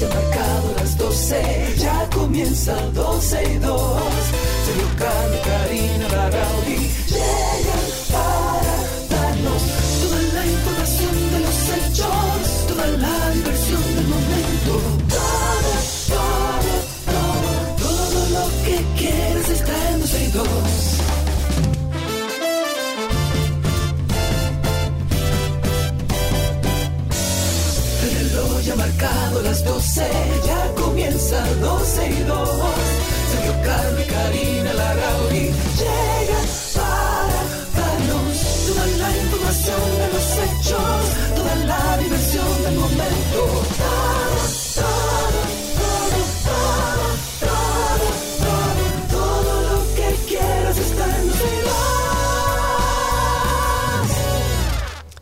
reloj ha marcado las 12, ya comienza 12 y 2. Sergio Carlos, Karina, Larrauri llegan 12, ya comienza 12 y 2. Sergio Carlos y Karina Larrauri llegan para darnos toda la información de los hechos, toda la diversión del momento. Todo, lo que quieras en los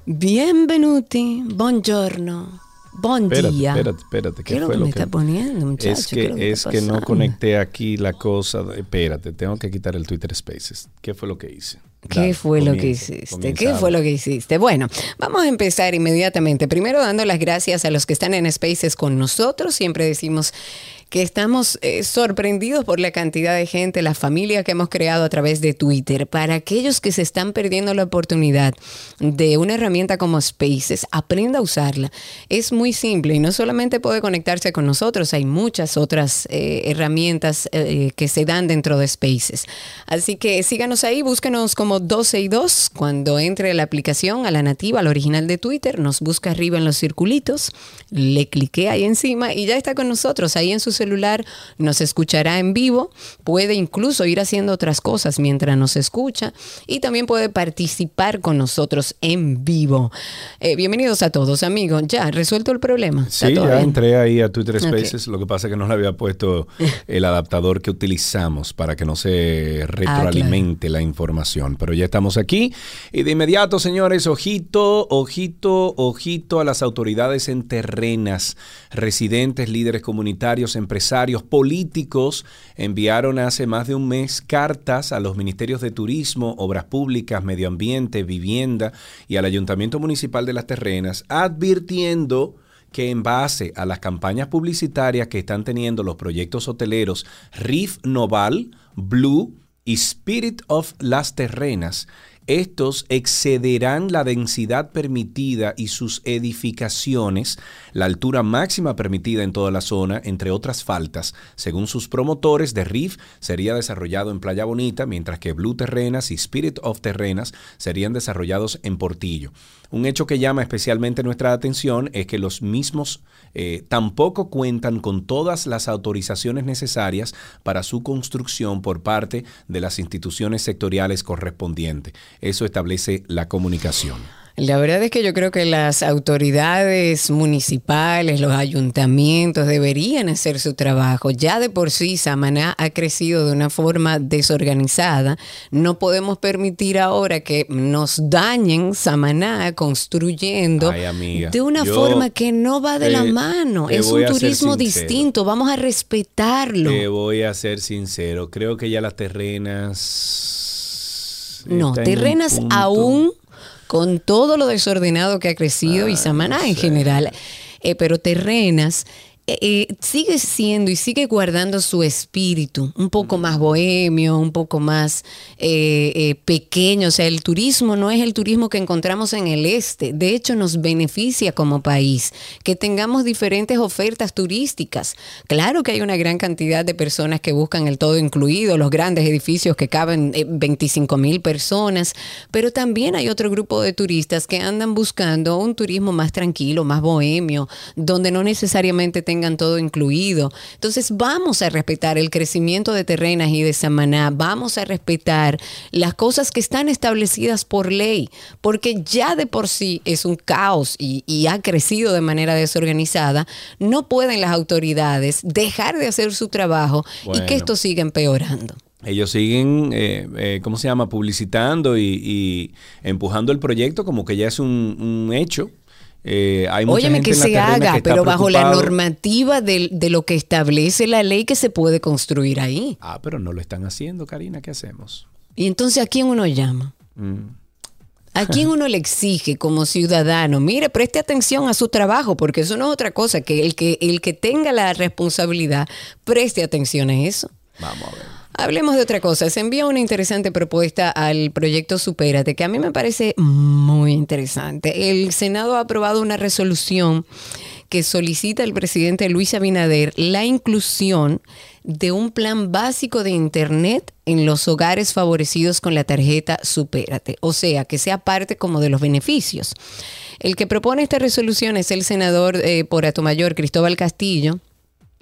Benvenuti, buongiorno, bon Espérate, día. espérate, espérate. ¿Qué ¿Qué es lo fue que lo me que está poniendo, muchacho? Es ¿Qué que, es que es está que no conecté aquí la cosa. de- espérate, tengo que quitar el Twitter Spaces. ¿Qué fue lo que hice? ¿Qué Dale, fue lo que hiciste? comienza, ¿Qué fue lo que hiciste? Bueno, vamos a empezar inmediatamente. Primero dando las gracias a los que están en Spaces con nosotros. Siempre decimos que estamos eh, sorprendidos por la cantidad de gente, la familia que hemos creado a través de Twitter. Para aquellos que se están perdiendo la oportunidad de una herramienta como Spaces, aprenda a usarla. Es muy simple y no solamente puede conectarse con nosotros, hay muchas otras eh, herramientas eh, que se dan dentro de Spaces. Así que síganos ahí, búsquenos como 12 y 2. Cuando entre la aplicación a la nativa, al original de Twitter, nos busca arriba en los circulitos, le clique ahí encima y ya está con nosotros. Ahí en su celular nos escuchará en vivo, puede incluso ir haciendo otras cosas mientras nos escucha y también puede participar con nosotros en vivo. Eh, bienvenidos a todos, amigos. Ya, resuelto el problema. ¿Está Sí, ya bien? entré ahí a Twitter. Spaces. Lo que pasa es que no le había puesto el adaptador que utilizamos para que no se retroalimente la información. Pero ya estamos aquí. Y de inmediato, señores, ojito, ojito, ojito a las autoridades en terrenas. Residentes, líderes comunitarios, empresarios, políticos enviaron hace más de un mes cartas a los ministerios de Turismo, Obras Públicas, Medio Ambiente, Vivienda y al Ayuntamiento Municipal de Las Terrenas advirtiendo que en base a las campañas publicitarias que están teniendo los proyectos hoteleros Riff Noval, Blue y Spirit of Las Terrenas, estos excederán la densidad permitida y sus edificaciones, la altura máxima permitida en toda la zona, entre otras faltas. Según sus promotores, de Riff sería desarrollado en Playa Bonita, mientras que Blue Terrenas y Spirit of Terrenas serían desarrollados en Portillo. Un hecho que llama especialmente nuestra atención es que los mismos eh, tampoco cuentan con todas las autorizaciones necesarias para su construcción por parte de las instituciones sectoriales correspondientes. Eso establece la comunicación. La verdad es que yo creo que las autoridades municipales, los ayuntamientos deberían hacer su trabajo. Ya de por sí Samaná ha crecido de una forma desorganizada. No podemos permitir ahora que nos dañen Samaná construyendo Ay, amiga, de una forma que no va de la mano. Es un turismo distinto. Vamos a respetarlo. Te voy a ser sincero, creo que ya las terrenas... No, terrenas aún con todo lo desordenado que ha crecido y Samaná en general, eh, pero terrenas eh, eh, sigue siendo y sigue guardando su espíritu, un poco más bohemio, un poco más eh, eh, pequeño. O sea, el turismo no es el turismo que encontramos en el este. De hecho, nos beneficia como país que tengamos diferentes ofertas turísticas. Claro que hay una gran cantidad de personas que buscan el todo incluido, los grandes edificios que caben eh, 25 mil personas, pero también hay otro grupo de turistas que andan buscando un turismo más tranquilo, más bohemio, donde no necesariamente tengan todo incluido. Entonces vamos a respetar el crecimiento de Terrenas y de Samaná, vamos a respetar las cosas que están establecidas por ley, porque ya de por sí es un caos y, y ha crecido de manera desorganizada, no pueden las autoridades dejar de hacer su trabajo y que esto siga empeorando. Ellos siguen, eh, eh, ¿cómo se llama? Publicitando y, y empujando el proyecto como que ya es un, un hecho. Eh, hay mucha Óyeme gente que en la se haga, que pero bajo la normativa de, de lo que establece la ley que se puede construir ahí. Ah, pero no lo están haciendo, Karina, ¿qué hacemos? Y entonces, ¿a quién uno llama? Mm. ¿A quién uno le exige como ciudadano? Mire, preste atención a su trabajo, porque eso no es otra cosa, que el que, el que tenga la responsabilidad preste atención a eso. Vamos a ver. Hablemos de otra cosa. Se envía una interesante propuesta al proyecto Supérate, que a mí me parece muy interesante. El Senado ha aprobado una resolución que solicita al presidente Luis Abinader la inclusión de un plan básico de Internet en los hogares favorecidos con la tarjeta Supérate, o sea, que sea parte como de los beneficios. El que propone esta resolución es el senador eh, por Atomayor, Cristóbal Castillo.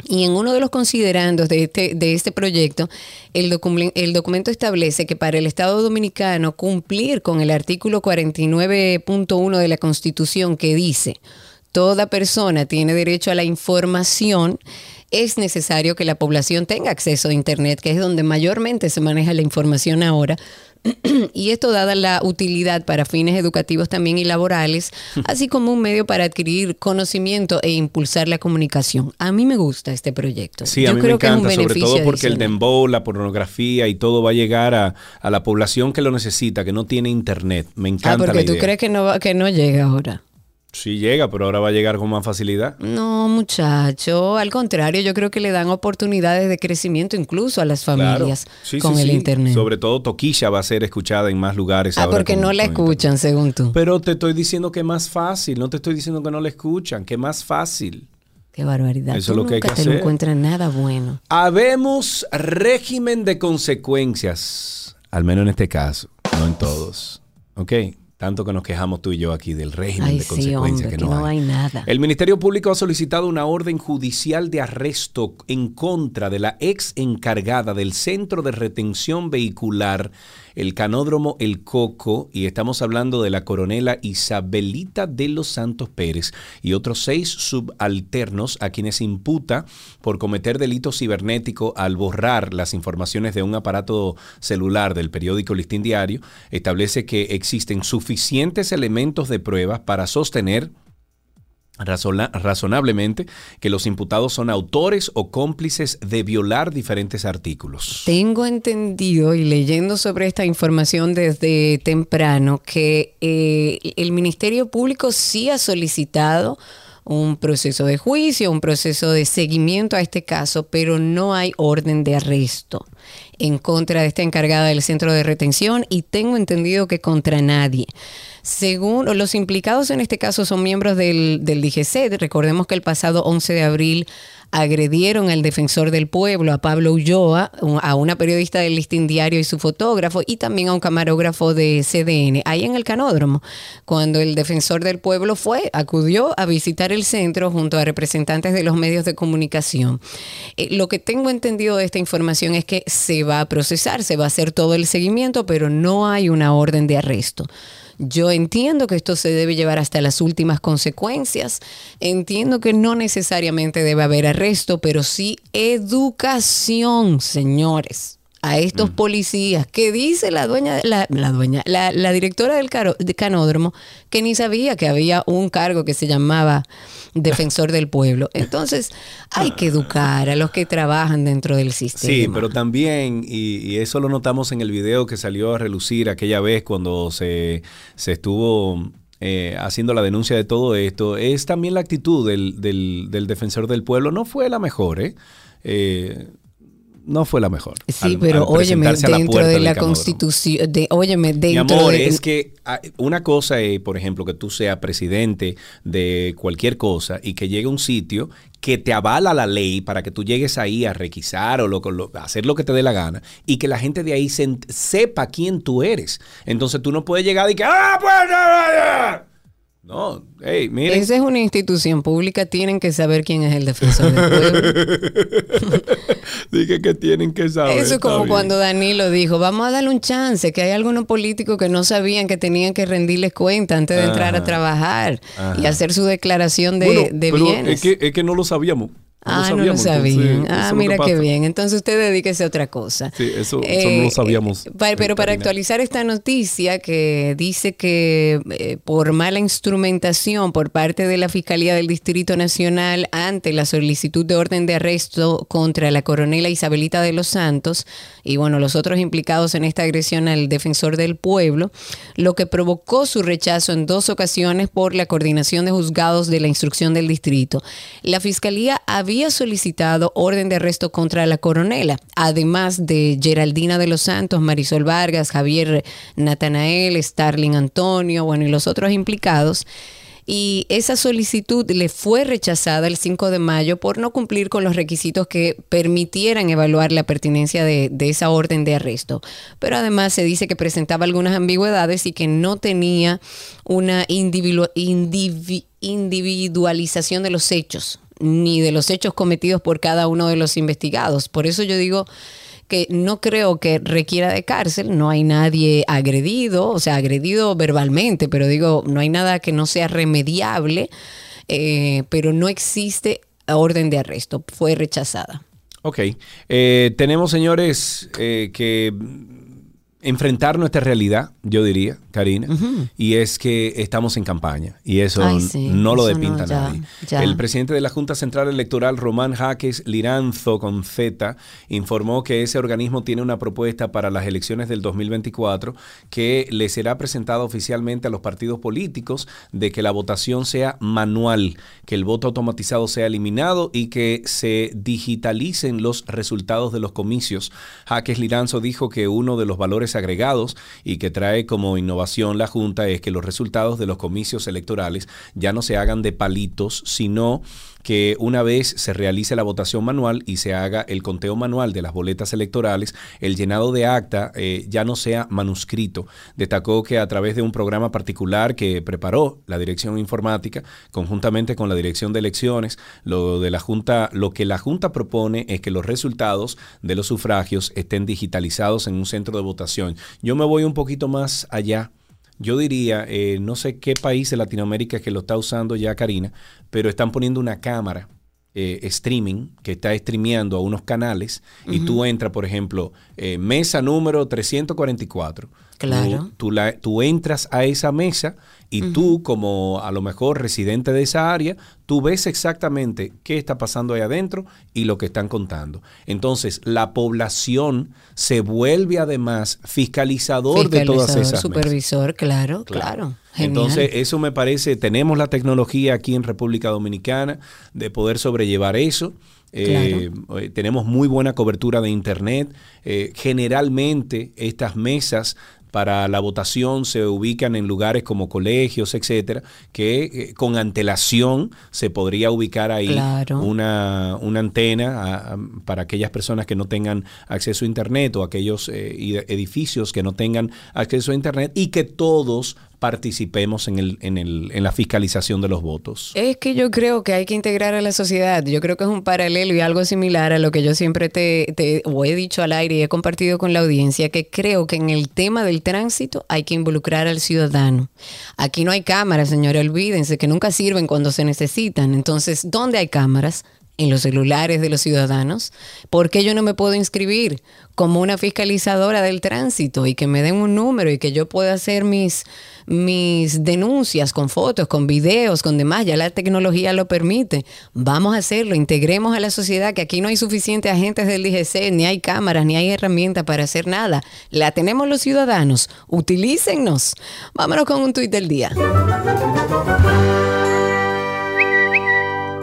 Y en uno de los considerandos de este, de este proyecto, el, el documento establece que para el Estado Dominicano cumplir con el artículo 49.1 de la Constitución que dice, toda persona tiene derecho a la información, es necesario que la población tenga acceso a Internet, que es donde mayormente se maneja la información ahora. y esto dada la utilidad para fines educativos también y laborales, así como un medio para adquirir conocimiento e impulsar la comunicación. A mí me gusta este proyecto. Sí, Yo a mí creo me encanta, que es un sobre todo porque el dembow, la pornografía y todo va a llegar a, la población que lo necesita, que no tiene internet. Me encanta. Ah, porque tú crees que no, que no llega ahora. Sí llega, pero ahora va a llegar con más facilidad. No, muchacho, al contrario, yo creo que le dan oportunidades de crecimiento incluso a las familias con el Internet. Sobre todo Toquilla va a ser escuchada en más lugares. Ah, porque no la escuchan, según tú. Pero te estoy diciendo que es más fácil, no te estoy diciendo que no la escuchan, que es más fácil. Qué barbaridad. Eso es lo que hay que te No nada bueno. Habemos régimen de consecuencias, al menos en este caso, no en todos. ¿Ok? Tanto que nos quejamos tú y yo aquí del régimen de consecuencias que, no, hay. nada. El Ministerio Público ha solicitado una orden judicial de arresto en contra de la ex encargada del Centro de Retención Vehicular el canódromo El Coco, y estamos hablando de la coronela Isabelita de los Santos Pérez y otros seis subalternos a quienes imputa por cometer delito cibernético al borrar las informaciones de un aparato celular del periódico Listín Diario, establece que existen suficientes elementos de pruebas para sostener razonablemente que los imputados son autores o cómplices de violar diferentes artículos. Tengo entendido y leyendo sobre esta información desde temprano que eh, el Ministerio Público sí ha solicitado un proceso de juicio, un proceso de seguimiento a este caso, pero no hay orden de arresto en contra de esta encargada del centro de retención y tengo entendido que contra nadie. Según los implicados en este caso son miembros del, del DGC, recordemos que el pasado 11 de abril agredieron al defensor del pueblo, a Pablo Ulloa, a una periodista del Listín Diario y su fotógrafo, y también a un camarógrafo de CDN, ahí en el canódromo, cuando el defensor del pueblo fue, acudió a visitar el centro junto a representantes de los medios de comunicación. Eh, lo que tengo entendido de esta información es que se va a procesar, se va a hacer todo el seguimiento, pero no hay una orden de arresto. Yo entiendo que esto se debe llevar hasta las últimas consecuencias. Entiendo que no necesariamente debe haber arresto, pero sí educación, señores a estos mm. policías que dice la dueña, la, la dueña, la, la, directora del canódromo que ni sabía que había un cargo que se llamaba defensor del pueblo. Entonces, hay que educar a los que trabajan dentro del sistema. Sí, pero también, y, eso lo notamos en el video que salió a relucir aquella vez cuando se, se estuvo eh, haciendo la denuncia de todo esto, es también la actitud del, del, del defensor del pueblo. No fue la mejor, ¿eh? eh no fue la mejor. Sí, pero óyeme, dentro de la constitución, de, óyeme, dentro Mi amor, de... es que ah, una cosa es, por ejemplo, que tú seas presidente de cualquier cosa y que llegue a un sitio que te avala la ley para que tú llegues ahí a requisar o lo, hacer lo que te dé la gana y que la gente de ahí sepa quién tú eres. Entonces tú no puedes llegar y que, ¡ah, pues! No, hey, miren. Esa es una institución pública, tienen que saber quién es el defensor del pueblo. Dije que tienen que saber. Eso es como cuando Danilo dijo, vamos a darle un chance, que hay algunos políticos que no sabían que tenían que rendirles cuenta antes de entrar a trabajar y hacer su declaración de, bien. Es que, es que no lo sabíamos. Ah, no lo sabían. ah, mira qué bien. Entonces usted dedíquese a otra cosa. Sí, eso, no lo sabíamos. Eh, pero para actualizar esta noticia que dice que eh, por mala instrumentación por parte de la Fiscalía del Distrito Nacional ante la solicitud de orden de arresto contra la coronela Isabelita de los Santos y bueno, los otros implicados en esta agresión al defensor del pueblo, lo que provocó su rechazo en dos ocasiones por la coordinación de juzgados de la instrucción del distrito. La Fiscalía había había solicitado orden de arresto contra la coronela, además de Geraldina de los Santos, Marisol Vargas, Javier Natanael, Starling Antonio, bueno, y los otros implicados y esa solicitud le fue rechazada el 5 de mayo por no cumplir con los requisitos que permitieran evaluar la pertinencia de, esa orden de arresto. Pero además se dice que presentaba algunas ambigüedades y que no tenía una individualización de los hechos ni de los hechos cometidos por cada uno de los investigados. Por eso yo digo que no creo que requiera de cárcel, no hay nadie agredido, o sea, agredido verbalmente, pero digo, no hay nada que no sea remediable, eh, pero no existe orden de arresto, fue rechazada. Ok, eh, tenemos señores eh, que enfrentar nuestra realidad, yo diría, Karina, y es que estamos en campaña y eso no lo depinta nadie. El presidente de la Junta Central Electoral, Román Jaques Liranzo, con Z, informó que ese organismo tiene una propuesta para las elecciones del 2024 que le será presentada oficialmente a los partidos políticos de que la votación sea manual, que el voto automatizado sea eliminado y que se digitalicen los resultados de los comicios. Jaques Liranzo dijo que uno de los valores agregados y que trae como innovación la Junta es que los resultados de los comicios electorales ya no se hagan de palitos, sino que una vez se realice la votación manual y se haga el conteo manual de las boletas electorales, el llenado de acta eh, ya no sea manuscrito. Destacó que a través de un programa particular que preparó la Dirección Informática, conjuntamente con la Dirección de Elecciones, lo de la Junta, lo que la Junta propone es que los resultados de los sufragios estén digitalizados en un centro de votación. Yo me voy un poquito más allá yo diría, eh, no sé qué país de Latinoamérica que lo está usando ya, Karina, pero están poniendo una cámara eh, streaming que está streameando a unos canales y tú entras, por ejemplo, eh, mesa número 344. Claro. Tú, tú, entras a esa mesa y tú, como a lo mejor residente de esa área, tú ves exactamente qué está pasando ahí adentro y lo que están contando. Entonces, la población se vuelve además fiscalizador, de todas esas supervisor, claro, claro. Entonces, eso me parece, tenemos la tecnología aquí en República Dominicana de poder sobrellevar eso. Eh, eh, tenemos muy buena cobertura de Internet. Eh, generalmente estas mesas para la votación se ubican en lugares como colegios, etcétera, que eh, con antelación se podría ubicar ahí una, una, antena para aquellas personas que no tengan acceso a Internet o aquellos eh, edificios que no tengan acceso a Internet y que todos participemos en, el, en, el, en la fiscalización de los votos. Es que yo creo que hay que integrar a la sociedad. Yo creo que es un paralelo y algo similar a lo que yo siempre te, te he dicho al aire y he compartido con la audiencia, que creo que en el tema del tránsito hay que involucrar al ciudadano. Aquí no hay cámaras, señores, olvídense que nunca sirven cuando se necesitan. Entonces, ¿dónde hay cámaras? en los celulares de los ciudadanos, ¿por qué yo no me puedo inscribir como una fiscalizadora del tránsito y que me den un número y que yo pueda hacer mis, mis denuncias con fotos, con videos, con demás? Ya la tecnología lo permite. Vamos a hacerlo, integremos a la sociedad que aquí no hay suficientes agentes del DGC, ni hay cámaras, ni hay herramientas para hacer nada. La tenemos los ciudadanos, utilícennos. Vámonos con un tuit del día.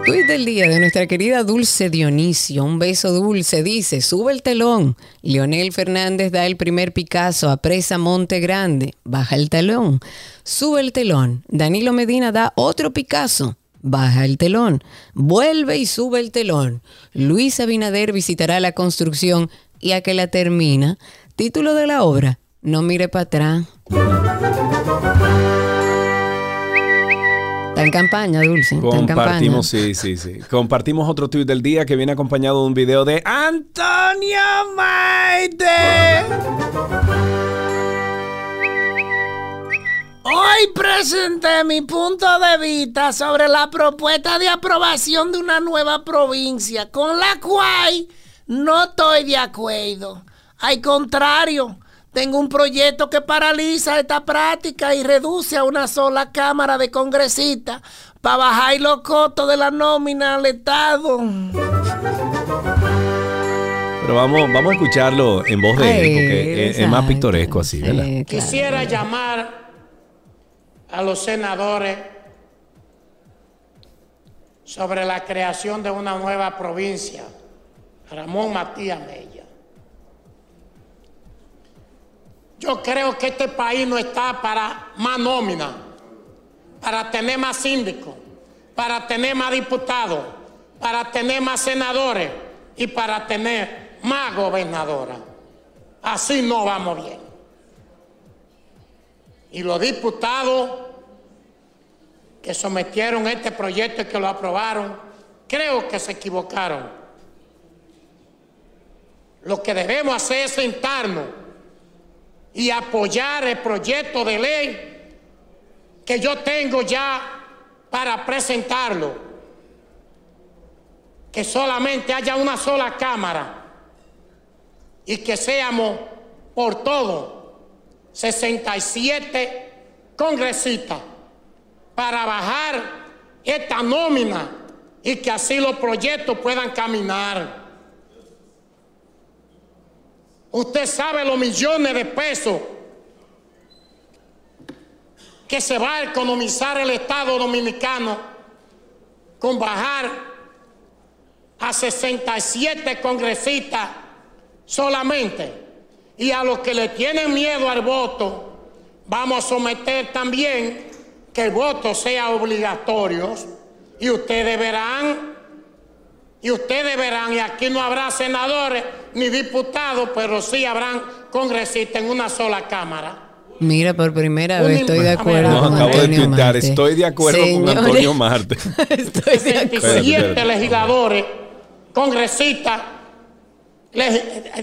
Tuit del día de nuestra querida Dulce Dionisio. Un beso dulce. Dice, sube el telón. Leonel Fernández da el primer Picasso a presa Monte Grande. Baja el telón. Sube el telón. Danilo Medina da otro Picasso. Baja el telón. Vuelve y sube el telón. Luis Abinader visitará la construcción y a que la termina. Título de la obra. No mire para atrás. En campaña, Dulce. Compartimos, sí, sí, sí. Compartimos otro tweet del día que viene acompañado de un video de Antonio Maite. Hoy presenté mi punto de vista sobre la propuesta de aprobación de una nueva provincia, con la cual no estoy de acuerdo. Al contrario, tengo un proyecto que paraliza esta práctica y reduce a una sola Cámara de Congresistas para bajar los costos de la nómina al Estado. Pero vamos, vamos a escucharlo en voz de él, porque es, más pintoresco así, ¿verdad? Quisiera llamar a los senadores sobre la creación de una nueva provincia, Ramón Matías Mella. Yo creo que este país no está para más nómina, para tener más síndicos, para tener más diputados, para tener más senadores y para tener más gobernadoras. Así no vamos bien. Y los diputados que sometieron este proyecto y que lo aprobaron, creo que se equivocaron. Lo que debemos hacer es sentarnos y apoyar el proyecto de ley que yo tengo ya para presentarlo. Que solamente haya una sola Cámara y que seamos por todo 67 congresistas para bajar esta nómina y que así los proyectos puedan caminar. Usted sabe los millones de pesos que se va a economizar el Estado dominicano con bajar a 67 congresistas solamente. Y a los que le tienen miedo al voto, vamos a someter también que el voto sea obligatorio. Y ustedes verán y ustedes verán, y aquí no habrá senadores ni diputados, pero sí habrán congresistas en una sola Cámara. Mira, por primera vez estoy de acuerdo no, con acabo de tuitar, estoy de acuerdo con Antonio Marte. estoy de acuerdo. Siete legisladores, congresistas,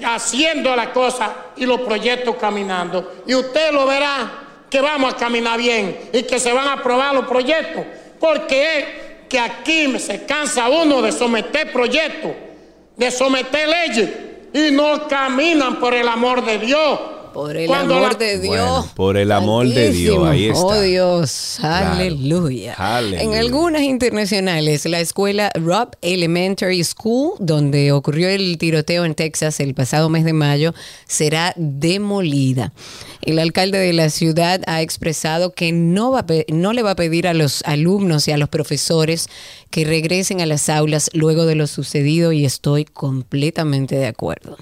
haciendo la cosa y los proyectos caminando. Y usted lo verá que vamos a caminar bien y que se van a aprobar los proyectos. Porque que aquí se cansa uno de someter proyectos, de someter leyes y no caminan por el amor de Dios. Por el amor de Dios. por el amor de Dios, ahí está. Oh Dios, aleluya. En algunas internacionales, la escuela Robb Elementary School, donde ocurrió el tiroteo en Texas el pasado mes de mayo, será demolida. El alcalde de la ciudad ha expresado que no, va no le va a pedir a los alumnos y a los profesores que regresen a las aulas luego de lo sucedido y estoy completamente de acuerdo.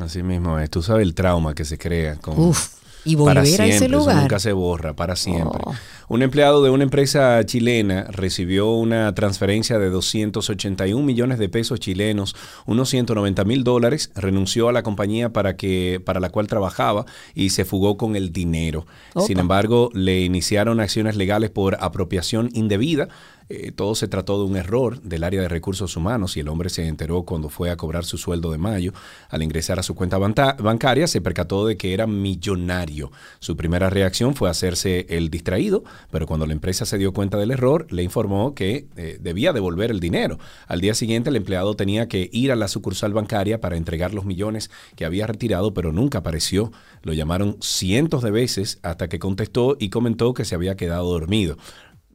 Así mismo es. Tú sabes el trauma que se crea con... Uf y volver para siempre, a ese lugar. nunca se borra, para siempre. Oh. Un empleado de una empresa chilena recibió una transferencia de 281 millones de pesos chilenos, unos 190 mil dólares, renunció a la compañía para, que, para la cual trabajaba y se fugó con el dinero. Sin embargo, le iniciaron acciones legales por apropiación indebida eh, todo se trató de un error del área de recursos humanos y el hombre se enteró cuando fue a cobrar su sueldo de mayo. Al ingresar a su cuenta bancaria se percató de que era millonario. Su primera reacción fue hacerse el distraído, pero cuando la empresa se dio cuenta del error, le informó que eh, debía devolver el dinero. Al día siguiente el empleado tenía que ir a la sucursal bancaria para entregar los millones que había retirado, pero nunca apareció. Lo llamaron cientos de veces hasta que contestó y comentó que se había quedado dormido.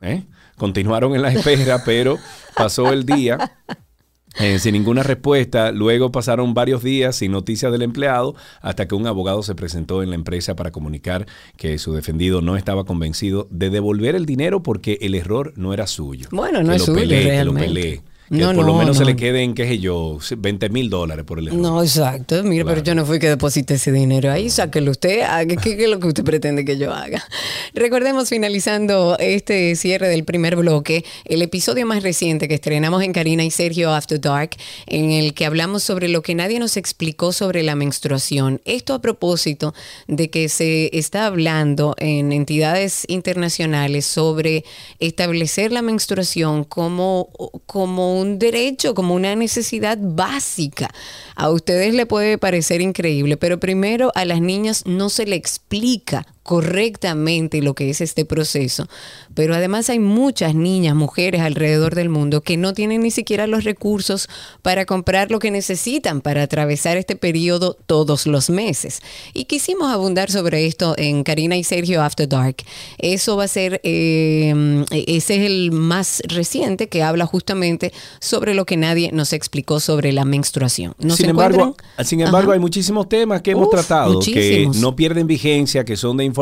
¿Eh? Continuaron en la espera, pero pasó el día eh, sin ninguna respuesta. Luego pasaron varios días sin noticias del empleado hasta que un abogado se presentó en la empresa para comunicar que su defendido no estaba convencido de devolver el dinero porque el error no era suyo. Bueno, no es suyo, realmente. Que por lo menos se le queden, qué sé yo, 20 mil dólares por el error. No, exacto. Mira, pero yo no fui que deposite ese dinero ahí. Sáquelo usted. Haga, ¿qué, es lo que usted pretende que yo haga? Recordemos, finalizando este cierre del primer bloque, el episodio más reciente que estrenamos en Karina y Sergio After Dark, en el que hablamos sobre lo que nadie nos explicó sobre la menstruación. Esto a propósito de que se está hablando en entidades internacionales sobre establecer la menstruación como, como un derecho, como una necesidad básica. A ustedes le puede parecer increíble, pero primero a las niñas no se le explica correctamente lo que es este proceso. Pero además hay muchas niñas, mujeres alrededor del mundo que no tienen ni siquiera los recursos para comprar lo que necesitan para atravesar este periodo todos los meses. Y quisimos abundar sobre esto en Karina y Sergio After Dark. Eso va a ser, eh, ese es el más reciente que habla justamente sobre lo que nadie nos explicó sobre la menstruación. sin, embargo, sin embargo, hay muchísimos temas que hemos tratado que no pierden vigencia, que son de información.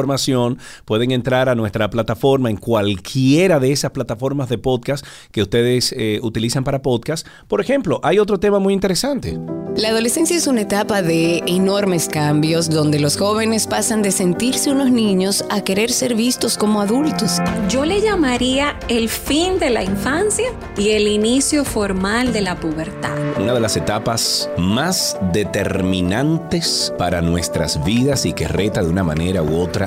Pueden entrar a nuestra plataforma en cualquiera de esas plataformas de podcast que ustedes eh, utilizan para podcast. Por ejemplo, hay otro tema muy interesante. La adolescencia es una etapa de enormes cambios donde los jóvenes pasan de sentirse unos niños a querer ser vistos como adultos. Yo le llamaría el fin de la infancia y el inicio formal de la pubertad. Una de las etapas más determinantes para nuestras vidas y que reta de una manera u otra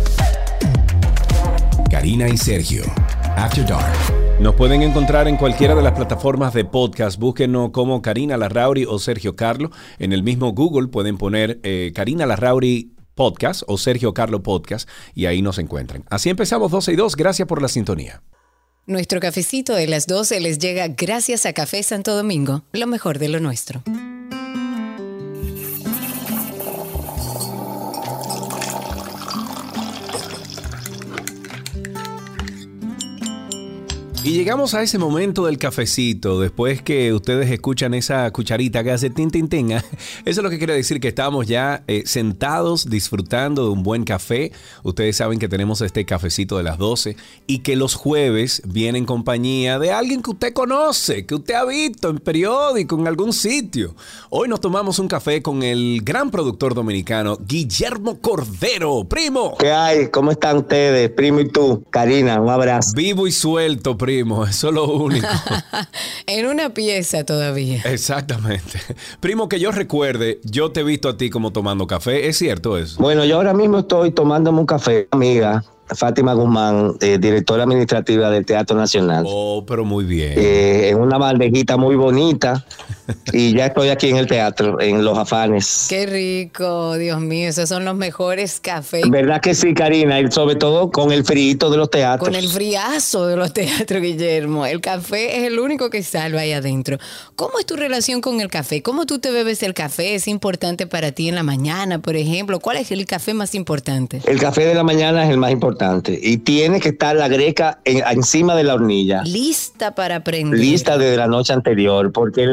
Karina y Sergio, After Dark. Nos pueden encontrar en cualquiera de las plataformas de podcast. Búsquenos como Karina Larrauri o Sergio Carlo. En el mismo Google pueden poner eh, Karina Larrauri Podcast o Sergio Carlo Podcast y ahí nos encuentran. Así empezamos 12 y 2. Gracias por la sintonía. Nuestro cafecito de las 12 les llega gracias a Café Santo Domingo, lo mejor de lo nuestro. Y llegamos a ese momento del cafecito, después que ustedes escuchan esa cucharita que hace tin tin tin. Eso es lo que quiere decir que estamos ya eh, sentados disfrutando de un buen café. Ustedes saben que tenemos este cafecito de las 12 y que los jueves viene en compañía de alguien que usted conoce, que usted ha visto en periódico, en algún sitio. Hoy nos tomamos un café con el gran productor dominicano Guillermo Cordero. Primo. ¿Qué hay? ¿Cómo están ustedes? Primo y tú. Karina, un abrazo. Vivo y suelto, primo primo, eso es lo único. en una pieza todavía. Exactamente. Primo, que yo recuerde, yo te he visto a ti como tomando café, ¿es cierto eso? Bueno, yo ahora mismo estoy tomándome un café, amiga, Fátima Guzmán, eh, directora administrativa del Teatro Nacional. Oh, pero muy bien. Eh, en una bandejita muy bonita. y ya estoy aquí en el teatro, en Los Afanes. Qué rico, Dios mío, esos son los mejores cafés. ¿Verdad que sí, Karina? Y sobre todo con el frito de los teatros. Con el friazo de los teatros, Guillermo. El café es el único que salva ahí adentro. ¿Cómo es tu relación con el café? ¿Cómo tú te bebes el café? ¿Es importante para ti en la mañana, por ejemplo? ¿Cuál es el café más importante? El café de la mañana es el más importante y tiene que estar la greca encima de la hornilla. Lista para aprender. Lista desde la noche anterior, porque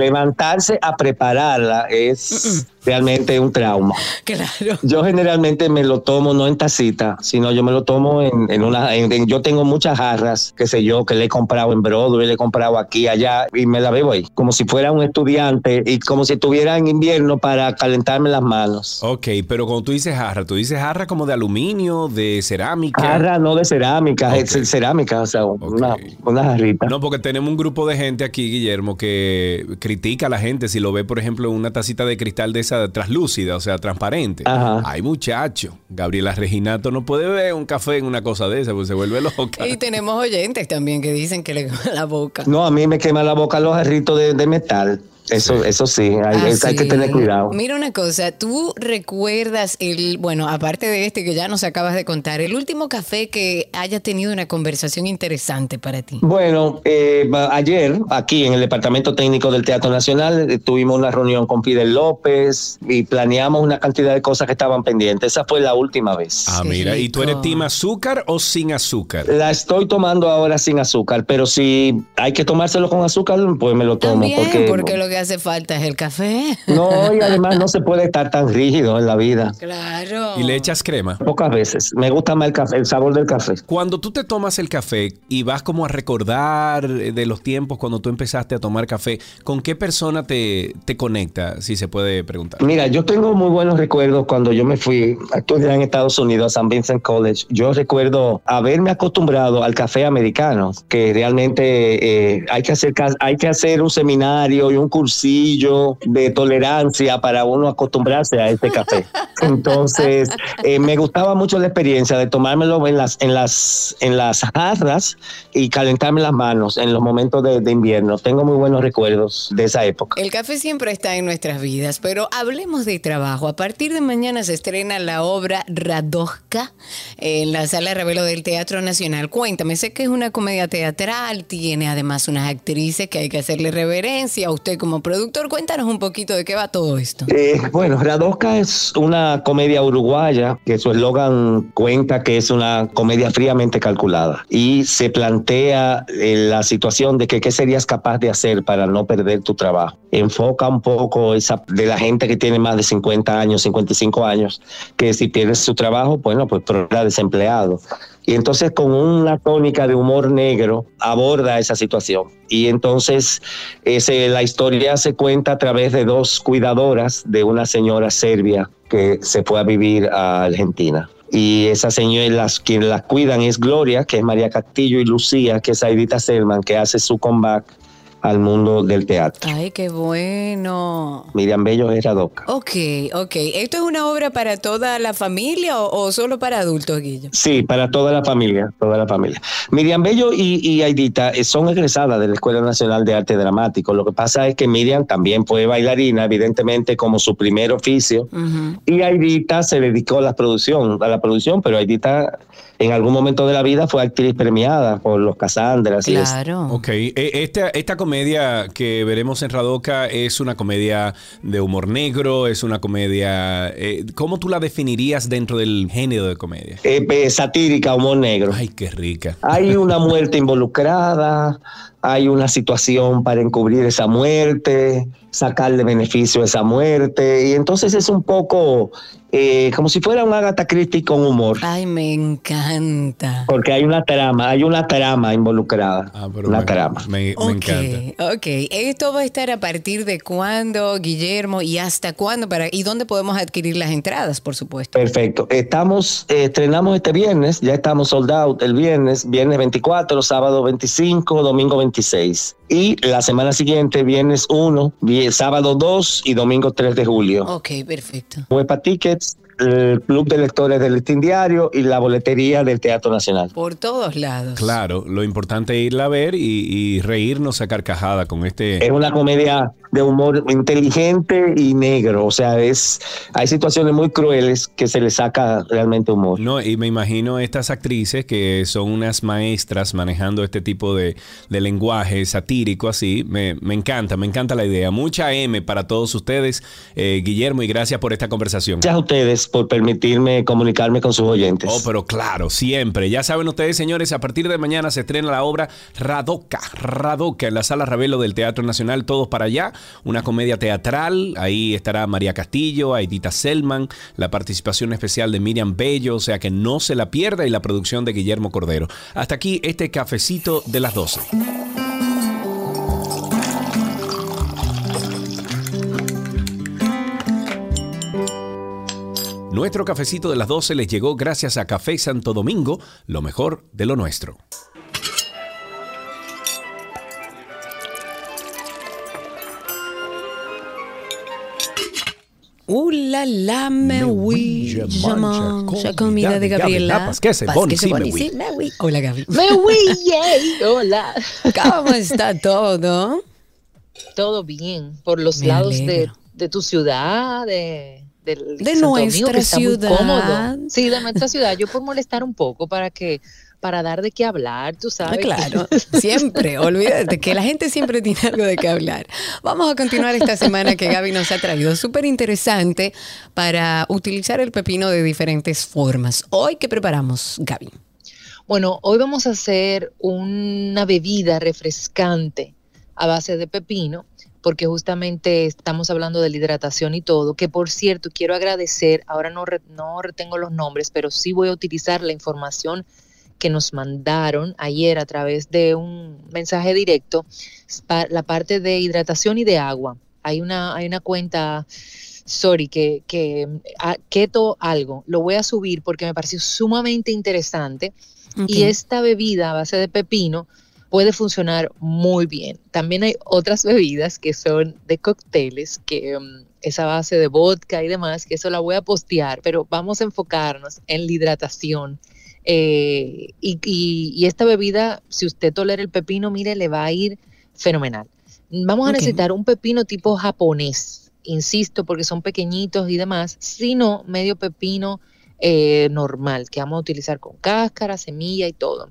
levantarse a prepararla es realmente un trauma. Claro. Yo generalmente me lo tomo no en tacita, sino yo me lo tomo en, una. yo tengo muchas jarras, qué sé yo, que le he comprado en Broadway, le he comprado aquí, allá, y me la bebo ahí, como si fuera un estudiante y como si estuviera en invierno para calentarme las manos. Ok, pero cuando tú dices jarra, tú dices jarra como de aluminio, de cerámica. Jarra no de cerámica, es cerámica, o sea, una, una jarrita. No, porque tenemos un grupo de gente aquí, Guillermo, que critica a la gente si lo ve, por ejemplo, en una tacita de cristal de esa traslúcida, o sea, transparente. Ay, muchacho, Gabriela Reginato no puede ver un café en una cosa de esa, pues se vuelve loca. Y tenemos oyentes también que dicen que le quema la boca. No, a mí me quema la boca los jarritos de, de metal. Eso, sí. eso sí, hay, que tener cuidado. Mira una cosa, tú recuerdas el, bueno, aparte de este que ya nos acabas de contar, el último café que haya tenido una conversación interesante para ti. Bueno, eh, ayer aquí en el Departamento Técnico del Teatro Nacional eh, tuvimos una reunión con Fidel López y planeamos una cantidad de cosas que estaban pendientes. Esa fue la última vez. Ah, mira, ¿y tú eres team azúcar o sin azúcar? La estoy tomando ahora sin azúcar, pero si hay que tomárselo con azúcar, pues me lo tomo. porque, porque lo que hace falta es el café. No, y además no se puede estar tan rígido en la vida. Claro. Y le echas crema. Pocas veces. Me gusta más el café, el sabor del café. Cuando tú te tomas el café y vas como a recordar de los tiempos cuando tú empezaste a tomar café, ¿con qué persona te, te conecta, si se puede preguntar? Mira, yo tengo muy buenos recuerdos cuando yo me fui a estudiar en Estados Unidos, a San Vincent College. Yo recuerdo haberme acostumbrado al café americano, que realmente eh, hay, que hacer, hay que hacer un seminario y un cursillo de tolerancia para uno acostumbrarse a este café. Entonces, eh, me gustaba mucho la experiencia de tomármelo en las, en las, en las jarras y calentarme las manos en los momentos de, de invierno. Tengo muy buenos recuerdos de esa época. El café siempre está en nuestras vidas, pero hablemos de trabajo. A partir de mañana se estrena la obra Radosca en la Sala Revelo del Teatro Nacional. Cuéntame, sé que es una comedia teatral, tiene además unas actrices que hay que hacerle reverencia. Usted como productor, cuéntanos un poquito de qué va todo esto. Eh, bueno, Radosca es una comedia uruguaya que su eslogan cuenta que es una comedia fríamente calculada y se plantea eh, la situación de que qué serías capaz de hacer para no perder tu trabajo. Enfoca un poco esa de la gente que tiene más de 50 años, 55 años, que si pierdes su trabajo, bueno, pues era desempleado. Y entonces con una tónica de humor negro aborda esa situación. Y entonces la historia se cuenta a través de dos cuidadoras de una señora serbia que se fue a vivir a Argentina. Y esas señoras, quienes las cuidan es Gloria, que es María Castillo, y Lucía, que es Aidita Selman, que hace su comeback al mundo del teatro. Ay, qué bueno. Miriam Bello es Radosca. Ok, ok. ¿Esto es una obra para toda la familia o, o solo para adultos, Guillo? Sí, para toda la familia, toda la familia. Miriam Bello y, y Aidita eh, son egresadas de la Escuela Nacional de Arte Dramático. Lo que pasa es que Miriam también fue bailarina, evidentemente como su primer oficio, y Aidita se dedicó a la producción, a la producción, pero Aidita en algún momento de la vida fue actriz premiada por los Casandras. es- Claro. Ok, eh, esta, esta comedia que veremos en Radoca es una comedia de humor negro, es una comedia... eh, ¿Cómo tú la definirías dentro del género de comedia? eh, eh, satírica, humor negro. Ay, qué rica. Hay una muerte involucrada, hay una situación para encubrir esa muerte, sacarle beneficio a esa muerte, y entonces es un poco eh, como si fuera un Agatha Christie con humor, Ay, me encanta. porque hay una trama, hay una trama involucrada, Ah, pero una me, trama. me- encanta. ok. ¿Esto va a estar a partir de cuándo, Guillermo? ¿Y hasta cuándo? Para, ¿Y dónde podemos adquirir las entradas, por supuesto? Perfecto. Estamos, eh, estrenamos este viernes, ya estamos sold out el viernes, viernes 24, sábado 25, domingo 26. Y la semana siguiente, viernes 1, vie- sábado 2 y domingo 3 de julio. Ok, perfecto. Huepa Tickets, el Club de Lectores del Listín Diario y la boletería del Teatro Nacional. Por todos lados. Claro, lo importante es irla a ver y, y reírnos a carcajada con este... Es una comedia de humor inteligente y negro, o sea, es hay situaciones muy crueles que se le saca realmente humor. No, y me imagino estas actrices que son unas maestras manejando este tipo de, de lenguaje satírico así. Me, me encanta, me encanta la idea. Mucha M para todos ustedes, eh, Guillermo, y gracias por esta conversación. Gracias a ustedes por permitirme comunicarme con sus oyentes. Oh, pero claro, siempre. Ya saben ustedes, señores, a partir de mañana se estrena la obra Radoca, Radoca en la Sala Ravelo del Teatro Nacional, todos para allá. Una comedia teatral. Ahí estará María Castillo, Aidita Selman, la participación especial de Miriam Bello, o sea que no se la pierda y la producción de Guillermo Cordero. Hasta aquí este cafecito de las 12. Nuestro cafecito de las 12 les llegó gracias a Café Santo Domingo, lo mejor de lo nuestro. Uh, la, la, me, Me oui, je mange la comida de Gabriela. Lapas, que se Pas boni, que se sí, me oui. me oui. Hola, Gaby. Me yay, hola. ¿Cómo está todo? Todo bien por los Me lados de, de tu ciudad, de, De Domingo, nuestra muy ciudad. Sí, de nuestra ciudad. Yo por molestar un poco para que para dar de qué hablar, tú Ah, sabes. claro, siempre, olvídate que la gente siempre tiene algo de qué hablar. Vamos a continuar esta semana que Gaby nos ha traído, súper interesante para utilizar el pepino de diferentes formas. Hoy, ¿qué preparamos, Gaby? Bueno, hoy vamos a hacer una bebida refrescante a base de pepino, porque justamente estamos hablando de la hidratación y todo, que por cierto quiero agradecer, ahora no, no retengo los nombres, pero sí voy a utilizar la información que nos mandaron ayer a través de un mensaje directo, la parte de hidratación y de agua. Hay una, hay una cuenta, sorry, que, que ah, keto algo, lo voy a subir porque me pareció sumamente interesante. Y esta bebida a base de pepino puede funcionar muy bien. También hay otras bebidas que son de cócteles, que um, esa base de vodka y demás, que eso la voy a postear, pero vamos a enfocarnos en la hidratación eh, y, esta bebida, si usted tolera el pepino, mire, le va a ir fenomenal. Vamos a necesitar un pepino tipo japonés, insisto, porque son pequeñitos y demás, sino medio pepino eh, normal, que vamos a utilizar con cáscara, semilla y todo.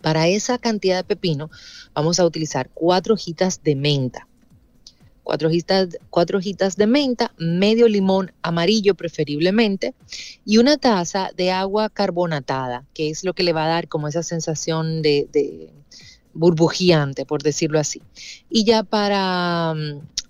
Para esa cantidad de pepino, vamos a utilizar cuatro hojitas de menta cuatro hojitas, cuatro hojitas de menta, medio limón amarillo preferiblemente y una taza de agua carbonatada, que es lo que le va a dar como esa sensación de, de burbujeante, por decirlo así. Y ya para,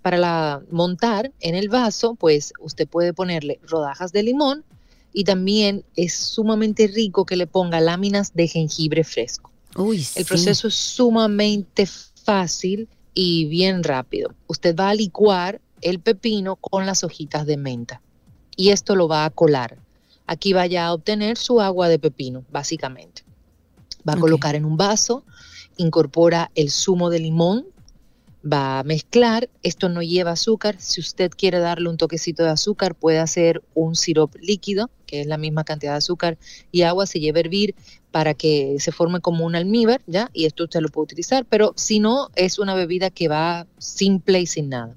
para la, montar en el vaso, pues usted puede ponerle rodajas de limón y también es sumamente rico que le ponga láminas de jengibre fresco. el proceso es sumamente fácil y bien rápido. Usted va a licuar el pepino con las hojitas de menta y esto lo va a colar. Aquí vaya a obtener su agua de pepino, básicamente. Va a colocar en un vaso, incorpora el zumo de limón, va a mezclar. Esto no lleva azúcar. Si usted quiere darle un toquecito de azúcar, puede hacer un sirope líquido, que es la misma cantidad de azúcar y agua, se lleva a hervir para que se forme como un almíbar, ¿ya? Y esto usted lo puede utilizar, pero si no, es una bebida que va simple y sin nada.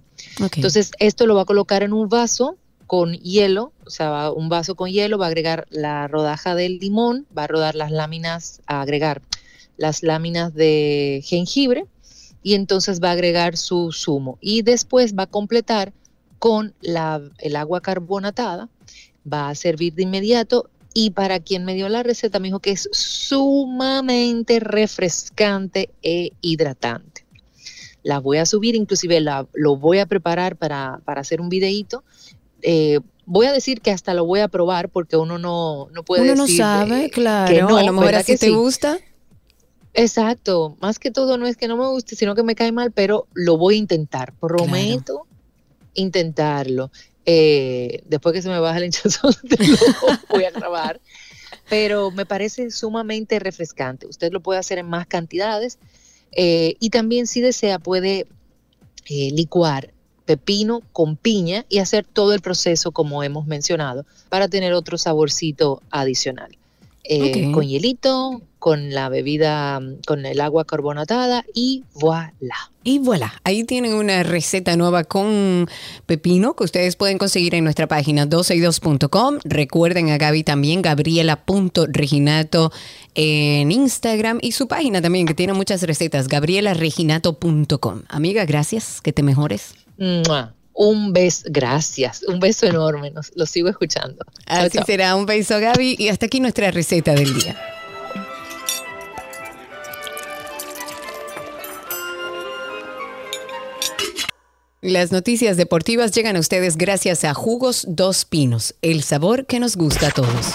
Entonces, esto lo va a colocar en un vaso con hielo, o sea, un vaso con hielo, va a agregar la rodaja del limón, va a rodar las láminas, a agregar las láminas de jengibre y entonces va a agregar su zumo y después va a completar con la, el agua carbonatada, va a servir de inmediato y para quien me dio la receta me dijo que es sumamente refrescante e hidratante. La voy a subir, inclusive la, lo voy a preparar para, hacer un videíto. Eh, voy a decir que hasta lo voy a probar porque uno no, no puede uno no sabe, claro. a lo mejor así te gusta. Exacto. Más que todo no es que no me guste, sino que me cae mal, pero lo voy a intentar. Prometo intentarlo. Eh, después que se me baja el hinchazón, voy a grabar. Pero me parece sumamente refrescante. Usted lo puede hacer en más cantidades eh, y también si desea puede eh, licuar pepino con piña y hacer todo el proceso como hemos mencionado para tener otro saborcito adicional. Con hielito, con la bebida, con el agua carbonatada y voilà. Y voilà, ahí tienen una receta nueva con pepino que ustedes pueden conseguir en nuestra página 12y2.com. Recuerden a Gaby también, gabriela.reginato en Instagram y su página también que tiene muchas recetas, gabrielareginato.com. Amiga, gracias, que te mejores. Un beso, gracias, un beso enorme, lo sigo escuchando. Así será, un beso Gaby y hasta aquí nuestra receta del día. Las noticias deportivas llegan a ustedes gracias a Jugos Dos Pinos, el sabor que nos gusta a todos.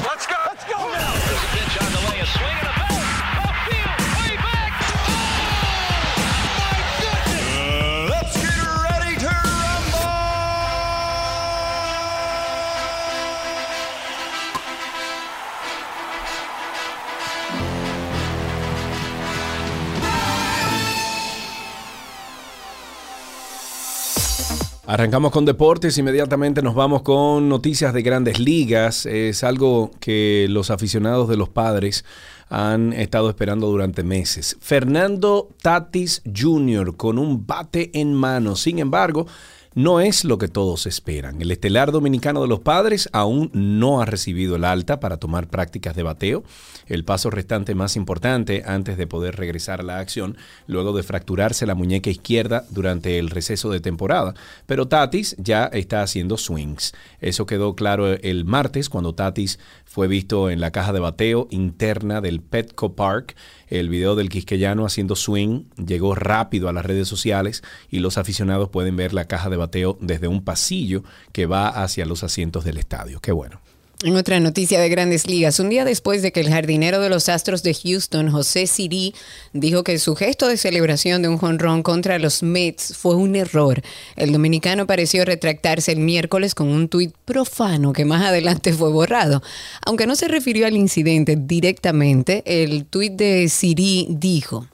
Arrancamos con deportes, inmediatamente nos vamos con noticias de grandes ligas. Es algo que los aficionados de los padres han estado esperando durante meses. Fernando Tatis Jr. con un bate en mano. Sin embargo, no es lo que todos esperan. El estelar dominicano de los padres aún no ha recibido el alta para tomar prácticas de bateo, el paso restante más importante antes de poder regresar a la acción, luego de fracturarse la muñeca izquierda durante el receso de temporada. Pero Tatis ya está haciendo swings. Eso quedó claro el martes cuando Tatis fue visto en la caja de bateo interna del Petco Park. El video del quisqueyano haciendo swing llegó rápido a las redes sociales y los aficionados pueden ver la caja de bateo desde un pasillo que va hacia los asientos del estadio. Qué bueno. En otra noticia de grandes ligas, un día después de que el jardinero de los Astros de Houston, José Siri, dijo que su gesto de celebración de un jonrón contra los Mets fue un error, el dominicano pareció retractarse el miércoles con un tuit profano que más adelante fue borrado. Aunque no se refirió al incidente directamente, el tuit de Siri dijo,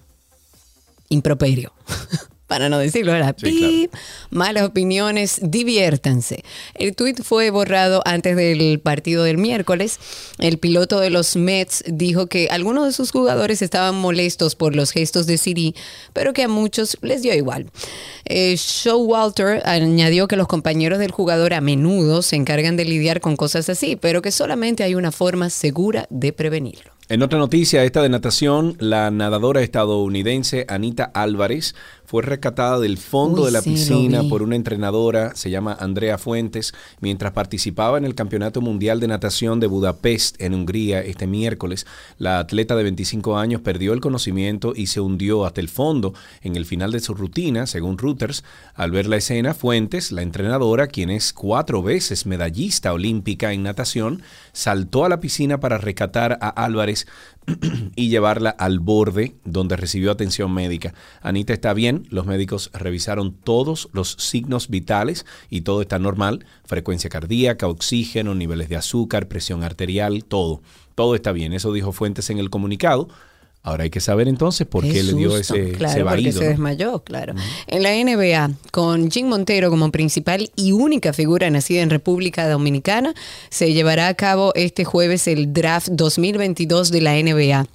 improperio. para no decirlo, era pip, malas opiniones, diviértanse. El tuit fue borrado antes del partido del miércoles. El piloto de los Mets dijo que algunos de sus jugadores estaban molestos por los gestos de Siri, pero que a muchos les dio igual. Eh, Showalter añadió que los compañeros del jugador a menudo se encargan de lidiar con cosas así, pero que solamente hay una forma segura de prevenirlo. En otra noticia, esta de natación, la nadadora estadounidense Anita Álvarez fue rescatada del fondo de la piscina por una entrenadora, se llama Andrea Fuentes, mientras participaba en el Campeonato Mundial de Natación de Budapest en Hungría este miércoles. La atleta de 25 años perdió el conocimiento y se hundió hasta el fondo en el final de su rutina, según Reuters. Al ver la escena, Fuentes, la entrenadora, quien es cuatro veces medallista olímpica en natación, saltó a la piscina para rescatar a Álvarez y llevarla al borde donde recibió atención médica. Anita está bien, los médicos revisaron todos los signos vitales y todo está normal, frecuencia cardíaca, oxígeno, niveles de azúcar, presión arterial, todo. Todo está bien, eso dijo Fuentes en el comunicado. Ahora hay que saber entonces por qué, le dio ese, claro, porque se desmayó, claro. En la NBA, con Jim Montero como principal y única figura nacida en República Dominicana, se llevará a cabo este jueves el draft 2022 de la NBA.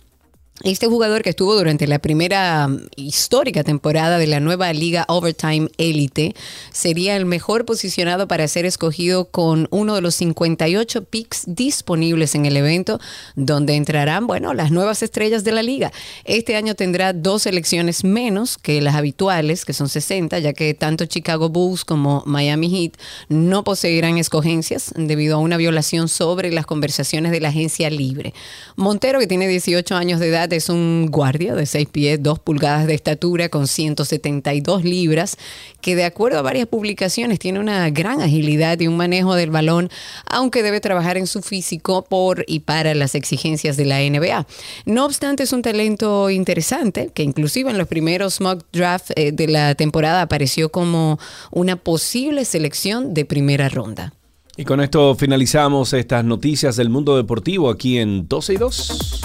Este jugador que estuvo durante la primera um, histórica temporada de la nueva liga Overtime Elite sería el mejor posicionado para ser escogido con uno de los 58 picks disponibles en el evento, donde entrarán, bueno, las nuevas estrellas de la liga. Este año tendrá dos selecciones menos que las habituales, que son 60, ya que tanto Chicago Bulls como Miami Heat no poseerán escogencias debido a una violación sobre las conversaciones de la agencia libre. Montero, que tiene 18 años de edad, es un guardia de 6 pies, 2 pulgadas de estatura, con 172 libras, que de acuerdo a varias publicaciones tiene una gran agilidad y un manejo del balón, aunque debe trabajar en su físico por y para las exigencias de la NBA. No obstante, es un talento interesante, que inclusive en los primeros mock draft eh, de la temporada apareció como una posible selección de primera ronda. Y con esto finalizamos estas noticias del mundo deportivo aquí en 12 y 2.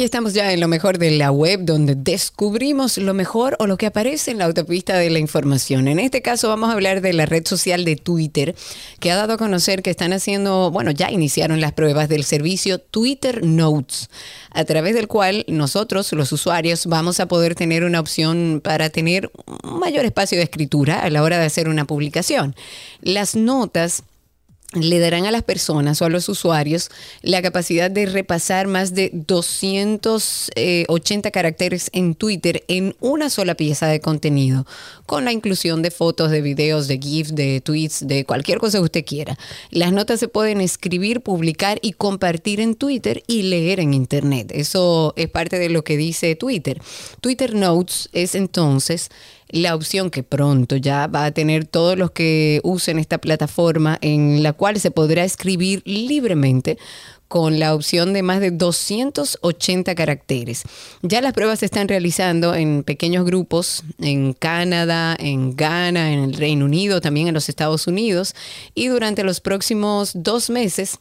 Aquí estamos ya en lo mejor de la web, donde descubrimos lo mejor o lo que aparece en la autopista de la información. En este caso vamos a hablar de la red social de Twitter, que ha dado a conocer que están haciendo, bueno, ya iniciaron las pruebas del servicio Twitter Notes, a través del cual nosotros, los usuarios, vamos a poder tener una opción para tener un mayor espacio de escritura a la hora de hacer una publicación. Las notas le darán a las personas o a los usuarios la capacidad de repasar más de 280 eh, caracteres en Twitter en una sola pieza de contenido, con la inclusión de fotos, de videos, de GIFs, de tweets, de cualquier cosa que usted quiera. Las notas se pueden escribir, publicar y compartir en Twitter y leer en Internet. Eso es parte de lo que dice Twitter. Twitter Notes es entonces la opción que pronto ya va a tener todos los que usen esta plataforma en la cual se podrá escribir libremente con la opción de más de 280 caracteres. Ya las pruebas se están realizando en pequeños grupos en Canadá, en Ghana, en el Reino Unido, también en los Estados Unidos y durante los próximos dos meses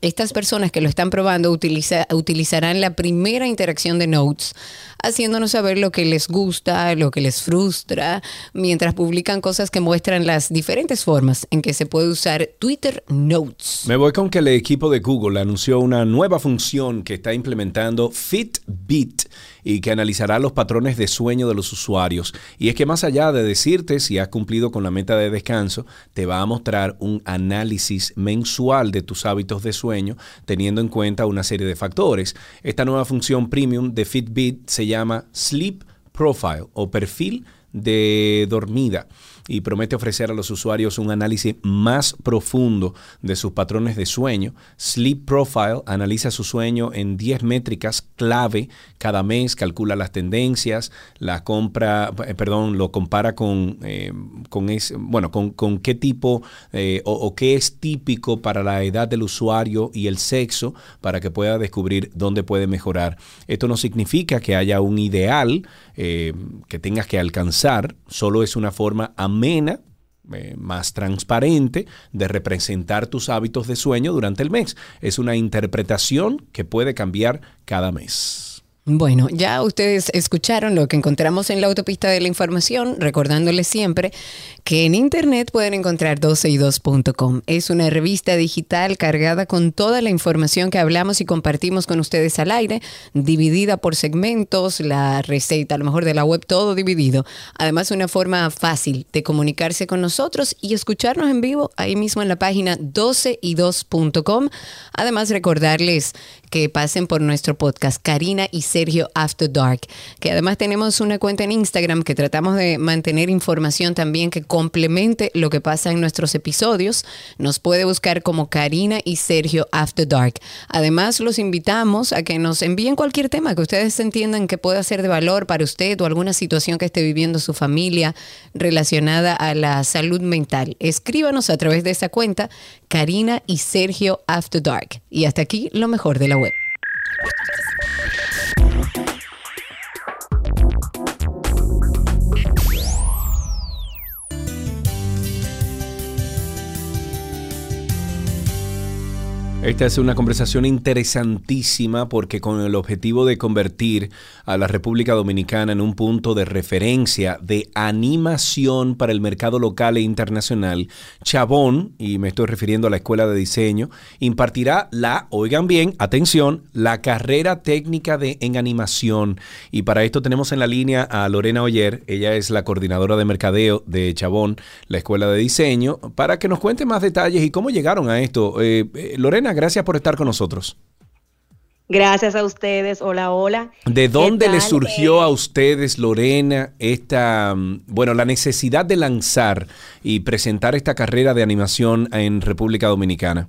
estas personas que lo están probando utilizarán la primera interacción de Notes, haciéndonos saber lo que les gusta, lo que les frustra, mientras publican cosas que muestran las diferentes formas en que se puede usar Twitter Notes. Me voy con que el equipo de Google anunció una nueva función que está implementando Fitbit y que analizará los patrones de sueño de los usuarios. Y es que más allá de decirte si has cumplido con la meta de descanso, te va a mostrar un análisis mensual de tus hábitos de sueño, teniendo en cuenta una serie de factores. Esta nueva función premium de Fitbit se llama Sleep Profile o perfil de dormida y promete ofrecer a los usuarios un análisis más profundo de sus patrones de sueño. Sleep Profile analiza su sueño en 10 métricas clave cada mes, calcula las tendencias, la compra, eh, perdón, lo compara con, eh, con, bueno, con, qué tipo eh, o, o qué es típico para la edad del usuario y el sexo para que pueda descubrir dónde puede mejorar. Esto no significa que haya un ideal que tengas que alcanzar, solo es una forma amena eh, más transparente de representar tus hábitos de sueño durante el mes. Es una interpretación que puede cambiar cada mes. Bueno, ya ustedes escucharon lo que encontramos en la autopista de la información, recordándoles siempre que en internet pueden encontrar 12y2.com. Es una revista digital cargada con toda la información que hablamos y compartimos con ustedes al aire, dividida por segmentos, la receta, a lo mejor de la web, todo dividido. Además, una forma fácil de comunicarse con nosotros y escucharnos en vivo ahí mismo en la página 12y2.com. Además, recordarles que pasen por nuestro podcast Karina y Sergio After Dark, que además tenemos una cuenta en Instagram que tratamos de mantener información también que complemente lo que pasa en nuestros episodios. Nos puede buscar como Karina y Sergio After Dark. Además, los invitamos a que nos envíen cualquier tema que ustedes entiendan que pueda ser de valor para usted o alguna situación que esté viviendo su familia relacionada a la salud mental. Escríbanos a través de esa cuenta Karina y Sergio After Dark. Y hasta aquí lo mejor de la Thank you. Esta es una conversación interesantísima porque con el objetivo de convertir a la República Dominicana en un punto de referencia de animación para el mercado local e internacional, Chabón, y me estoy refiriendo a la Escuela de Diseño, impartirá la, oigan bien, atención, la carrera técnica de en animación. Y para esto tenemos en la línea a Lorena Oyer, ella es la coordinadora de mercadeo de Chabón, la Escuela de Diseño, para que nos cuente más detalles y cómo llegaron a esto. Eh, eh, Lorena, gracias por estar con nosotros. Gracias a ustedes. Hola, hola. ¿De dónde le surgió a ustedes, Lorena, esta, mm, bueno, la necesidad de lanzar y presentar esta carrera de animación en República Dominicana?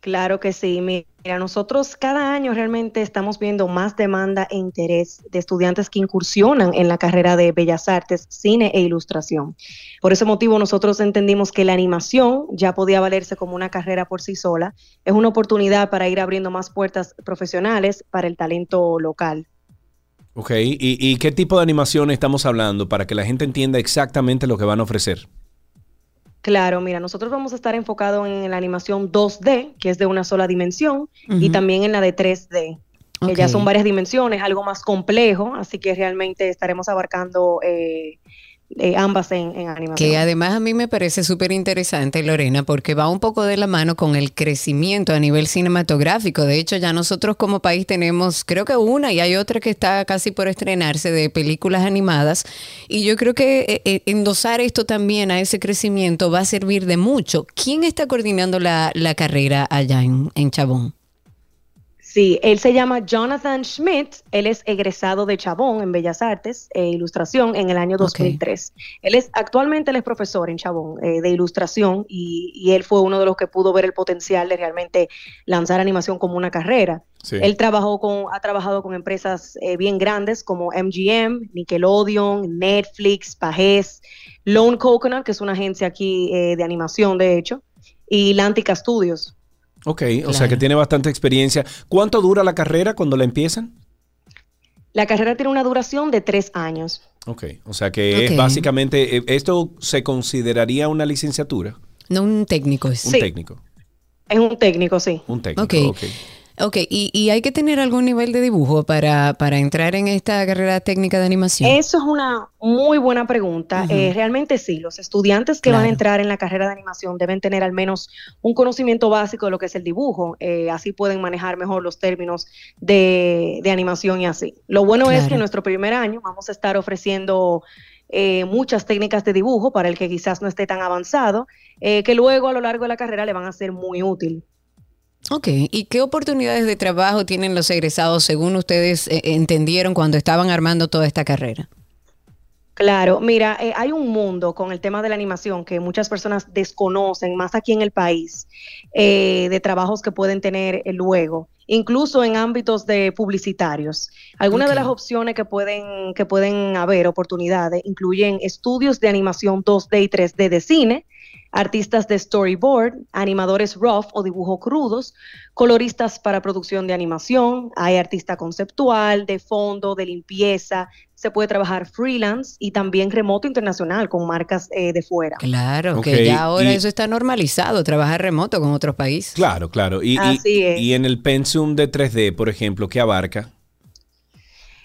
Claro que sí. Mira, nosotros cada año realmente estamos viendo más demanda e interés de estudiantes que incursionan en la carrera de Bellas Artes, Cine e Ilustración. Por ese motivo nosotros entendimos que la animación ya podía valerse como una carrera por sí sola. Es una oportunidad para ir abriendo más puertas profesionales para el talento local. Ok, y qué tipo de animación estamos hablando para que la gente entienda exactamente lo que van a ofrecer? Claro, mira, nosotros vamos a estar enfocados en la animación 2D, que es de una sola dimensión, y también en la de 3D, que ya son varias dimensiones, algo más complejo, así que realmente estaremos abarcando eh, eh, ambas en, animación. Que además a mí me parece súper interesante, Lorena, porque va un poco de la mano con el crecimiento a nivel cinematográfico. De hecho, ya nosotros como país tenemos, creo que una y hay otra que está casi por estrenarse de películas animadas. Y yo creo que eh, eh, endosar esto también a ese crecimiento va a servir de mucho. ¿Quién está coordinando la, carrera allá en, en Chabón? Sí, él se llama Jonathan Schmidt, él es egresado de Chabón en Bellas Artes e Ilustración en el año 2003. Él es actualmente él es profesor en Chabón eh, de Ilustración y, él fue uno de los que pudo ver el potencial de realmente lanzar animación como una carrera. Él trabajó con, ha trabajado con empresas eh, bien grandes como MGM, Nickelodeon, Netflix, Pajes, Lone Coconut, que es una agencia aquí eh, de animación de hecho, y Lantica Studios. Ok, o sea que tiene bastante experiencia. ¿Cuánto dura la carrera cuando la empiezan? La carrera tiene una duración de tres años. Ok, o sea que es básicamente, eh, ¿esto se consideraría una licenciatura? No un técnico. Es. Un técnico. Es un técnico, sí. Un técnico, ok. Ok, ¿Y, hay que tener algún nivel de dibujo para, para, entrar en esta carrera técnica de animación? Eso es una muy buena pregunta. Eh, realmente sí, los estudiantes que van a entrar en la carrera de animación deben tener al menos un conocimiento básico de lo que es el dibujo. Eh, así pueden manejar mejor los términos de, animación y así. Lo bueno es que en nuestro primer año vamos a estar ofreciendo... Eh, muchas técnicas de dibujo para el que quizás no esté tan avanzado, que luego a lo largo de la carrera le van a ser muy útil. Ok, ¿y qué oportunidades de trabajo tienen los egresados según ustedes eh, entendieron cuando estaban armando toda esta carrera? Claro, mira, eh, hay un mundo con el tema de la animación que muchas personas desconocen, más aquí en el país, eh, de trabajos que pueden tener luego, incluso en ámbitos de publicitarios. Algunas de las opciones que pueden, que pueden haber, oportunidades, incluyen estudios de animación 2D y 3D de cine, artistas de storyboard, animadores rough o dibujo crudos, coloristas para producción de animación, hay artista conceptual, de fondo, de limpieza, se puede trabajar freelance y también remoto internacional con marcas eh, de fuera. Claro, que ya ahora eso está normalizado, trabajar remoto con otros países. Claro, claro. Y, y en el pensum de 3D, por ejemplo, ¿qué abarca?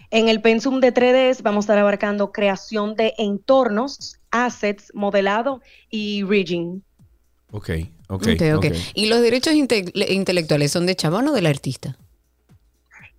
En el pensum de 3D vamos a estar abarcando creación de entornos, assets, modelado y rigging. Ok, ok. okay, ¿Y los derechos intelectuales son de Chabón o del artista?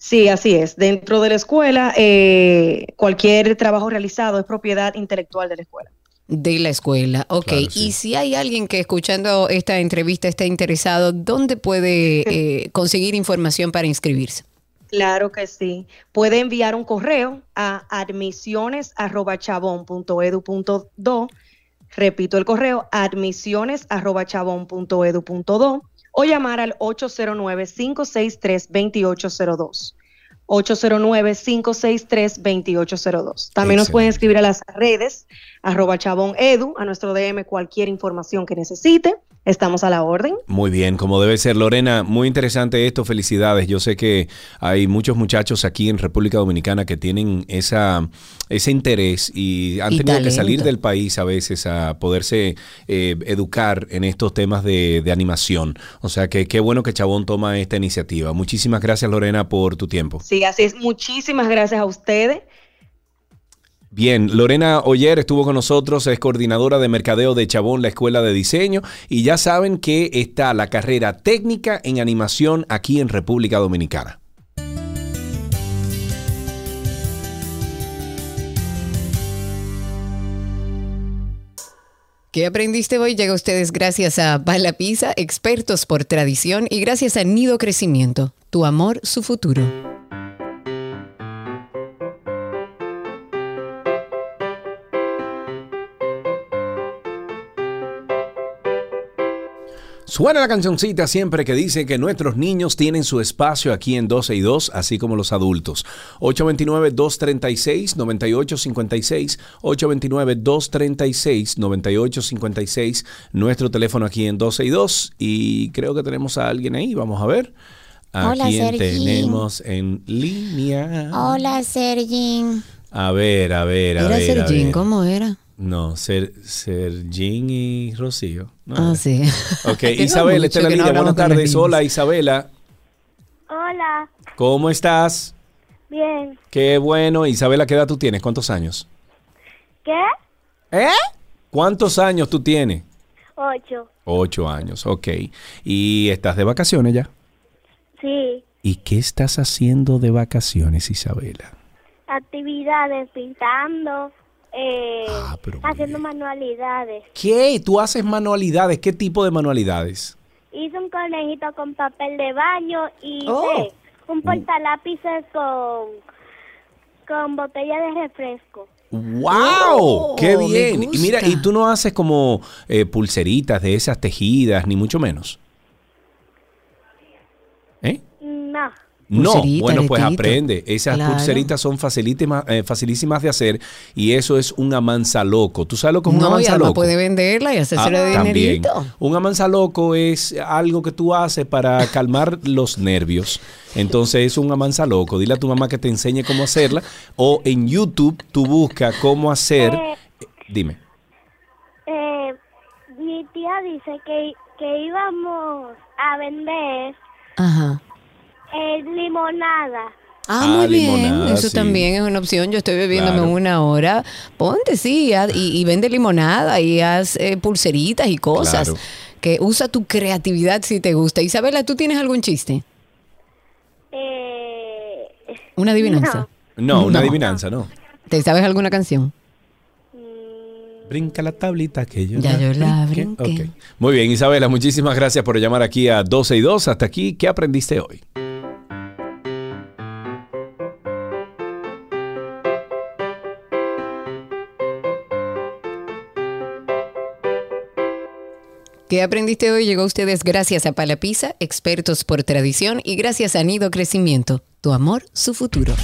Sí, así es. Dentro de la escuela, eh, cualquier trabajo realizado es propiedad intelectual de la escuela. De la escuela, ok. Y si hay alguien que escuchando esta entrevista está interesado, ¿dónde puede eh, conseguir información para inscribirse? Claro que sí. Puede enviar un correo a admisiones.chabón.edu.do. Repito el correo, admisiones.chabón.edu.do o llamar al 809-563-2802. 809-563-2802. También nos pueden escribir a las redes, arroba chabón edu, a nuestro DM cualquier información que necesite. Estamos a la orden. Muy bien, como debe ser. Lorena, muy interesante esto. Felicidades. Yo sé que hay muchos muchachos aquí en República Dominicana que tienen esa, ese interés y han tenido que salir del país a veces a poderse eh, educar en estos temas de, de, animación. O sea que qué bueno que Chabón toma esta iniciativa. Muchísimas gracias, Lorena, por tu tiempo. Sí, así es. Muchísimas gracias a ustedes. Bien, Lorena Oyer estuvo con nosotros, es coordinadora de mercadeo de Chabón, la Escuela de Diseño, y ya saben que está la carrera técnica en animación aquí en República Dominicana. ¿Qué aprendiste hoy? Llega a ustedes gracias a Bala Pizza, expertos por tradición, y gracias a Nido Crecimiento, tu amor, su futuro. Suena la cancioncita siempre que dice que nuestros niños tienen su espacio aquí en 12 y 2, así como los adultos. 829-236-9856, 829-236-9856, nuestro teléfono aquí en 12 y 2. Y creo que tenemos a alguien ahí, vamos a ver. ¿A Hola, quién tenemos en línea? Hola, Sergin. A ver, a ver, a ¿Era ver. Sergin? ¿Cómo era? No, Ser, Sergin y Rocío. ah, sí. Ok, Isabela está en la línea. Buenas tardes. Hola, Isabela. Hola. ¿Cómo estás? Bien. Qué bueno. Isabela, ¿qué edad tú tienes? ¿Cuántos años? ¿Qué? ¿Eh? ¿Cuántos años tú tienes? Ocho. Ocho años, ok. ¿Y estás de vacaciones ya? Sí. ¿Y qué estás haciendo de vacaciones, Isabela? Actividades, pintando, eh, ah, haciendo manualidades. ¿Qué? ¿Tú haces manualidades? ¿Qué tipo de manualidades? Hice un conejito con papel de baño y oh. un portalápices con, con botella de refresco. ¡Wow! ¡Qué Oh, me bien! Y mira, y tú no haces como eh, pulseritas de esas tejidas, ni mucho menos. ¿Eh? No. No, bueno, pues aprende. Esas Claro. pulseritas son facilísimas, eh, facilísimas de hacer y eso es un amanzaloco. ¿Tú sabes lo que es un No, y además amanzaloco? puede venderla y hacerse de Ah, también. dinerito. Un amanzaloco es algo que tú haces para calmar los nervios. Entonces es un amanzaloco. Dile a tu mamá que te enseñe cómo hacerla. O en YouTube tú buscas cómo hacer. Eh. Dime. Eh, mi tía dice que, que íbamos a vender Ajá. Eh, limonada. Ah, Ah, muy bien. limonada, Eso sí. también es una opción. Yo estoy bebiéndome Claro. una hora. Ponte, sí, y, y vende limonada y haz eh, pulseritas y cosas. Claro. Que usa tu creatividad si te gusta. Isabela, ¿tú tienes algún chiste? Eh, ¿Una adivinanza? No, una No. adivinanza, no. ¿Te sabes alguna canción? Brinca la tablita que yo Ya yo la brinqué. Ok. Muy bien, Isabela, muchísimas gracias por llamar aquí a 12 y 2. Hasta aquí, ¿qué aprendiste hoy? ¿Qué aprendiste hoy? Llegó a ustedes gracias a Palapisa, expertos por tradición, y gracias a Nido Crecimiento. Tu amor, su futuro.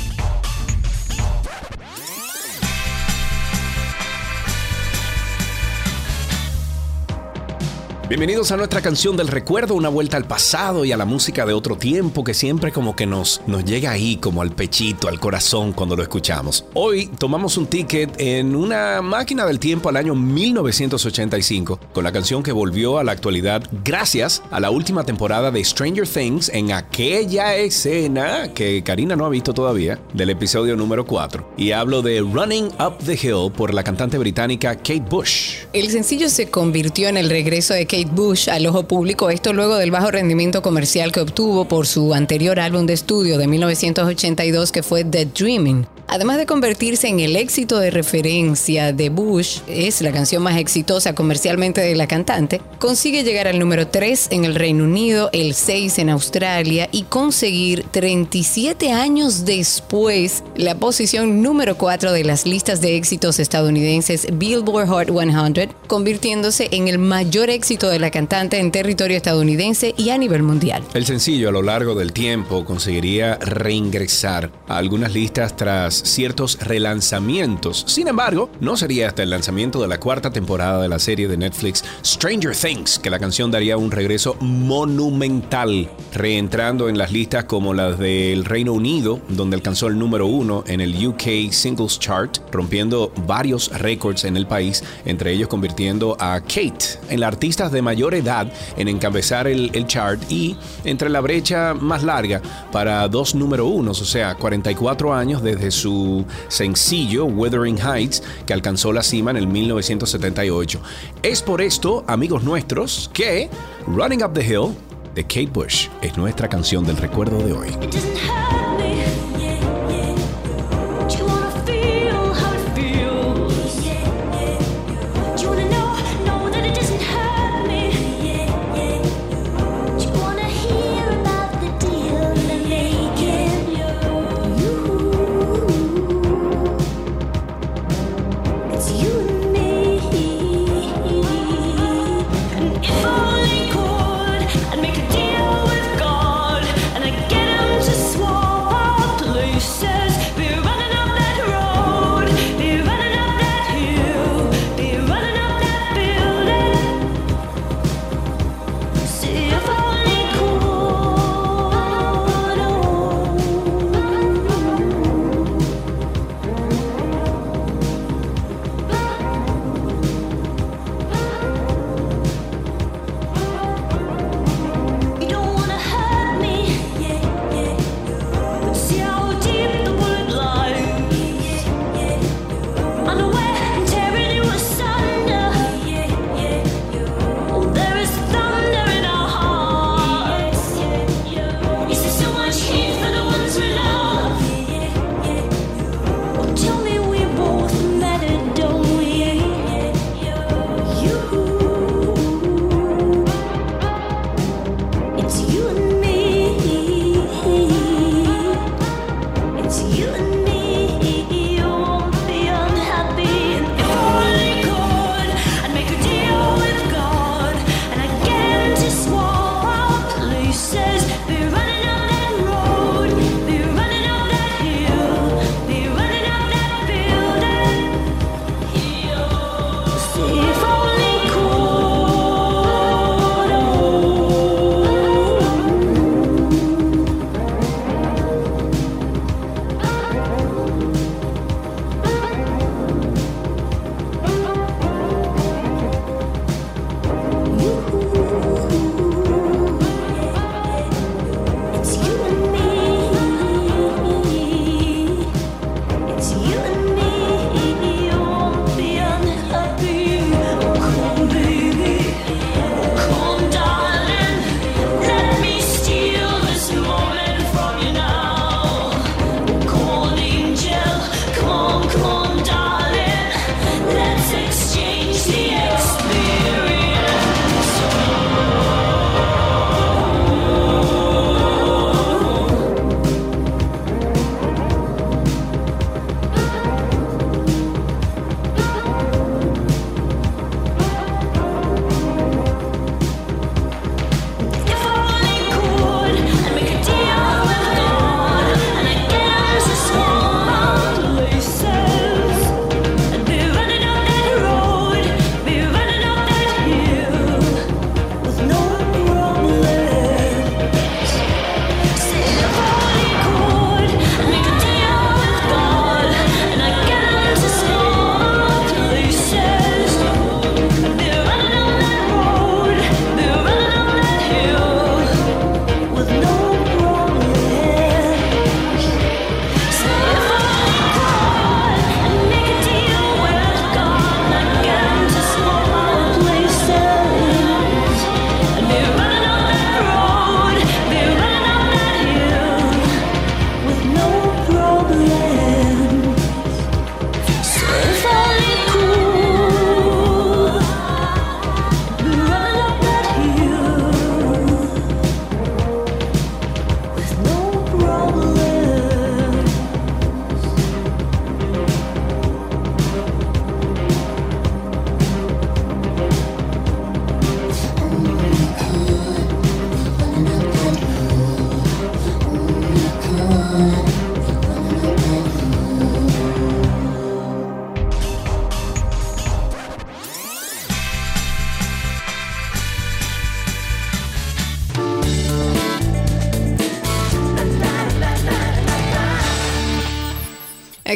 Bienvenidos a nuestra canción del recuerdo, una vuelta al pasado y a la música de otro tiempo que siempre como que nos, nos llega ahí, como al pechito, al corazón cuando lo escuchamos. Hoy tomamos un ticket en una máquina del tiempo al año 1985 con la canción que volvió a la actualidad gracias a la última temporada de Stranger Things en aquella escena que Karina no ha visto todavía del episodio número 4. Y hablo de Running Up the Hill por la cantante británica Kate Bush. El sencillo se convirtió en el regreso de Kate Bush al ojo público, esto luego del bajo rendimiento comercial que obtuvo por su anterior álbum de estudio de 1982 que fue The Dreaming. Además de convertirse en el éxito de referencia de Bush, es la canción más exitosa comercialmente de la cantante, consigue llegar al número 3 en el Reino Unido, el 6 en Australia y conseguir 37 años después la posición número 4 de las listas de éxitos estadounidenses Billboard Hot 100, convirtiéndose en el mayor éxito de la cantante en territorio estadounidense y a nivel mundial. El sencillo a lo largo del tiempo conseguiría reingresar a algunas listas tras ciertos relanzamientos. Sin embargo, no sería hasta el lanzamiento de la cuarta temporada de la serie de Netflix Stranger Things que la canción daría un regreso monumental, reentrando en las listas como las del Reino Unido, donde alcanzó el número uno en el UK Singles Chart, rompiendo varios récords en el país, entre ellos convirtiendo a Kate en la artista de mayor edad en encabezar el, el chart y entre la brecha más larga para dos número unos, o sea, 44 años desde su sencillo Wuthering Heights, que alcanzó la cima en el 1978. Es por esto, amigos nuestros, que Running Up the Hill de Kate Bush es nuestra canción del recuerdo de hoy.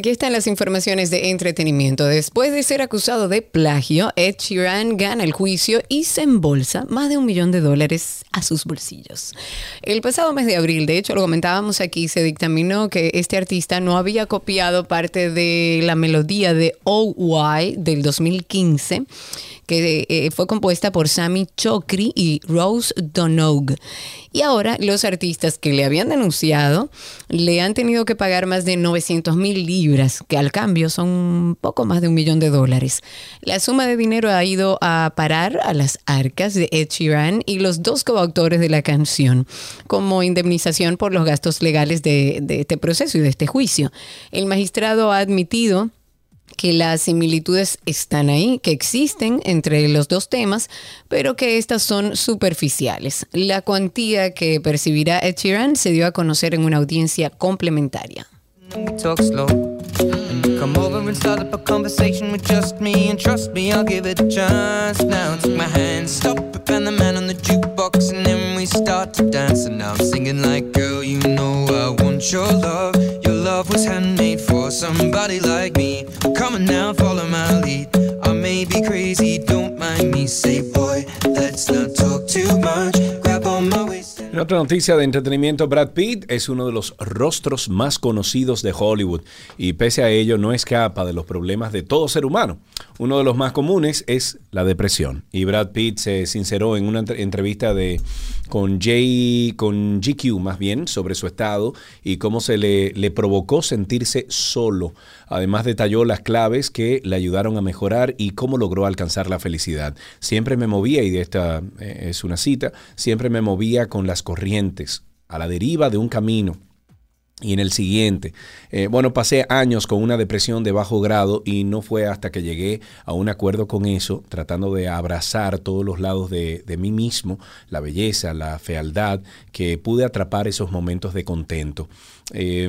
Aquí están las informaciones de entretenimiento. Después de ser acusado de plagio, Ed Sheeran gana el juicio y se embolsa más de un millón de dólares a sus bolsillos. El pasado mes de abril, de hecho lo comentábamos aquí, se dictaminó que este artista no había copiado parte de la melodía de OY del 2015 que eh, fue compuesta por Sammy Chokri y Rose Donoghue. Y ahora los artistas que le habían denunciado le han tenido que pagar más de 900 mil libras, que al cambio son poco más de un millón de dólares. La suma de dinero ha ido a parar a las arcas de Ed Sheeran y los dos coautores de la canción, como indemnización por los gastos legales de, de este proceso y de este juicio. El magistrado ha admitido que las similitudes están ahí, que existen entre los dos temas, pero que estas son superficiales. La cuantía que percibirá Ed Sheeran se dio a conocer en una audiencia complementaria. And we start to dance. And now I'm singing like, girl, you know I want your love. Your love was handmade for somebody like me. Come on now, follow my lead. I may be crazy, don't mind me. Say, boy, let's not talk too much. Grab on my waist. En otra noticia de entretenimiento, Brad Pitt es uno de los rostros más conocidos de Hollywood y pese a ello no escapa de los problemas de todo ser humano. Uno de los más comunes es la depresión y Brad Pitt se sinceró en una entre- entrevista de con Jay, con GQ más bien, sobre su estado y cómo se le, le provocó sentirse solo. Además detalló las claves que le ayudaron a mejorar y cómo logró alcanzar la felicidad. Siempre me movía, y esta eh, es una cita, siempre me movía con las corrientes, a la deriva de un camino y en el siguiente. Eh, bueno, pasé años con una depresión de bajo grado y no fue hasta que llegué a un acuerdo con eso, tratando de abrazar todos los lados de, mí mismo, la belleza, la fealdad, que pude atrapar esos momentos de contento. Eh,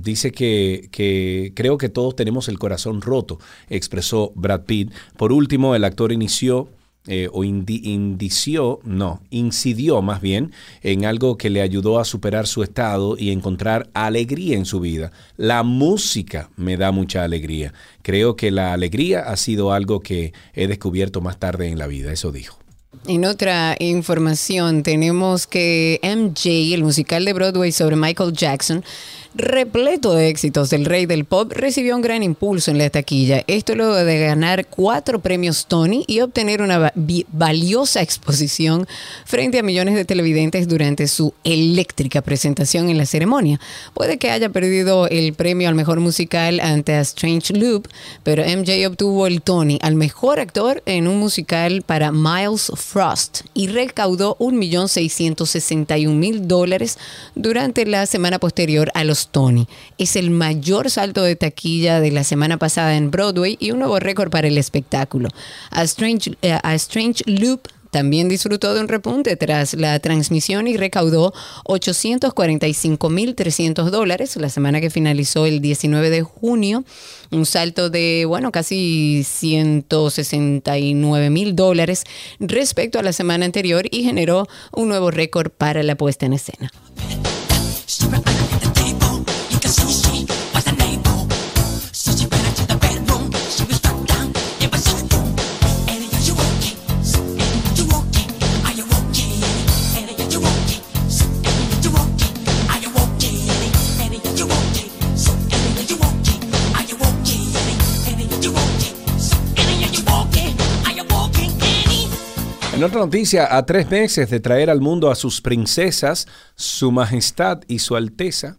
dice que, que creo que todos tenemos el corazón roto, expresó Brad Pitt. Por último, el actor inició eh, o indi- indició, no, incidió más bien en algo que le ayudó a superar su estado y encontrar alegría en su vida. La música me da mucha alegría. Creo que la alegría ha sido algo que he descubierto más tarde en la vida, eso dijo. En otra información tenemos que MJ, el musical de Broadway sobre Michael Jackson, repleto de éxitos del rey del pop, recibió un gran impulso en la taquilla. Esto luego de ganar cuatro premios Tony y obtener una valiosa exposición frente a millones de televidentes durante su eléctrica presentación en la ceremonia. Puede que haya perdido el premio al mejor musical ante A Strange Loop, pero MJ obtuvo el Tony al mejor actor en un musical para Miles Frost y recaudó 1.661.000 dólares durante la semana posterior a los Tony. Es el mayor salto de taquilla de la semana pasada en Broadway y un nuevo récord para el espectáculo. A Strange, eh, A Strange Loop también disfrutó de un repunte tras la transmisión y recaudó 845.300 dólares la semana que finalizó el 19 de junio. Un salto de, bueno, casi 169.000 dólares respecto a la semana anterior y generó un nuevo récord para la puesta en escena. En otra noticia, a tres meses de traer al mundo a sus princesas, su majestad y su alteza,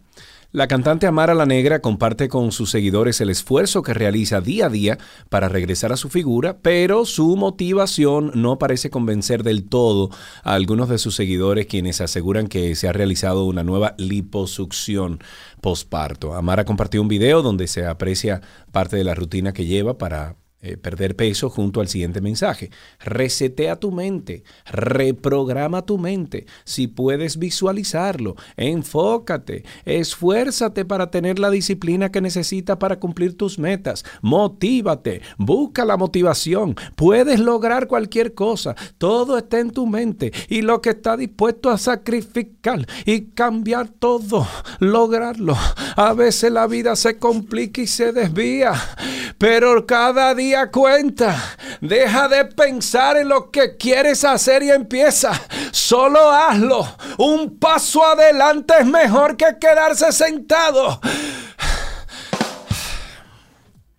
la cantante Amara la Negra comparte con sus seguidores el esfuerzo que realiza día a día para regresar a su figura, pero su motivación no parece convencer del todo a algunos de sus seguidores quienes aseguran que se ha realizado una nueva liposucción posparto. Amara compartió un video donde se aprecia parte de la rutina que lleva para eh, perder peso junto al siguiente mensaje. Resetea tu mente, reprograma tu mente. Si puedes visualizarlo, enfócate, esfuérzate para tener la disciplina que necesitas para cumplir tus metas. Motívate, busca la motivación. Puedes lograr cualquier cosa. Todo está en tu mente y lo que está dispuesto a sacrificar y cambiar todo, lograrlo. A veces la vida se complica y se desvía, pero cada día cuenta. Deja de pensar en lo que quieres hacer y empieza. Solo hazlo. Un paso adelante es mejor que quedarse sentado.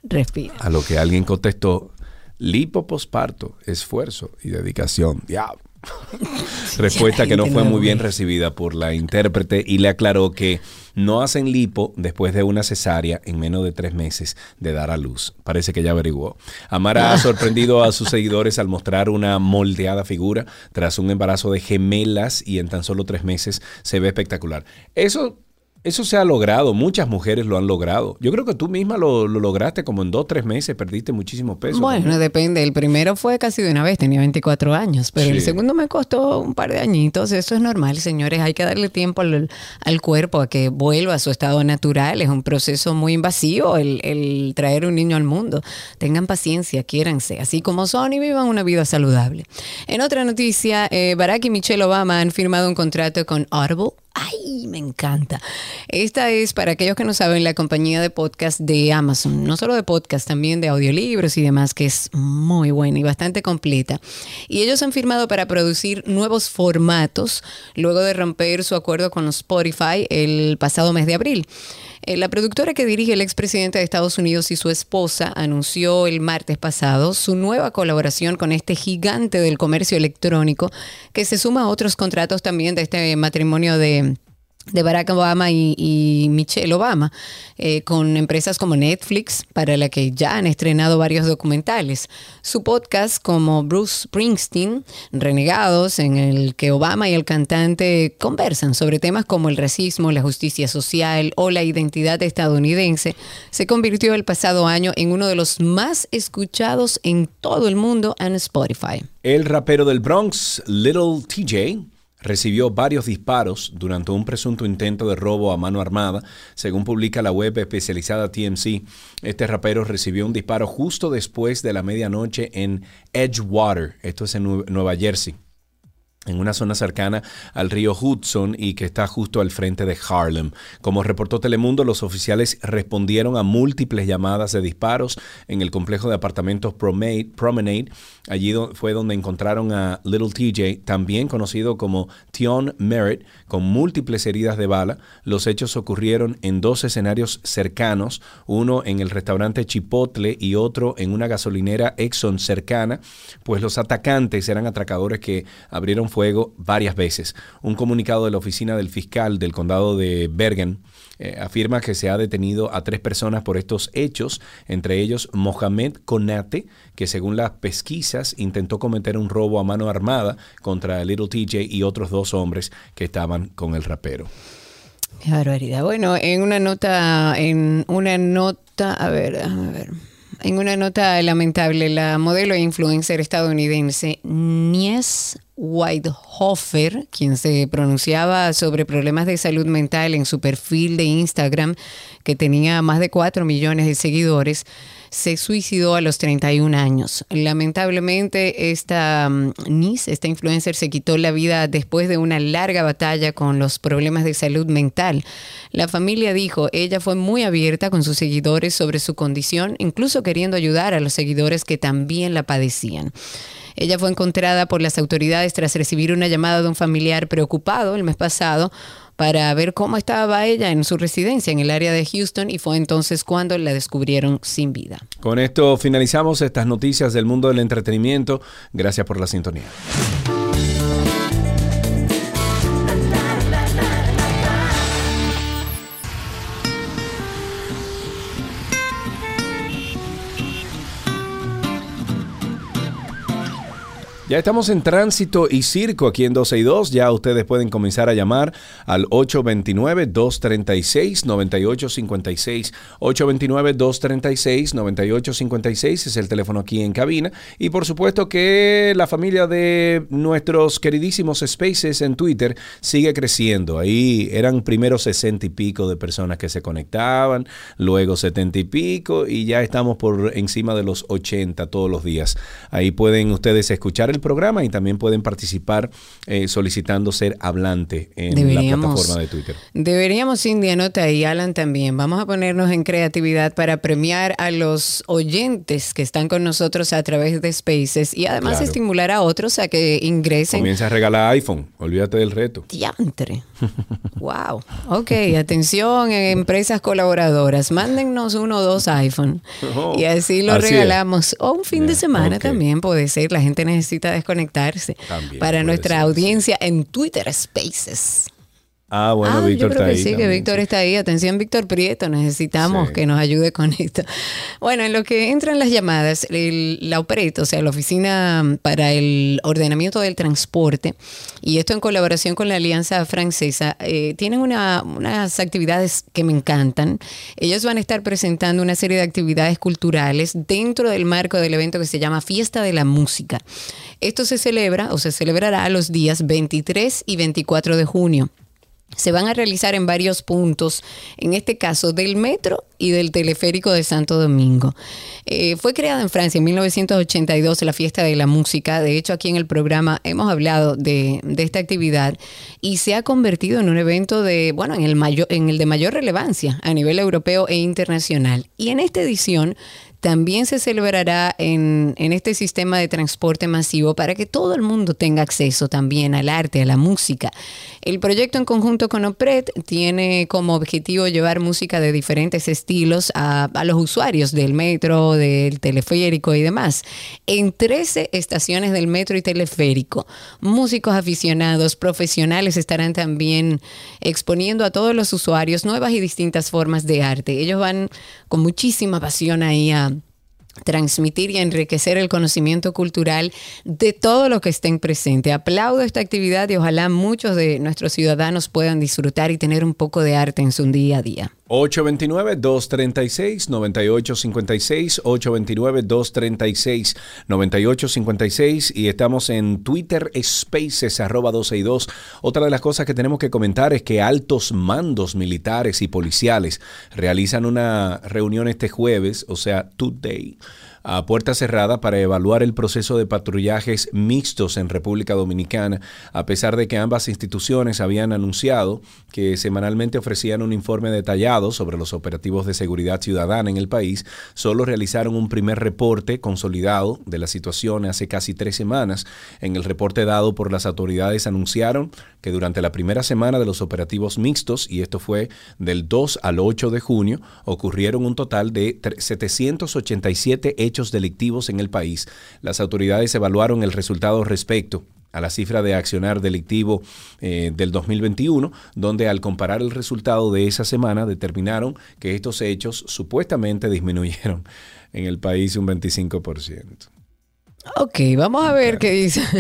Respira. A lo que alguien contestó, lipo posparto, esfuerzo y dedicación. Diablo. Respuesta que no fue muy bien recibida por la intérprete y le aclaró que no hacen lipo después de una cesárea en menos de tres meses de dar a luz. Parece que ya averiguó. Amara ha sorprendido a sus seguidores al mostrar una moldeada figura tras un embarazo de gemelas y en tan solo tres meses se ve espectacular. Eso eso se ha logrado, muchas mujeres lo han logrado. Yo creo que tú misma lo, lograste como en dos, tres meses, perdiste muchísimo peso. Bueno, depende. El primero fue casi de una vez, tenía 24 años, pero el segundo me costó un par de añitos. Eso es normal, señores. Hay que darle tiempo al, cuerpo a que vuelva a su estado natural. Es un proceso muy invasivo el, traer un niño al mundo. Tengan paciencia, quiéranse, así como son y vivan una vida saludable. En otra noticia, eh, Barack y Michelle Obama han firmado un contrato con Audible ¡Ay, me encanta! Esta es, para aquellos que no saben, la compañía de podcast de Amazon. No solo de podcast, también de audiolibros y demás, que es muy buena y bastante completa. Y ellos han firmado para producir nuevos formatos luego de romper su acuerdo con Spotify el pasado mes de abril. Eh, la productora que dirige el expresidente de Estados Unidos y su esposa anunció el martes pasado su nueva colaboración con este gigante del comercio electrónico que se suma a otros contratos también de este matrimonio de de Barack Obama y, Michelle Obama, eh, con empresas como Netflix, para la que ya han estrenado varios documentales. Su podcast como Bruce Springsteen, Renegados, en el que Obama y el cantante conversan sobre temas como el racismo, la justicia social o la identidad estadounidense, se convirtió el pasado año en uno de los más escuchados en todo el mundo en Spotify. El rapero del Bronx, Little TJ, recibió varios disparos durante un presunto intento de robo a mano armada. Según publica la web especializada TMC, este rapero recibió un disparo justo después de la medianoche en Edgewater, esto es en Nueva Jersey en una zona cercana al río Hudson y que está justo al frente de Harlem. Como reportó Telemundo, los oficiales respondieron a múltiples llamadas de disparos en el complejo de apartamentos Promenade. Allí fue donde encontraron a Little TJ, también conocido como Tion Merritt, con múltiples heridas de bala. Los hechos ocurrieron en dos escenarios cercanos, uno en el restaurante Chipotle y otro en una gasolinera Exxon cercana, pues los atacantes eran atracadores que abrieron fuego varias veces. Un comunicado de la oficina del fiscal del condado de Bergen eh, afirma que se ha detenido a tres personas por estos hechos, entre ellos Mohamed Konate, que según las pesquisas intentó cometer un robo a mano armada contra Little TJ y otros dos hombres que estaban con el rapero. Qué barbaridad. Bueno, en una nota, en una nota, a ver, a ver. En una nota lamentable, la modelo e influencer estadounidense Nies Whitehofer, quien se pronunciaba sobre problemas de salud mental en su perfil de Instagram, que tenía más de 4 millones de seguidores, se suicidó a los 31 años. Lamentablemente, esta mm, Nis, esta influencer, se quitó la vida después de una larga batalla con los problemas de salud mental. La familia dijo, ella fue muy abierta con sus seguidores sobre su condición, incluso queriendo ayudar a los seguidores que también la padecían. Ella fue encontrada por las autoridades tras recibir una llamada de un familiar preocupado el mes pasado para ver cómo estaba ella en su residencia en el área de Houston y fue entonces cuando la descubrieron sin vida. Con esto finalizamos estas noticias del mundo del entretenimiento. Gracias por la sintonía. Ya estamos en tránsito y circo aquí en 12 y 2. Ya ustedes pueden comenzar a llamar al 829-236-9856. 829-236-9856 es el teléfono aquí en cabina. Y por supuesto que la familia de nuestros queridísimos Spaces en Twitter sigue creciendo. Ahí eran primero 60 y pico de personas que se conectaban, luego 70 y pico y ya estamos por encima de los 80 todos los días. Ahí pueden ustedes escuchar el programa y también pueden participar eh, solicitando ser hablante en la plataforma de Twitter. Deberíamos, Cindy, anota y Alan también. Vamos a ponernos en creatividad para premiar a los oyentes que están con nosotros a través de Spaces y además Claro. estimular a otros a que ingresen. Comienza a regalar iPhone, olvídate del reto. Diantre. Wow. Ok, atención, eh, empresas colaboradoras. Mándennos uno o dos iPhone. Oh, y así lo así regalamos. O un fin de semana también puede ser. La gente necesita desconectarse. También Para nuestra audiencia en Twitter Spaces. Ah, bueno, Ah, Víctor yo creo está que ahí. sí, que Víctor está ahí. Atención, Víctor Prieto, necesitamos Sí. que nos ayude con esto. Bueno, en lo que entran las llamadas, el- la OPRET, o sea, la Oficina para el Ordenamiento del Transporte, y esto en colaboración con la Alianza Francesa, eh, tienen una- unas actividades que me encantan. Ellos van a estar presentando una serie de actividades culturales dentro del marco del evento que se llama Fiesta de la Música. Esto se celebra o se celebrará los días 23 y 24 de junio se van a realizar en varios puntos, en este caso del metro y del teleférico de Santo Domingo. Eh, fue creada en Francia en 1982 la fiesta de la música. De hecho, aquí en el programa hemos hablado de, de esta actividad y se ha convertido en un evento de, bueno, en el, mayor, en el de mayor relevancia a nivel europeo e internacional. Y en esta edición también se celebrará en, en este sistema de transporte masivo para que todo el mundo tenga acceso también al arte, a la música. El proyecto en conjunto con OPRED tiene como objetivo llevar música de diferentes estilos a, a los usuarios del metro, del teleférico y demás. En 13 estaciones del metro y teleférico, músicos aficionados, profesionales estarán también exponiendo a todos los usuarios nuevas y distintas formas de arte. Ellos van con muchísima pasión ahí a transmitir y enriquecer el conocimiento cultural de todo lo que estén presente. Aplaudo esta actividad y ojalá muchos de nuestros ciudadanos puedan disfrutar y tener un poco de arte en su día a día. 829-236-9856, 829-236-9856 y estamos en Twitter Spaces arroba 12 y 2. Otra de las cosas que tenemos que comentar es que altos mandos militares y policiales realizan una reunión este jueves, o sea, today, a puerta cerrada para evaluar el proceso de patrullajes mixtos en República Dominicana, a pesar de que ambas instituciones habían anunciado que semanalmente ofrecían un informe detallado sobre los operativos de seguridad ciudadana en el país, solo realizaron un primer reporte consolidado de la situación hace casi tres semanas. En el reporte dado por las autoridades anunciaron que durante la primera semana de los operativos mixtos, y esto fue del 2 al 8 de junio, ocurrieron un total de tre- 787 hechos delictivos en el país. Las autoridades evaluaron el resultado respecto a la cifra de accionar delictivo eh, del 2021, donde al comparar el resultado de esa semana determinaron que estos hechos supuestamente disminuyeron en el país un 25%. Ok, vamos a ver qué dice.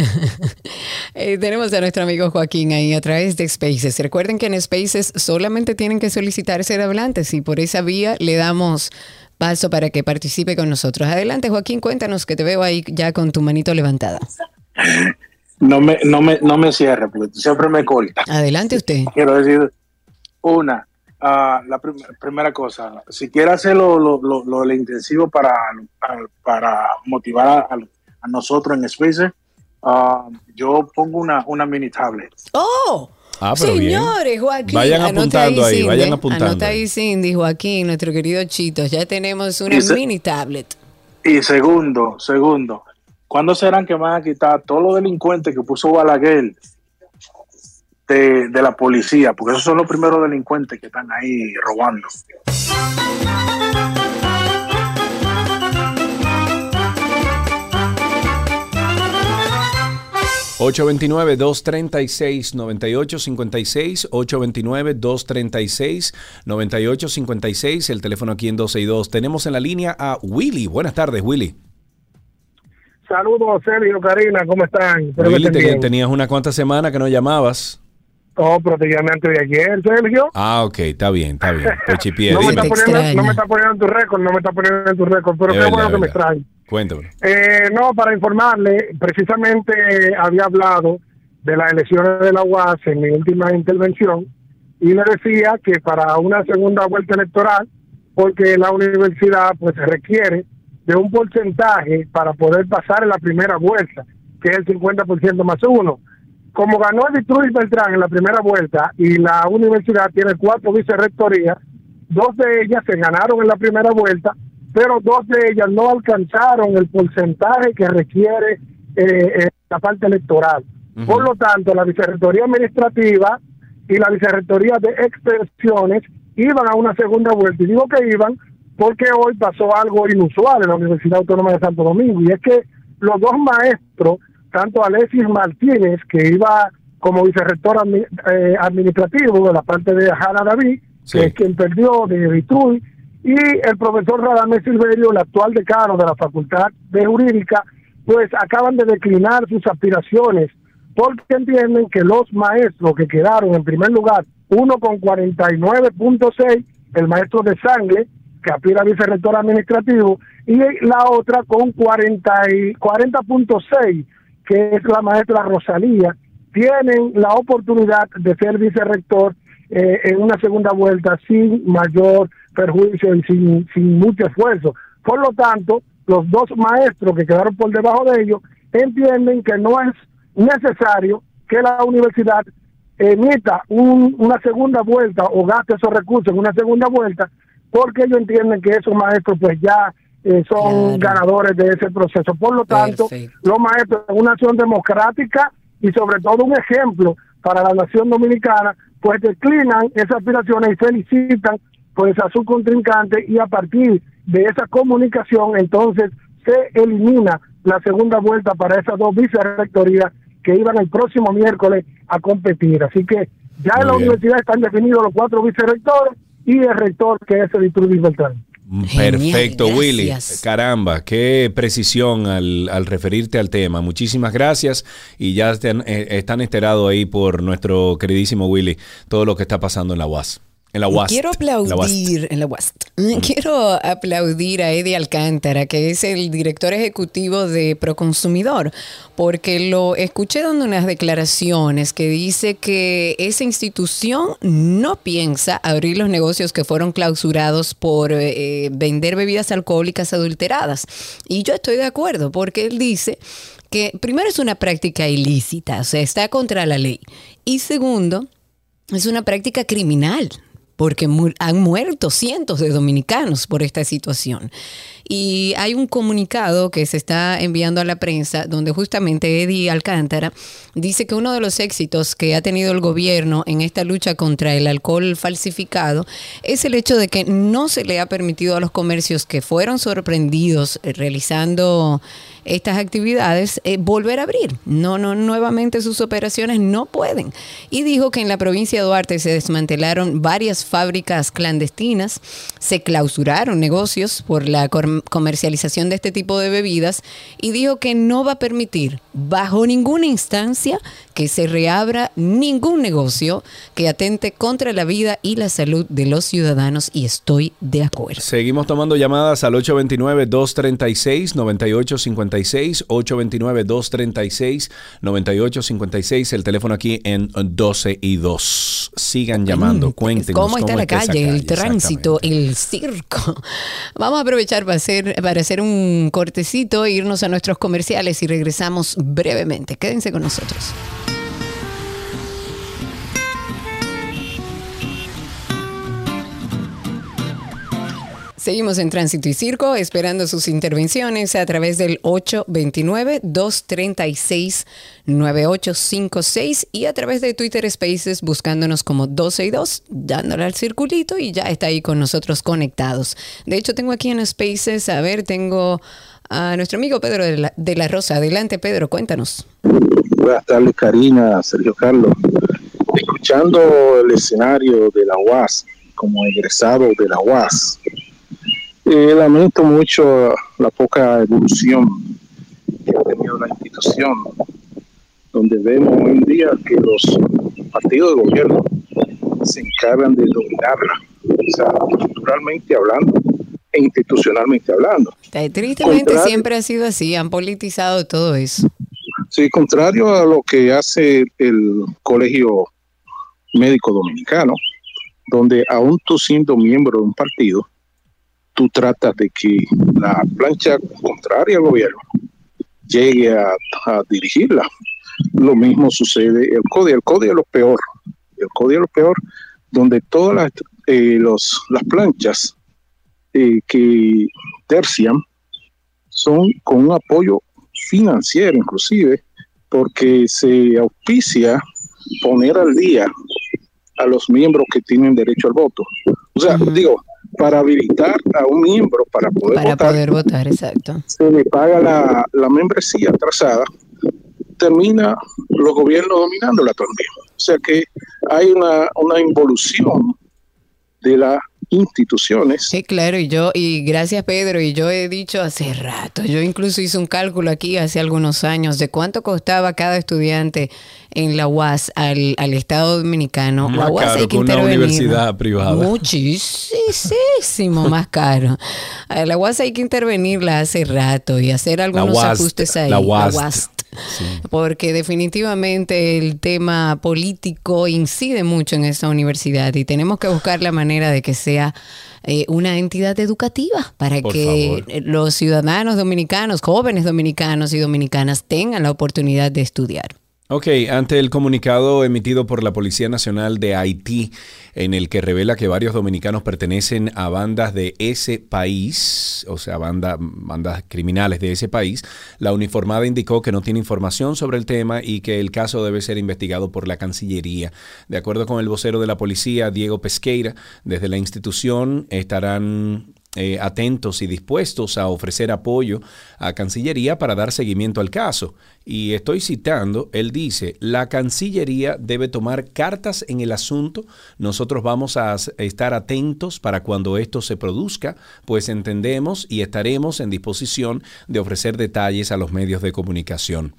Eh, tenemos a nuestro amigo Joaquín ahí a través de Spaces. Recuerden que en Spaces solamente tienen que solicitar ser hablantes y por esa vía le damos paso para que participe con nosotros. Adelante, Joaquín, cuéntanos que te veo ahí ya con tu manito levantada. No me, no me, no me cierre, porque siempre me corta. Adelante usted. Quiero decir, una, ah, la prim- primera cosa, si quiere hacer lo, lo, lo- lo del intensivo para, para, para motivar a, nosotros en Spaces, ah, yo pongo una, una mini tablet. ¡Oh! Ah, pero bien. Señores, Joaquín. Vayan apuntando ahí, Cindy, vayan apuntando Anota ahí. Cindy, Joaquín, nuestro querido Chito. Ya tenemos una se- mini tablet. Y segundo, segundo, ¿cuándo serán que van a quitar todos los delincuentes que puso Balaguer de, de la policía? Porque esos son los primeros delincuentes que están ahí robando. 829-236-9856, 829-236-9856, el teléfono aquí en 12 y 2. Tenemos en la línea a Willy. Buenas tardes, Willy. Saludos, Sergio, Karina, ¿cómo están? Espero que Willy, estén te- bien. tenías unas cuantas semanas que no llamabas. Oh, pero te llamé antes de ayer, Sergio. Ah, ok, está bien, está bien. No me, está poniendo, no me está poniendo en tu récord, no me está poniendo en tu récord, pero Es qué verdad, bueno que me verdad. Cuéntame. Eh, no, para informarle, precisamente había hablado de las elecciones de la UAS en mi última intervención y le decía que para una segunda vuelta electoral, porque la universidad pues requiere de un porcentaje para poder pasar en la primera vuelta, que es el 50% más uno. Como ganó Edith Beltrán en la primera vuelta y la universidad tiene cuatro vicerrectorías, dos de ellas se ganaron en la primera vuelta, pero dos de ellas no alcanzaron el porcentaje que requiere eh, eh, la parte electoral. Por lo tanto, la vicerrectoría administrativa y la vicerrectoría de expresiones iban a una segunda vuelta. Y digo que iban porque hoy pasó algo inusual en la Universidad Autónoma de Santo Domingo, y es que los dos maestros, tanto Alexis Martínez, que iba como vicerrector eh, administrativo de la parte de Hanna David, que es quien perdió de Vitruy, y el profesor Radamés Silverio, el actual decano de la Facultad de Jurídica, pues acaban de declinar sus aspiraciones porque entienden que los maestros que quedaron en primer lugar, uno con 49.6, el maestro de sangre, que aspira a vicerrector administrativo, y la otra con 40 y 40.6, que es la maestra Rosalía, tienen la oportunidad de ser vicerrector eh, en una segunda vuelta sin mayor perjuicio y sin, sin mucho esfuerzo. Por lo tanto, los dos maestros que quedaron por debajo de ellos entienden que no es necesario que la universidad emita un- una segunda vuelta o gaste esos recursos en una segunda vuelta porque ellos entienden que esos maestros pues ya eh, son ganadores de ese proceso. Por lo tanto, los maestros en una nación democrática y sobre todo un ejemplo para la nación dominicana, pues declinan esas aspiraciones y felicitan pues a su contrincante y a partir de esa comunicación entonces se elimina la segunda vuelta para esas dos vicerrectorías que iban el próximo miércoles a competir. Así que ya en la bien. universidad están definidos los cuatro vicerrectores y el rector que es el Iturbi Beltrán. Perfecto, gracias. Willy. Caramba, qué precisión al, al referirte al tema. Muchísimas gracias y ya están, eh, están enterados ahí por nuestro queridísimo Willy todo lo que está pasando en la UAS. En la UAS. Quiero aplaudir en la UAST. Quiero aplaudir a Eddie Alcántara, que es el director ejecutivo de Proconsumidor, porque lo escuché dando unas declaraciones que dice que esa institución no piensa abrir los negocios que fueron clausurados por eh, vender bebidas alcohólicas adulteradas. Y yo estoy de acuerdo, porque él dice que primero es una práctica ilícita, o sea, está contra la ley. Y segundo, es una práctica criminal, porque mu- han muerto cientos de dominicanos por esta situación. Y hay un comunicado que se está enviando a la prensa donde justamente Eddie Alcántara dice que uno de los éxitos que ha tenido el gobierno en esta lucha contra el alcohol falsificado es el hecho de que no se le ha permitido a los comercios que fueron sorprendidos eh, realizando estas actividades eh, volver a abrir. No, no, nuevamente sus operaciones no pueden. Y dijo que en la provincia de Duarte se desmantelaron varias fábricas clandestinas, se clausuraron negocios por la comercialización de este tipo de bebidas y dijo que no va a permitir bajo ninguna instancia que se reabra ningún negocio que atente contra la vida y la salud de los ciudadanos y estoy de acuerdo. Seguimos tomando llamadas al 829-236-9856, 829-236-9856, el teléfono aquí en 12 y 2. Sigan llamando, cuéntenos ¿Cómo está la esa calle, el tránsito, el circo? Vamos a aprovechar para hacer, para hacer un cortecito, irnos a nuestros comerciales y regresamos brevemente. Quédense con nosotros. Seguimos en Tránsito y Circo, esperando sus intervenciones a través del 829-236-9856 y a través de Twitter Spaces buscándonos como 12 y 2, dándole al circulito y ya está ahí con nosotros conectados. De hecho, tengo aquí en Spaces, a ver, tengo a nuestro amigo Pedro de la, de la Rosa. Adelante, Pedro, cuéntanos. Buenas tardes, Karina, Sergio Carlos. Escuchando el escenario de la UAS, como egresado de la UAS, eh, lamento mucho la poca evolución que ha tenido la institución, donde vemos hoy en día que los partidos de gobierno se encargan de dominarla, o sea, culturalmente hablando institucionalmente hablando. Tristemente Contrario- siempre ha sido así, han politizado todo eso. Sí, contrario a lo que hace el Colegio Médico Dominicano, donde aún tú siendo miembro de un partido, tú tratas de que la plancha contraria al gobierno llegue a, a dirigirla. Lo mismo sucede el CODI. El CODI es lo peor. El CODI es lo peor, donde todas las, eh, los, las planchas eh, que tercian son con un apoyo financiero inclusive, porque se auspicia poner al día a los miembros que tienen derecho al voto. O sea, digo, para habilitar a un miembro para poder Para votar, poder votar, exacto. se le paga la, la membresía atrasada, termina los gobiernos dominándola también. O sea que hay una, una involución de las instituciones. Sí, claro, y yo, y gracias Pedro, y yo he dicho hace rato, yo incluso hice un cálculo aquí hace algunos años de cuánto costaba cada estudiante en la UAS al, al Estado Dominicano. la UAS caro hay que que una intervenir. universidad privada. Muchísimo más caro. A la UAS hay que intervenirla hace rato y hacer algunos ajustes ahí. la UAST. Porque definitivamente el tema político incide mucho en esta universidad y tenemos que buscar la manera de que sea eh, una entidad educativa para Por que favor. los ciudadanos dominicanos, jóvenes dominicanos y dominicanas tengan la oportunidad de estudiar. Ok, ante el comunicado emitido por la Policía Nacional de Haití, en el que revela que varios dominicanos pertenecen a bandas de ese país, o sea, banda- bandas criminales de ese país, la uniformada indicó que no tiene información sobre el tema y que el caso debe ser investigado por la Cancillería. De acuerdo con el vocero de la policía, Diego Pesqueira, desde la institución estarán eh, atentos y dispuestos a ofrecer apoyo a Cancillería para dar seguimiento al caso. Y estoy citando, él dice, la Cancillería debe tomar cartas en el asunto, nosotros vamos a estar atentos para cuando esto se produzca, pues entendemos y estaremos en disposición de ofrecer detalles a los medios de comunicación.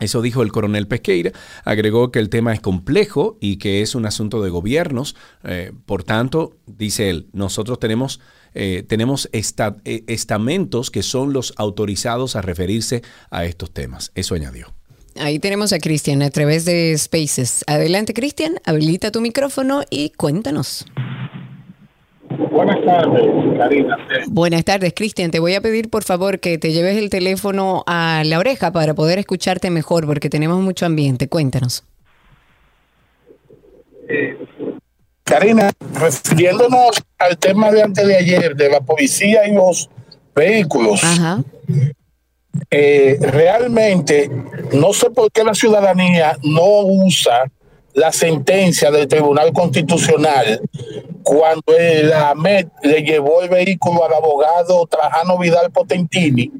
Eso dijo el coronel Pesqueira. Agregó que el tema es complejo y que es un asunto de gobiernos. Eh, por tanto, dice él, nosotros tenemos, eh, tenemos esta- eh, estamentos que son los autorizados a referirse a estos temas. Eso añadió. Ahí tenemos a Cristian a través de Spaces. Adelante, Cristian, habilita tu micrófono y cuéntanos. Buenas tardes, Karina. Buenas tardes, Cristian. Te voy a pedir, por favor, que te lleves el teléfono a la oreja para poder escucharte mejor, porque tenemos mucho ambiente. Cuéntanos. Karina, refiriéndonos al tema de antes de ayer de la policía y los vehículos, eh, realmente no sé por qué la ciudadanía no usa la sentencia del Tribunal Constitucional cuando el AMET le llevó el vehículo al abogado Trajano Vidal Potentini,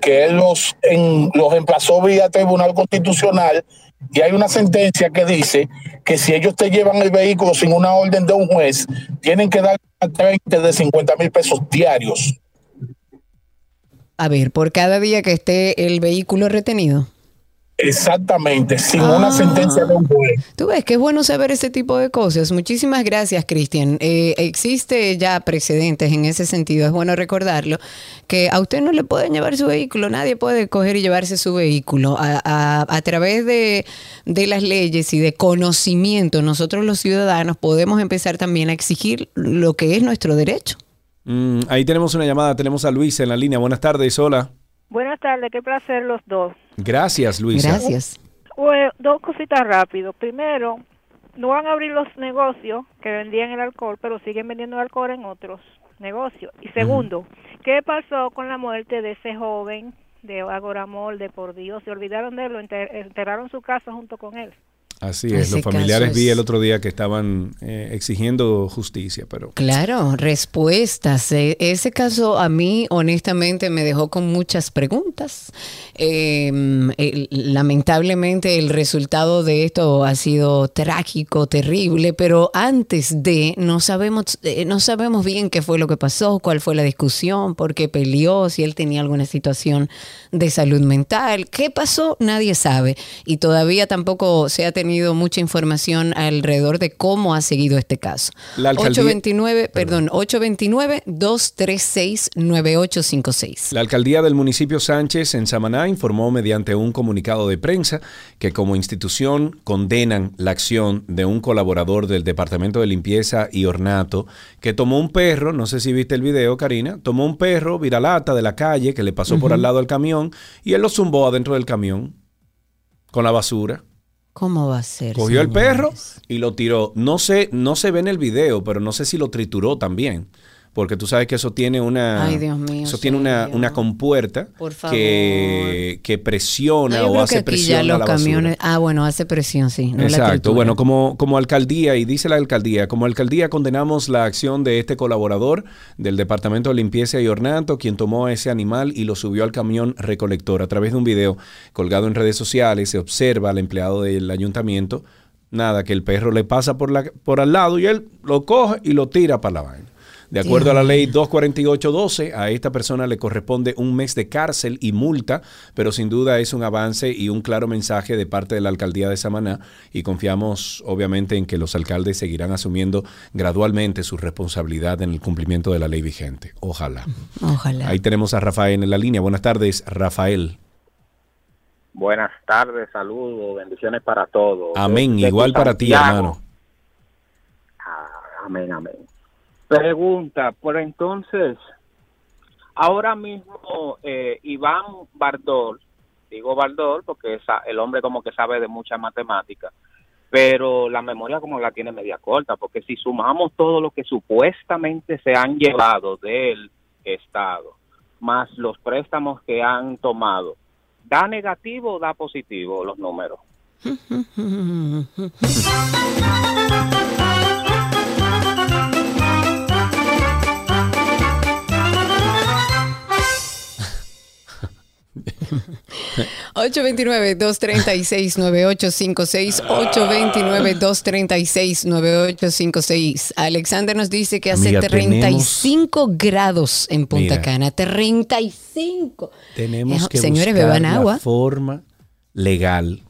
que él los, en, los emplazó vía Tribunal Constitucional y hay una sentencia que dice que si ellos te llevan el vehículo sin una orden de un juez, tienen que dar una 30 de 50 mil pesos diarios. A ver, por cada día que esté el vehículo retenido. Exactamente, sin una sentencia de un juez. Tú ves que es bueno saber ese tipo de cosas. Muchísimas gracias, Cristian. Eh, existe ya precedentes en ese sentido. Es bueno recordarlo que a usted no le pueden llevar su vehículo. Nadie puede coger y llevarse su vehículo. A, a- a través de, de las leyes y de conocimiento, nosotros los ciudadanos podemos empezar también a exigir lo que es nuestro derecho. Mm, ahí tenemos una llamada, tenemos a Luis en la línea. Buenas tardes, hola. Buenas tardes, qué placer los dos. Gracias, Luisa. Bueno, dos cositas rápido. Primero, no van a abrir los negocios que vendían el alcohol, pero siguen vendiendo alcohol en otros negocios. Y segundo, ¿qué pasó con la muerte de ese joven de Agoramol, de por Dios? Se olvidaron de él, lo enter- enterraron su casa junto con él. Así es, Ese los familiares vi el otro día que estaban eh, exigiendo justicia, pero Claro, respuestas. Eh, Ese caso a mí honestamente me dejó con muchas preguntas. Eh, el- lamentablemente el resultado de esto ha sido trágico, terrible, pero antes de no sabemos eh, no sabemos bien qué fue lo que pasó, cuál fue la discusión, por qué peleó, si él tenía alguna situación de salud mental, qué pasó, nadie sabe y todavía tampoco se ha tenido mucha información alrededor de cómo ha seguido este caso. La alcaldía- 829, perdón, 829-236-9856. La alcaldía del municipio Sánchez en Samaná informó mediante un comunicado de prensa que como institución condenan la acción de un colaborador del Departamento de Limpieza y Ornato que tomó un perro, no sé si viste el video, Karina, tomó un perro viralata de la calle que le pasó por al lado del camión y él lo zumbó adentro del camión con la basura. ¿Cómo va a ser? Cogió el perro y lo tiró. No sé, no se ve en el video, pero no sé si lo trituró también. Porque tú sabes que eso tiene una. Ay, Dios mío, Eso tiene una, una compuerta que, que presiona o hace presión ya a los la camiones. Ah, bueno, hace presión, sí. no Exacto. Bueno, como, como alcaldía, y dice la alcaldía, como alcaldía condenamos la acción de este colaborador del Departamento de Limpieza y Ornato, quien tomó a ese animal y lo subió al camión recolector. A través de un video colgado en redes sociales se observa al empleado del ayuntamiento, nada, que el perro le pasa por, la, por al lado y él lo coge y lo tira para la vaina. De acuerdo a la ley 248.12, a esta persona le corresponde un mes de cárcel y multa, pero sin duda es un avance y un claro mensaje de parte de la alcaldía de Samaná y confiamos obviamente en que los alcaldes seguirán asumiendo gradualmente su responsabilidad en el cumplimiento de la ley vigente. Ojalá. Ojalá. Ahí tenemos a Rafael en la línea. Buenas tardes, Rafael. Buenas tardes, saludos, bendiciones para todos. Amén. Igual para ti, hermano. Amén, amén. Pregunta, por entonces, ahora mismo eh, Iván Bardol, digo Bardol porque es el hombre como que sabe de mucha matemática, pero la memoria como la tiene media corta, porque si sumamos todo lo que supuestamente se han llevado del Estado, más los préstamos que han tomado, ¿da negativo o da positivo los números? ...829-236-9856... ...829-236-9856... Alexander nos dice que hace Amiga, 35 grados en Punta Mira. Cana. 35. Tenemos Eh, que señores, buscar beban la agua. forma legal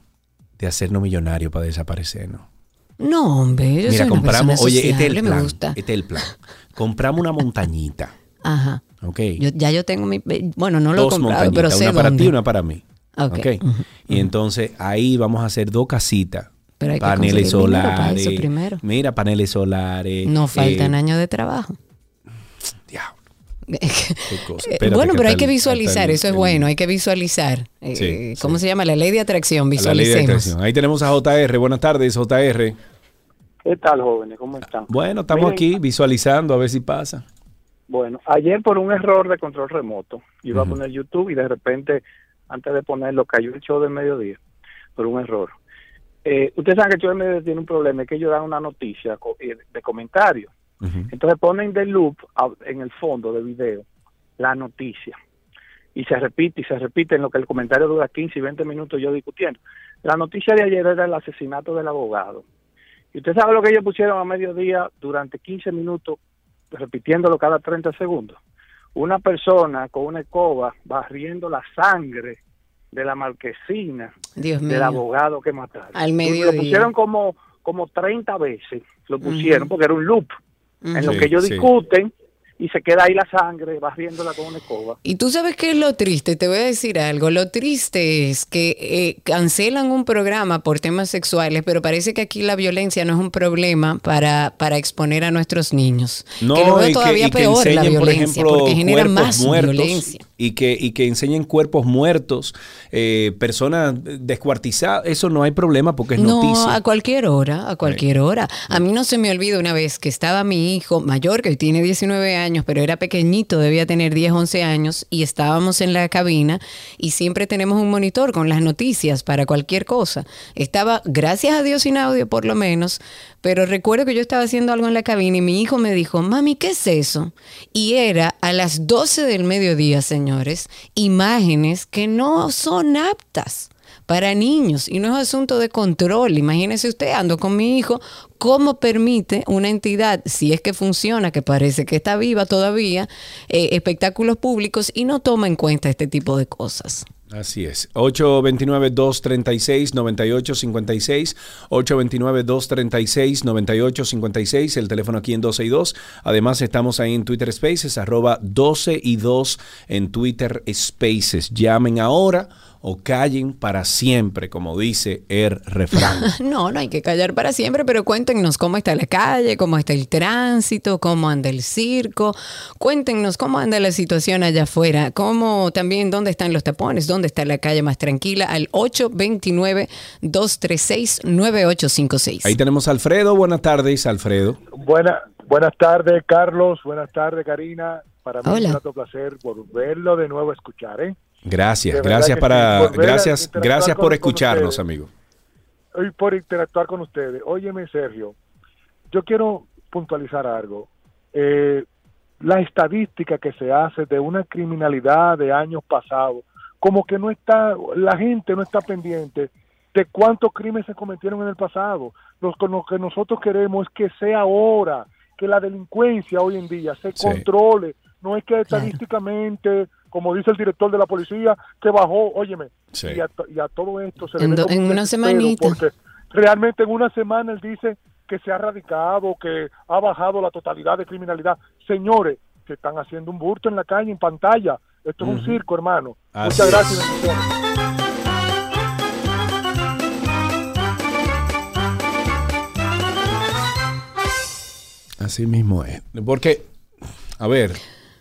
de hacernos millonarios para desaparecernos. No, hombre, yo Mira, soy una compramos, persona oye, este es el me plan. gusta. Este es el plan. Compramos una montañita, Ajá. ¿Ok? Yo- ya yo tengo mi... Bueno, no lo he comprado, montañitas, pero sé una para ti y una para mí. Ok. ¿ok? Y entonces ahí vamos a hacer dos casitas. Pero hay que paneles conseguir dinero para solares. eso primero. Mira, paneles solares. No faltan eh, años de trabajo. qué cosa. Eh, Espérate bueno, que pero hay que visualizar, eso es bueno, hay que visualizar. Eh, Sí, ¿Cómo se llama? La ley de atracción, la ley de visualicemos. atracción. Ahí tenemos a JR. Buenas tardes, JR. ¿Qué tal, jóvenes? ¿Cómo están? Bueno, estamos Miren, aquí visualizando a ver si pasa. Bueno, ayer por un error de control remoto, iba a poner YouTube y de repente, antes de ponerlo, cayó el show del mediodía por un error. Eh, ustedes saben que el show del mediodía tiene un problema, es que ellos dan una noticia eh, de comentario. Entonces ponen de loop en el fondo del video la noticia. Y se repite y se repite en lo que el comentario dura 15 y 20 minutos yo discutiendo. La noticia de ayer era el asesinato del abogado. Y usted sabe lo que ellos pusieron a mediodía durante 15 minutos, repitiéndolo cada 30 segundos. Una persona con una escoba barriendo la sangre de la marquesina Dios del mío. abogado que mataron. Al Lo mediodía. pusieron como, como 30 veces, lo pusieron, porque era un loop en lo que ellos Sí, sí. Y se queda ahí la sangre barriéndola con una escoba. Y tú sabes qué es lo triste, te voy a decir algo. Lo triste es que eh, cancelan un programa por temas sexuales, pero parece que aquí la violencia no es un problema para, para exponer a nuestros niños. No, que y que- todavía que peor la enseñen, por violencia, ejemplo, porque genera más muertos. violencia. Y que, y que enseñen cuerpos muertos, eh, personas descuartizadas, eso no hay problema porque es no, noticia. a cualquier hora, a cualquier hora. A mí no se me olvida una vez que estaba mi hijo mayor, que hoy tiene 19 años, pero era pequeñito, debía tener 10, 11 años, y estábamos en la cabina y siempre tenemos un monitor con las noticias para cualquier cosa. Estaba, gracias a Dios, sin audio por lo menos, pero recuerdo que yo estaba haciendo algo en la cabina y mi hijo me dijo, mami, ¿qué es eso? Y era a las 12 del mediodía, señores, imágenes que no son aptas para niños y no es asunto de control. Imagínese usted, ando con mi hijo, ¿cómo permite una entidad, si es que funciona, que parece que está viva todavía, eh, espectáculos públicos y no toma en cuenta este tipo de cosas? Así es. 829-236-9856. 829-236-9856. El teléfono aquí en 12 y 2. Además, estamos ahí en Twitter Spaces, arroba 12 y 2 en Twitter Spaces. Llamen ahora o callen para siempre, como dice el refrán. no, no hay que callar para siempre, pero cuéntenos cómo está la calle, cómo está el tránsito, cómo anda el circo. Cuéntenos cómo anda la situación allá afuera, cómo también dónde están los tapones, dónde está la calle más tranquila, al 829-236-9856. Ahí tenemos a Alfredo. Buenas tardes, Alfredo. Buena, buenas tardes, Carlos. Buenas tardes, Karina. Para mí Hola. es un placer volverlo de nuevo a escuchar, ¿eh? Gracias, gracias para, sí, gracias, gracias con- por con escucharnos, ustedes. amigo. Hoy por interactuar con ustedes. Óyeme, Sergio, yo quiero puntualizar algo. Eh, la estadística que se hace de una criminalidad de años pasados, como que no está, la gente no está pendiente de cuántos crímenes se cometieron en el pasado. Lo, con lo que nosotros queremos es que sea ahora, que la delincuencia hoy en día se Sí. controle. No es que estadísticamente, como dice el director de la policía, que bajó, óyeme, Sí. y, a, to- y a todo esto se le En do- en un una semanita. Porque realmente en una semana él dice que se ha radicado, que ha bajado la totalidad de criminalidad. Señores, que están haciendo un burto en la calle, en pantalla. Esto es un circo, hermano. Así Muchas gracias. Así mismo es. Porque, a ver,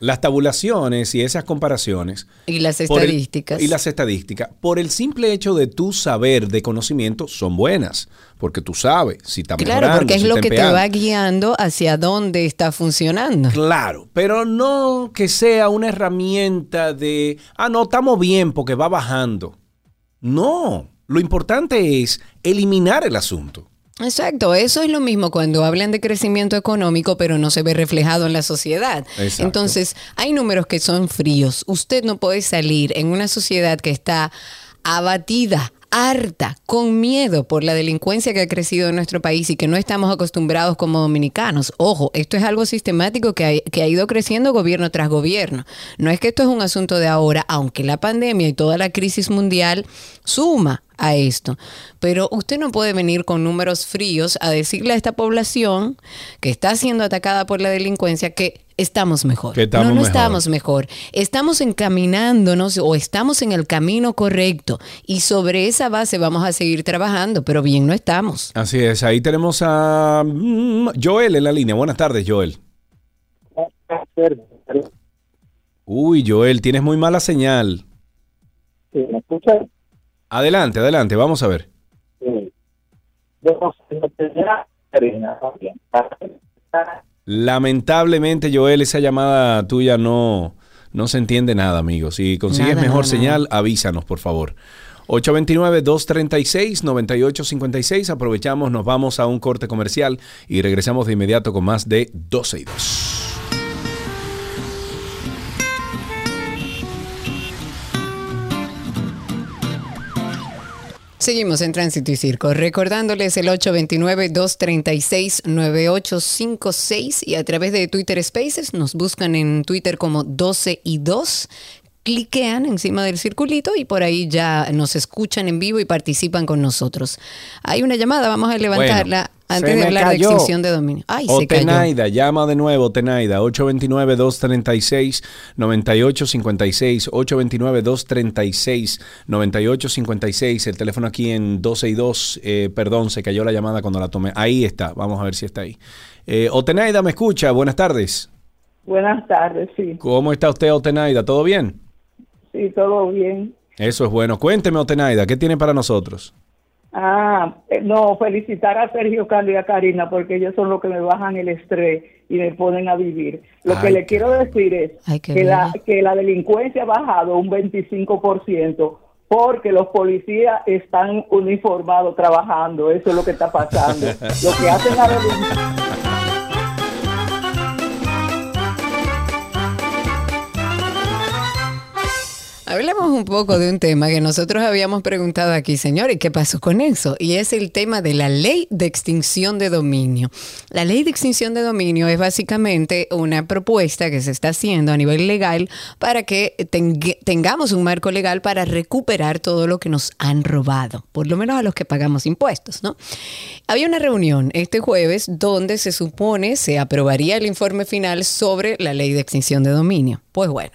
las tabulaciones y esas comparaciones. Y las el- estadísticas. y las estadísticas, por el simple hecho de tú saber de conocimiento, son buenas. Porque tú sabes si está Claro, mejorando, porque es si lo que te va guiando hacia dónde está funcionando. Claro, pero no que sea una herramienta de, ah, no, estamos bien porque va bajando. No, lo importante es eliminar el asunto. Exacto, eso es lo mismo cuando hablan de crecimiento económico, pero no se ve reflejado en la sociedad. Exacto. Entonces, hay números que son fríos. Usted no puede salir en una sociedad que está abatida, harta, con miedo por la delincuencia que ha crecido en nuestro país y que no estamos acostumbrados como dominicanos. Ojo, esto es algo sistemático que ha, ido creciendo gobierno tras gobierno. No es que esto es un asunto de ahora, aunque la pandemia y toda la crisis mundial suma a esto. Pero usted no puede venir con números fríos a decirle a esta población que está siendo atacada por la delincuencia que estamos mejor. Que estamos no, no mejor. estamos mejor. Estamos encaminándonos o estamos en el camino correcto y sobre esa base vamos a seguir trabajando, pero bien no estamos. Así es, ahí tenemos a mm, Joel en la línea. Buenas tardes, Joel. Uy, Joel, tienes muy mala señal. Sí, ¿me escuchas? Adelante, adelante, vamos a ver. Sí. Yo Lamentablemente, Joel, esa llamada tuya no, no se entiende nada, amigo. Si consigues Nada, mejor nada, señal, avísanos, por favor. 829-236-9856. Aprovechamos, nos vamos a un corte comercial y regresamos de inmediato con más de 12 y 2. Seguimos en Tránsito y Circo, recordándoles el 829-236-9856 y a través de Twitter Spaces nos buscan en Twitter como 12 y 2. Cliquean encima del circulito y por ahí ya nos escuchan en vivo y participan con nosotros. Hay una llamada, vamos a levantarla Bueno, antes de hablar cayó. de extinción de dominio. Ay, o se cayó. Tenaida, llama de nuevo, Tenaida, 829-236-9856, 829-236-9856, el teléfono aquí en 12 y 2, eh, perdón, se cayó la llamada cuando la tomé, ahí está, vamos a ver si está ahí. Eh, Otenaida, ¿me escucha? Buenas tardes. Buenas tardes, sí. ¿Cómo está usted, Otenaida? ¿Todo bien? Sí, todo bien. Eso es bueno. Cuénteme, Otenaida, ¿qué tiene para nosotros? Ah, eh, no, felicitar a Sergio Carlos y a Karina porque ellos son los que me bajan el estrés y me ponen a vivir. Lo que le quiero decir es Ay, que la, que la delincuencia ha bajado un 25% porque los policías están uniformados trabajando. Eso es lo que está pasando. lo que hacen la delincuencia. Hablemos un poco de un tema que nosotros habíamos preguntado aquí, señor, ¿y qué pasó con eso? Y es el tema de la ley de extinción de dominio. La ley de extinción de dominio es básicamente una propuesta que se está haciendo a nivel legal para que teng- tengamos un marco legal para recuperar todo lo que nos han robado, por lo menos a los que pagamos impuestos, ¿no? Había una reunión este jueves donde se supone se aprobaría el informe final sobre la ley de extinción de dominio. Pues bueno,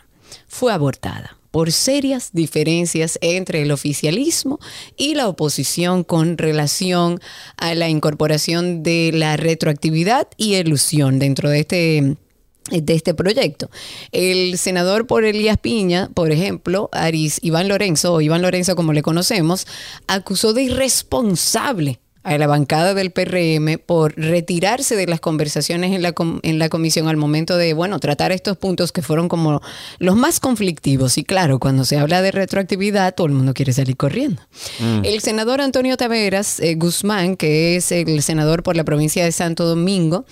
fue abortada por serias diferencias entre el oficialismo y la oposición con relación a la incorporación de la retroactividad y elusión dentro de este de este proyecto. El senador por Elías Piña, por ejemplo, Aris Iván Lorenzo, o Iván Lorenzo como le conocemos, acusó de irresponsable a la bancada del PRM por retirarse de las conversaciones en la, com- en la comisión al momento de, bueno, tratar estos puntos que fueron como los más conflictivos. Y claro, cuando se habla de retroactividad, todo el mundo quiere salir corriendo. El senador Antonio Taveras eh, Guzmán, que es el senador por la provincia de Santo Domingo,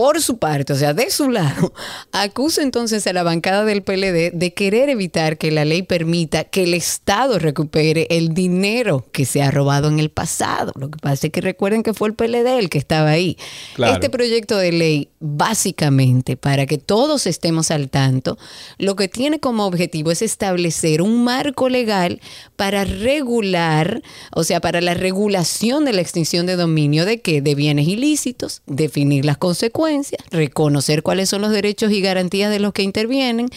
por su parte, o sea, de su lado, acusa entonces a la bancada del PLD de querer evitar que la ley permita que el Estado recupere el dinero que se ha robado en el pasado. Lo que pasa es que recuerden que fue el PLD el que estaba ahí. Claro. Este proyecto de ley, básicamente, para que todos estemos al tanto, lo que tiene como objetivo es establecer un marco legal para regular, o sea, para la regulación de la extinción de dominio de qué? De bienes ilícitos, definir las consecuencias, reconocer cuáles son los derechos y garantías de los que intervienen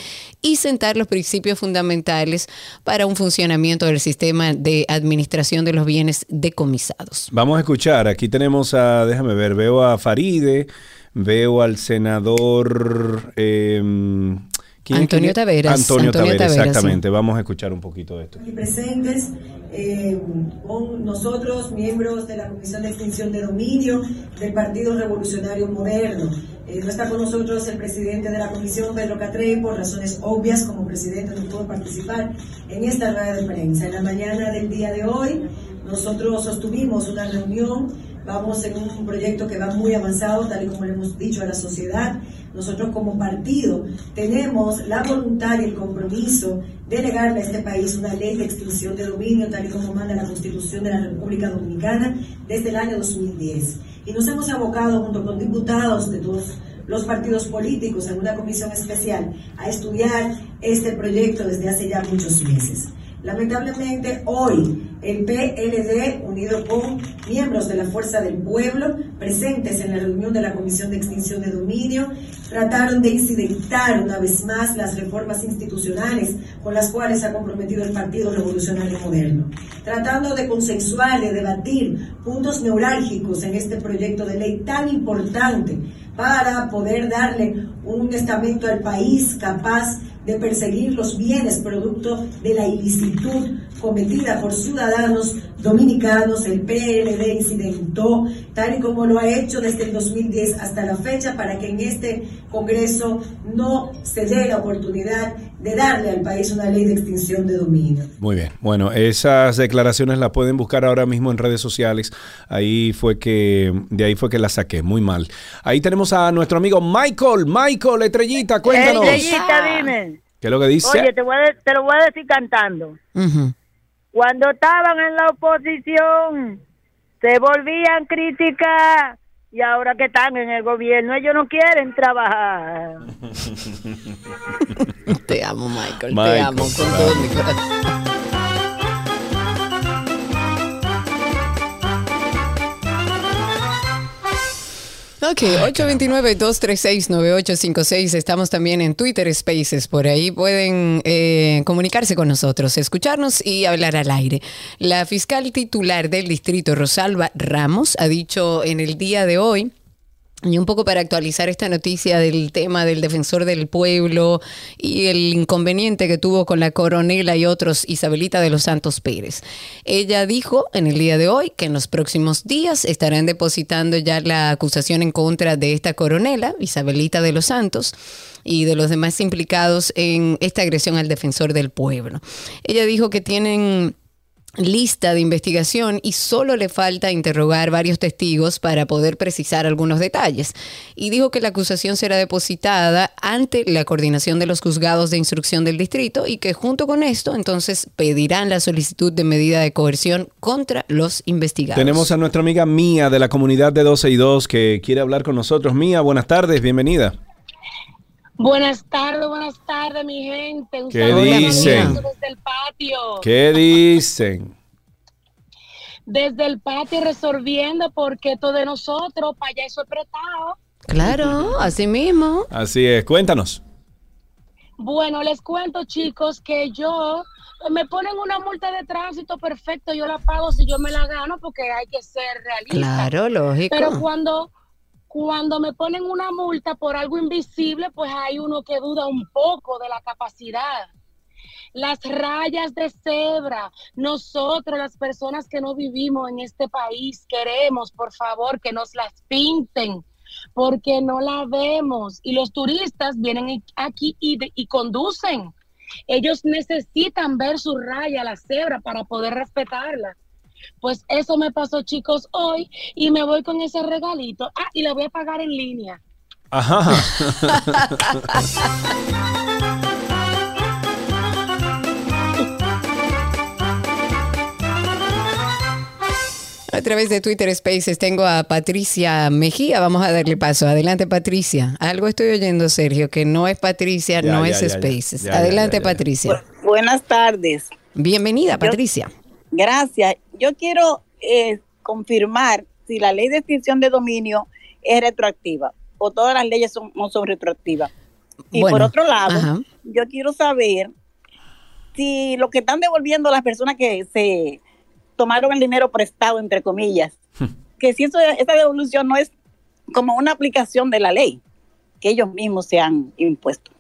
y sentar los principios fundamentales para un funcionamiento del sistema de administración de los bienes decomisados. Vamos a escuchar. Aquí tenemos a, déjame ver, veo a Faride, veo al senador... ¿quién- Antonio es? Taveras, Antonio, Antonio Taveras, Taveras, exactamente. Vamos a escuchar un poquito de esto. aquí presentes eh, con nosotros, miembros de la Comisión de Extinción de Dominio del Partido Revolucionario Moderno. Eh, no está con nosotros el presidente de la comisión, Pedro Catrey, por razones obvias, como presidente no pudo participar en esta rueda de prensa. En la mañana del día de hoy, nosotros sostuvimos una reunión, vamos en un proyecto que va muy avanzado, tal y como le hemos dicho a la sociedad. Nosotros como partido tenemos la voluntad y el compromiso de legarle a este país una ley de extinción de dominio, tal y como manda la Constitución de la República Dominicana desde el año 2010. Y nos hemos abocado junto con diputados de todos los partidos políticos en una comisión especial a estudiar este proyecto desde hace ya muchos meses. Lamentablemente hoy el PLD, unido con miembros de la Fuerza del Pueblo, presentes en la reunión de la Comisión de Extinción de Dominio, trataron de incidentar una vez más las reformas institucionales con las cuales ha comprometido el Partido Revolucionario Moderno, tratando de consensuar, de debatir puntos neurálgicos en este proyecto de ley tan importante para poder darle un estamento al país capaz de perseguir los bienes producto de la ilicitud cometida por ciudadanos dominicanos. El PLD incidentó, tal y como lo ha hecho desde el 2010 hasta la fecha, para que en este Congreso no se dé la oportunidad de darle al país una ley de extinción de dominio. Muy bien. Bueno, esas declaraciones las pueden buscar ahora mismo en redes sociales. Ahí fue que, de ahí fue que las saqué. Muy mal. Ahí tenemos a nuestro amigo Michael. Michael, estrellita, cuéntanos. Estrellita, dime. ¿Qué es lo que dice? Oye, te, voy a te lo voy a decir cantando. Cuando estaban en la oposición, se volvían críticas y ahora que están en el gobierno, ellos no quieren trabajar. Te amo, Michael, te amo con todo mi corazón. Ok, 829-236-9856. Estamos también en Twitter Spaces. Por ahí pueden eh, comunicarse con nosotros, escucharnos y hablar al aire. La fiscal titular del distrito, Rosalba Ramos, ha dicho en el día de hoy Y un poco para actualizar esta noticia del tema del defensor del pueblo y el inconveniente que tuvo con la coronela y otros, Isabelita de los Santos Pérez. Ella dijo en el día de hoy que en los próximos días estarán depositando ya la acusación en contra de esta coronela, Isabelita de los Santos y de los demás implicados en esta agresión al defensor del pueblo. Ella dijo que tienen lista de investigación y solo le falta interrogar varios testigos para poder precisar algunos detalles. Y dijo que la acusación será depositada ante la coordinación de los juzgados de instrucción del distrito y que junto con esto entonces pedirán la solicitud de medida de coerción contra los investigados. Tenemos a nuestra amiga Mía de la comunidad de 12 y 2 que quiere hablar con nosotros. Mía, buenas tardes, bienvenida. Buenas tardes, buenas tardes, mi gente. Un ¿Qué saludo dicen? Desde el patio. ¿Qué dicen? Desde el patio resolviendo porque todo de nosotros, para allá eso es prestado. Claro, así mismo. Así es, cuéntanos. Bueno, les cuento, chicos, que yo me ponen una multa de tránsito perfecto, yo la pago si yo me la gano porque hay que ser realista. Claro, lógico. Pero cuando cuando me ponen una multa por algo invisible, pues hay uno que duda un poco de la capacidad. Las rayas de cebra, nosotros las personas que no vivimos en este país queremos, por favor, que nos las pinten, porque no la vemos. Y los turistas vienen aquí y, de- y conducen. Ellos necesitan ver su raya, la cebra, para poder respetarla. Pues eso me pasó, chicos, hoy y me voy con ese regalito. Ah, y la voy a pagar en línea. Ajá. A través de Twitter Spaces tengo a Patricia Mejía. Vamos a darle paso. Adelante, Patricia. Algo estoy oyendo, Sergio, que no es Patricia, Ya, no ya, es ya. Spaces. Ya, ya, Adelante, ya, ya. Patricia. Buenas tardes. Bienvenida, Yo- Patricia. Gracias. Yo quiero eh, confirmar si la ley de extinción de dominio es retroactiva o todas las leyes son, no son retroactivas. Y Bueno, por otro lado, ajá. yo quiero saber si lo que están devolviendo las personas que se tomaron el dinero prestado, entre comillas, que si eso, esa devolución no es como una aplicación de la ley que ellos mismos se han impuesto.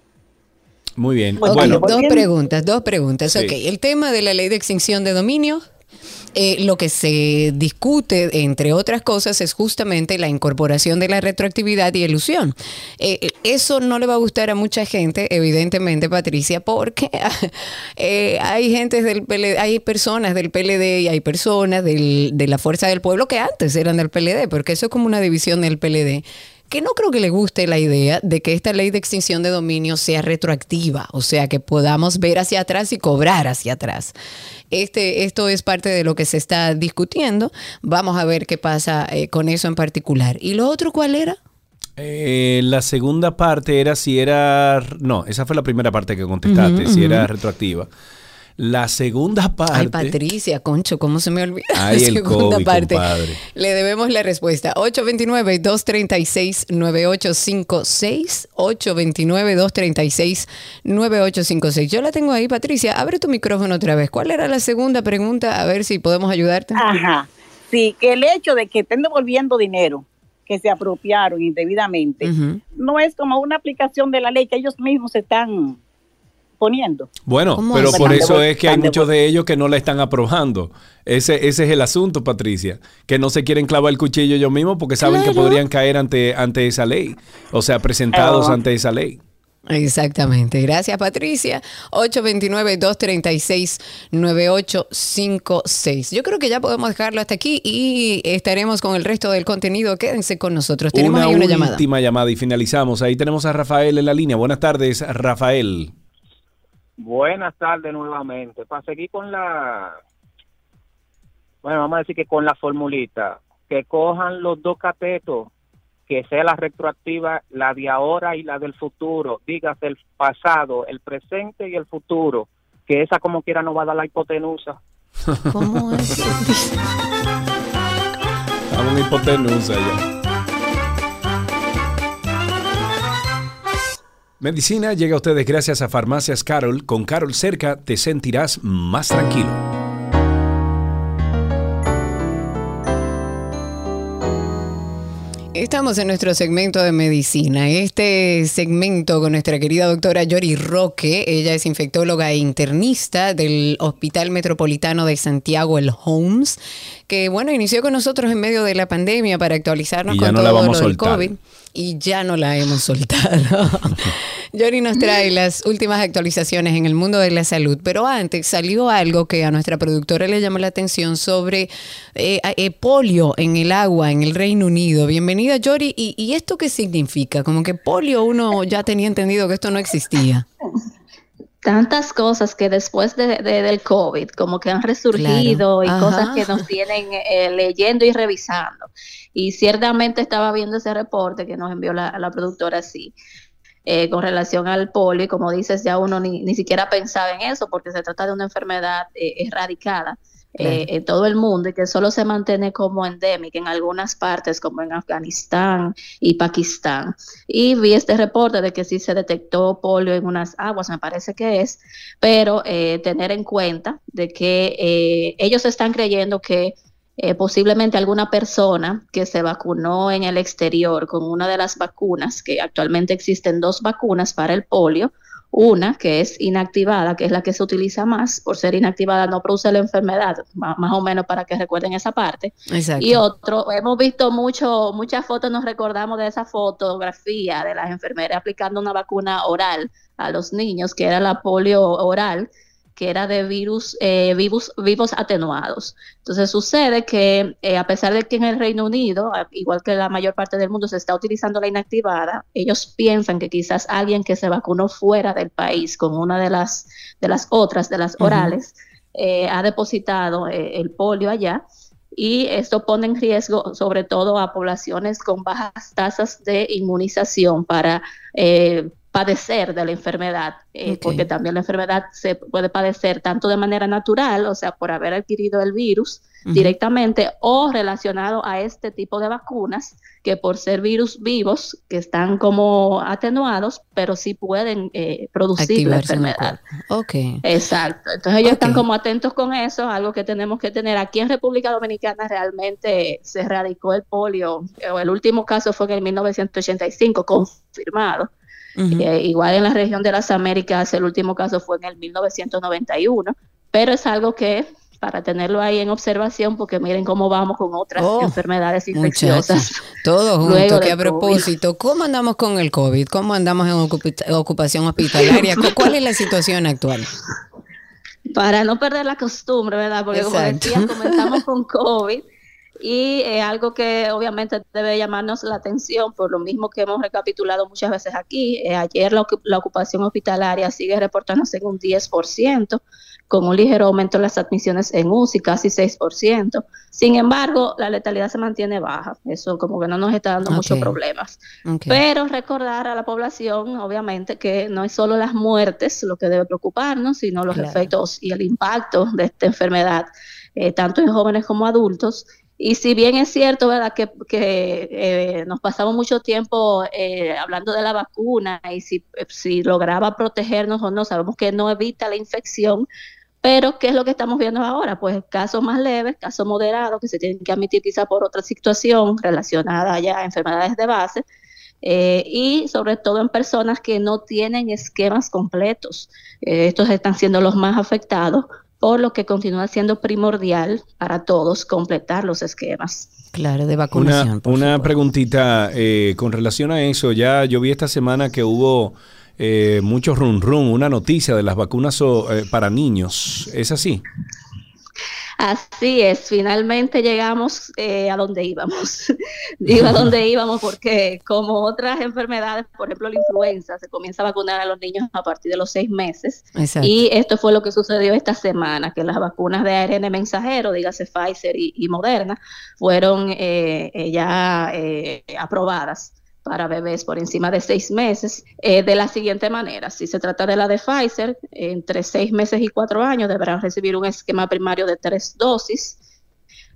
Muy bien. Bueno, dos preguntas, dos preguntas. Sí. Ok, el tema de la ley de extinción de dominio. Eh, lo que se discute, entre otras cosas, es justamente la incorporación de la retroactividad y ilusión. Eh, eso no le va a gustar a mucha gente, evidentemente, Patricia, porque eh, hay gente del PLD, hay personas del PLD y hay personas del- de la Fuerza del Pueblo que antes eran del PLD, porque eso es como una división del PLD que no creo que le guste la idea de que esta ley de extinción de dominio sea retroactiva, o sea, que podamos ver hacia atrás y cobrar hacia atrás. Este, esto es parte de lo que se está discutiendo. Vamos a ver qué pasa eh, con eso en particular. ¿Y lo otro cuál era? eh, la segunda parte era si era... No, esa fue la primera parte que contestaste, si era retroactiva. La segunda parte... Ay, Patricia, concho, ¿cómo se me olvida? Ay, la el segunda COVID, parte. compadre. Le debemos la respuesta. 829-236-9856. 829-236-9856. Yo la tengo ahí, Patricia. Abre tu micrófono otra vez. ¿Cuál era la segunda pregunta? A ver si podemos ayudarte. Ajá. Sí, que el hecho de que estén devolviendo dinero que se apropiaron indebidamente no es como una aplicación de la ley que ellos mismos están poniendo. Bueno, ¿Cómo pero por eso es que hay muchos de ellos que no la están aprobando. Ese, ese es el asunto, Patricia. Que no se quieren clavar el cuchillo ellos mismos porque saben que podrían caer ante, ante esa ley. O sea, presentados Oh. ante esa ley. Exactamente. Gracias, Patricia. 829-236-9856. Yo creo que ya podemos dejarlo hasta aquí y estaremos con el resto del contenido. Quédense con nosotros. Tenemos Una ahí una llamada. última llamada y finalizamos. Ahí tenemos a Rafael en la línea. Buenas tardes, Rafael. Buenas tardes nuevamente. Para seguir con la, bueno, vamos a decir que con la formulita, que cojan los dos catetos, que sea la retroactiva, la de ahora y la del futuro, dígase el pasado, el presente y el futuro, que esa como quiera no va a dar la hipotenusa. ¿Cómo es? En hipotenusa ya. Medicina llega a ustedes gracias a Farmacias Carol. Con Carol cerca te sentirás más tranquilo. Estamos en nuestro segmento de medicina. Este segmento con nuestra querida doctora Yori Roque. Ella es infectóloga e internista del Hospital Metropolitano de Santiago, el Holmes, que bueno, inició con nosotros en medio de la pandemia para actualizarnos Y con no la todo vamos lo del. COVID. Y ya no la hemos soltado. Yori nos trae las últimas actualizaciones en el mundo de la salud, pero antes salió algo que a nuestra productora le llamó la atención sobre eh, eh, polio en el agua en el Reino Unido. Bienvenida Yori, ¿Y, ¿y esto qué significa? Como que polio uno ya tenía entendido que esto no existía. tantas cosas que después de, de- del COVID como que han resurgido Claro. y Ajá. cosas que nos tienen eh, leyendo y revisando. Y ciertamente estaba viendo ese reporte que nos envió la, la productora, sí, eh, con relación al polio. Y como dices, ya uno ni, ni siquiera pensaba en eso porque se trata de una enfermedad eh, erradicada. Eh, en todo el mundo y que solo se mantiene como endémica en algunas partes como en Afganistán y Pakistán. Y vi este reporte de que sí se detectó polio en unas aguas, me parece que es, pero eh, tener en cuenta de que eh, ellos están creyendo que eh, posiblemente alguna persona que se vacunó en el exterior con una de las vacunas, que actualmente existen dos vacunas para el polio, una que es inactivada, que es la que se utiliza más, por ser inactivada no produce la enfermedad, más, o menos para que recuerden esa parte. Exacto. Y otro, hemos visto mucho, muchas fotos, nos recordamos de esa fotografía de las enfermeras aplicando una vacuna oral a los niños, que era la polio oral, que era de virus, eh, vivos, vivos atenuados. Entonces sucede que eh, a pesar de que en el Reino Unido, igual que la mayor parte del mundo, se está utilizando la inactivada, ellos piensan que quizás alguien que se vacunó fuera del país con una de las, de las otras, de las orales, eh, ha depositado eh, el polio allá y esto pone en riesgo sobre todo a poblaciones con bajas tasas de inmunización para eh, padecer de la enfermedad, eh, porque también la enfermedad se puede padecer tanto de manera natural, o sea, por haber adquirido el virus directamente o relacionado a este tipo de vacunas que por ser virus vivos que están como atenuados, pero sí pueden eh, producir la en enfermedad. Ok. Exacto. Entonces ellos están como atentos con eso, algo que tenemos que tener. Aquí en República Dominicana realmente se erradicó el polio. o El último caso fue en el 1985, confirmado. Eh, igual en la región de las Américas, el último caso fue en el 1991, pero es algo que para tenerlo ahí en observación, porque miren cómo vamos con otras Oh, enfermedades infecciosas. Muchachos, todo junto, que a propósito, ¿cómo andamos con el COVID? ¿Cómo andamos en ocupación hospitalaria? ¿Cu- ¿Cuál es la situación actual? para no perder la costumbre, ¿verdad? Porque como Exacto. decía, comenzamos con COVID y eh, algo que obviamente debe llamarnos la atención por lo mismo que hemos recapitulado muchas veces aquí. eh, ayer la, ocu- la ocupación hospitalaria sigue reportándose en un 10%, con un ligero aumento en las admisiones en UCI, casi 6%. Sin embargo, la letalidad se mantiene baja. Eso como que no nos está dando muchos problemas. Pero recordar a la población, obviamente, que no es solo las muertes lo que debe preocuparnos, sino los Claro. efectos y el impacto de esta enfermedad, eh, tanto en jóvenes como adultos. Y si bien es cierto, ¿verdad?, que, eh, nos pasamos mucho tiempo eh, hablando de la vacuna y si, si lograba protegernos o no, sabemos que no evita la infección, pero ¿qué es lo que estamos viendo ahora? Pues casos más leves, casos moderados que se tienen que admitir quizá por otra situación relacionada ya a enfermedades de base, eh, y sobre todo en personas que no tienen esquemas completos. Eh, estos están siendo los más afectados, por lo que continúa siendo primordial para todos completar los esquemas. Claro, de vacunación. Una, una preguntita eh, con relación a eso. Ya yo vi esta semana que hubo eh, mucho run run, una noticia de las vacunas o, eh, para niños. ¿Es así? Así es, finalmente llegamos eh, a donde íbamos. Digo a donde íbamos porque como otras enfermedades, por ejemplo la influenza, se comienza a vacunar a los niños a partir de los seis meses. Exacto. Y esto fue lo que sucedió esta semana, que las vacunas de ARN mensajero, dígase Pfizer y, y Moderna, fueron eh, eh, ya eh, aprobadas para bebés por encima de seis meses eh, de la siguiente manera. Si se trata de la de Pfizer, entre seis meses y cuatro años deberán recibir un esquema primario de tres dosis,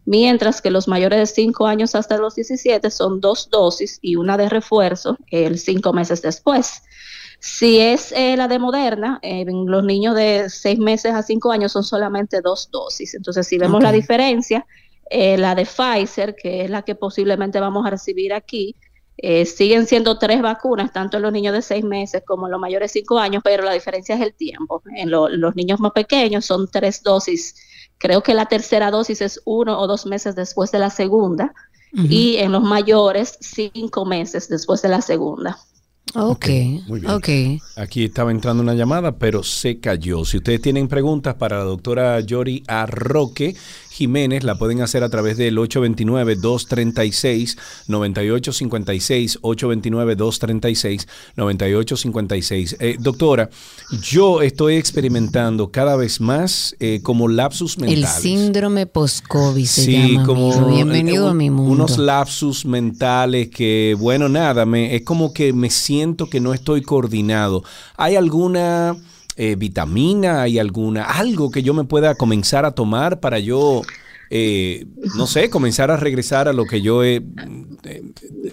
mientras que los mayores de cinco años hasta los 17 son dos dosis y una de refuerzo el cinco meses después. Si es eh, la de Moderna, eh, los niños de seis meses a cinco años son solamente dos dosis. Entonces, si vemos la diferencia, eh, la de Pfizer, que es la que posiblemente vamos a recibir aquí. Eh, siguen siendo tres vacunas, tanto en los niños de seis meses como en los mayores de cinco años, pero la diferencia es el tiempo. En lo- los niños más pequeños son tres dosis. Creo que la tercera dosis es uno o dos meses después de la segunda. Y en los mayores, cinco meses después de la segunda. Ok, Muy bien. ok. Aquí estaba entrando una llamada, pero se cayó. Si ustedes tienen preguntas para la doctora Yori Arroque Jiménez, la pueden hacer a través del 829-236-9856, 829-236-9856. Eh, doctora, yo estoy experimentando cada vez más eh, como lapsus El mentales. síndrome post-COVID se Sí, llama. como amigo. Bienvenido un- a mi mundo. unos lapsus mentales que, bueno, nada, me, es como que me siento que no estoy coordinado. ¿Hay alguna eh, vitamina, hay alguna, algo que yo me pueda comenzar a tomar para yo, eh, no sé, comenzar a regresar a lo que yo he, eh,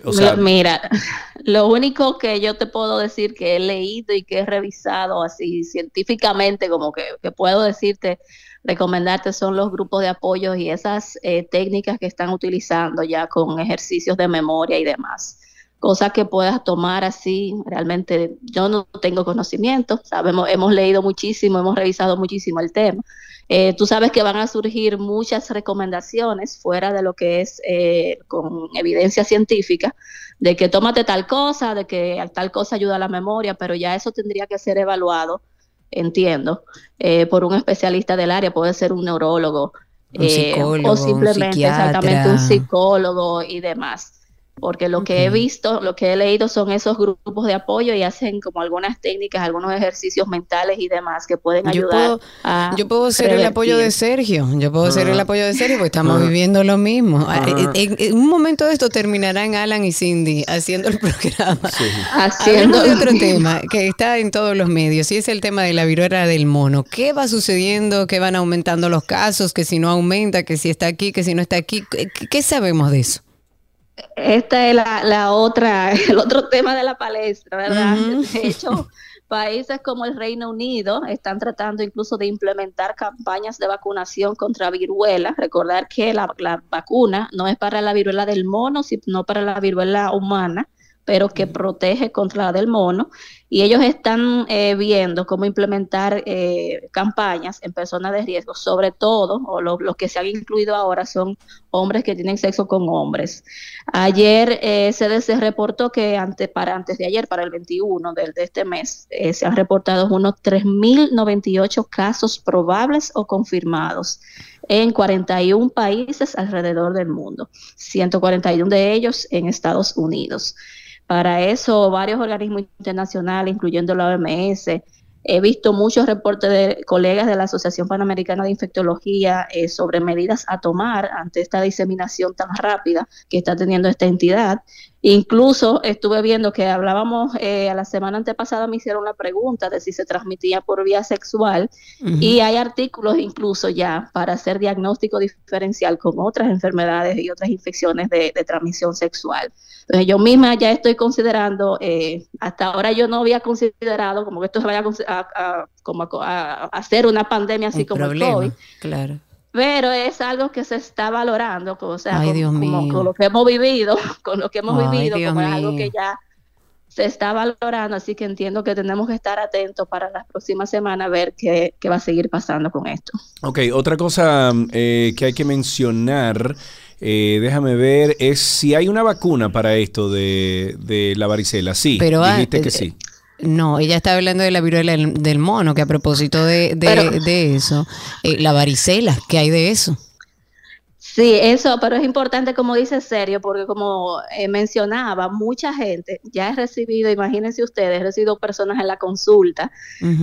o sea, Lo- Mira, lo único que yo te puedo decir que he leído y que he revisado así científicamente, como que, que puedo decirte, recomendarte son los grupos de apoyo y esas eh, técnicas que están utilizando ya con ejercicios de memoria y demás. Cosas que puedas tomar así, realmente yo no tengo conocimiento, sabemos, hemos leído muchísimo, hemos revisado muchísimo el tema. Eh, tú sabes que van a surgir muchas recomendaciones fuera de lo que es eh, con evidencia científica, de que tómate tal cosa, de que tal cosa ayuda a la memoria, pero ya eso tendría que ser evaluado, entiendo, eh, por un especialista del área, puede ser un neurólogo, Un eh, o un simplemente exactamente un psicólogo y demás. Porque lo que he visto, lo que he leído son esos grupos de apoyo y hacen como algunas técnicas, algunos ejercicios mentales y demás que pueden Yo ayudar puedo, a yo puedo ser el apoyo de. Sergio. Yo puedo ser el apoyo de Sergio porque estamos viviendo lo mismo. Ajá. En, en un momento de esto terminarán Alan y Cindy haciendo el programa. Haciendo de lo otro mismo. tema que está en todos los medios y es el tema de la viruela del mono. ¿Qué va sucediendo? ¿Qué van aumentando los casos? Que si no aumenta, que si está aquí, que si no está aquí. ¿Qué, qué sabemos de eso? Esta es la, la otra, el otro tema de la palestra, ¿verdad? De hecho, países como el Reino Unido están tratando incluso de implementar campañas de vacunación contra viruela. Recordar que la, la vacuna no es para la viruela del mono, sino para la viruela humana, pero que protege contra la del mono. Y ellos están eh, viendo cómo implementar eh, campañas en personas de riesgo, sobre todo, o lo- los que se han incluido ahora son hombres que tienen sexo con hombres. Ayer eh, CDC reportó que para antes de ayer, para el 21 de, de este mes, eh, se han reportado unos 3.098 casos probables o confirmados en 41 países alrededor del mundo, 141 de ellos en Estados Unidos. Para eso, varios organismos internacionales, incluyendo la OMS, he visto muchos reportes de colegas de la Asociación Panamericana de Infectología eh, sobre medidas a tomar ante esta diseminación tan rápida que está teniendo esta entidad. Incluso estuve viendo que hablábamos eh, a la semana antepasada, me hicieron la pregunta de si se transmitía por vía sexual y hay artículos incluso ya para hacer diagnóstico diferencial con otras enfermedades y otras infecciones de, de transmisión sexual. Entonces yo misma ya estoy considerando, eh, hasta ahora yo no había considerado como que esto se vaya a, a- a- como a, hacer una pandemia así Un como el problema, COVID, claro. Pero es algo que se está valorando, o sea, Ay, con, Dios como- mío. con lo que hemos vivido, con lo que hemos Ay, vivido, Dios como es algo que ya se está valorando, así que entiendo que tenemos que estar atentos para las próximas semanas a ver qué, qué va a seguir pasando con esto. Ok, otra cosa eh, que hay que mencionar, eh, déjame ver, es si hay una vacuna para esto de, de la varicela. Sí, Pero, ah, dijiste que eh, sí. No, ella está hablando de la viruela del, del mono, que a propósito de, de, Pero- de eso, eh, la varicela, ¿qué hay de eso? Sí, eso, pero es importante, como dice Sergio, porque como eh, mencionaba, mucha gente ya he recibido, imagínense ustedes, he recibido personas en la consulta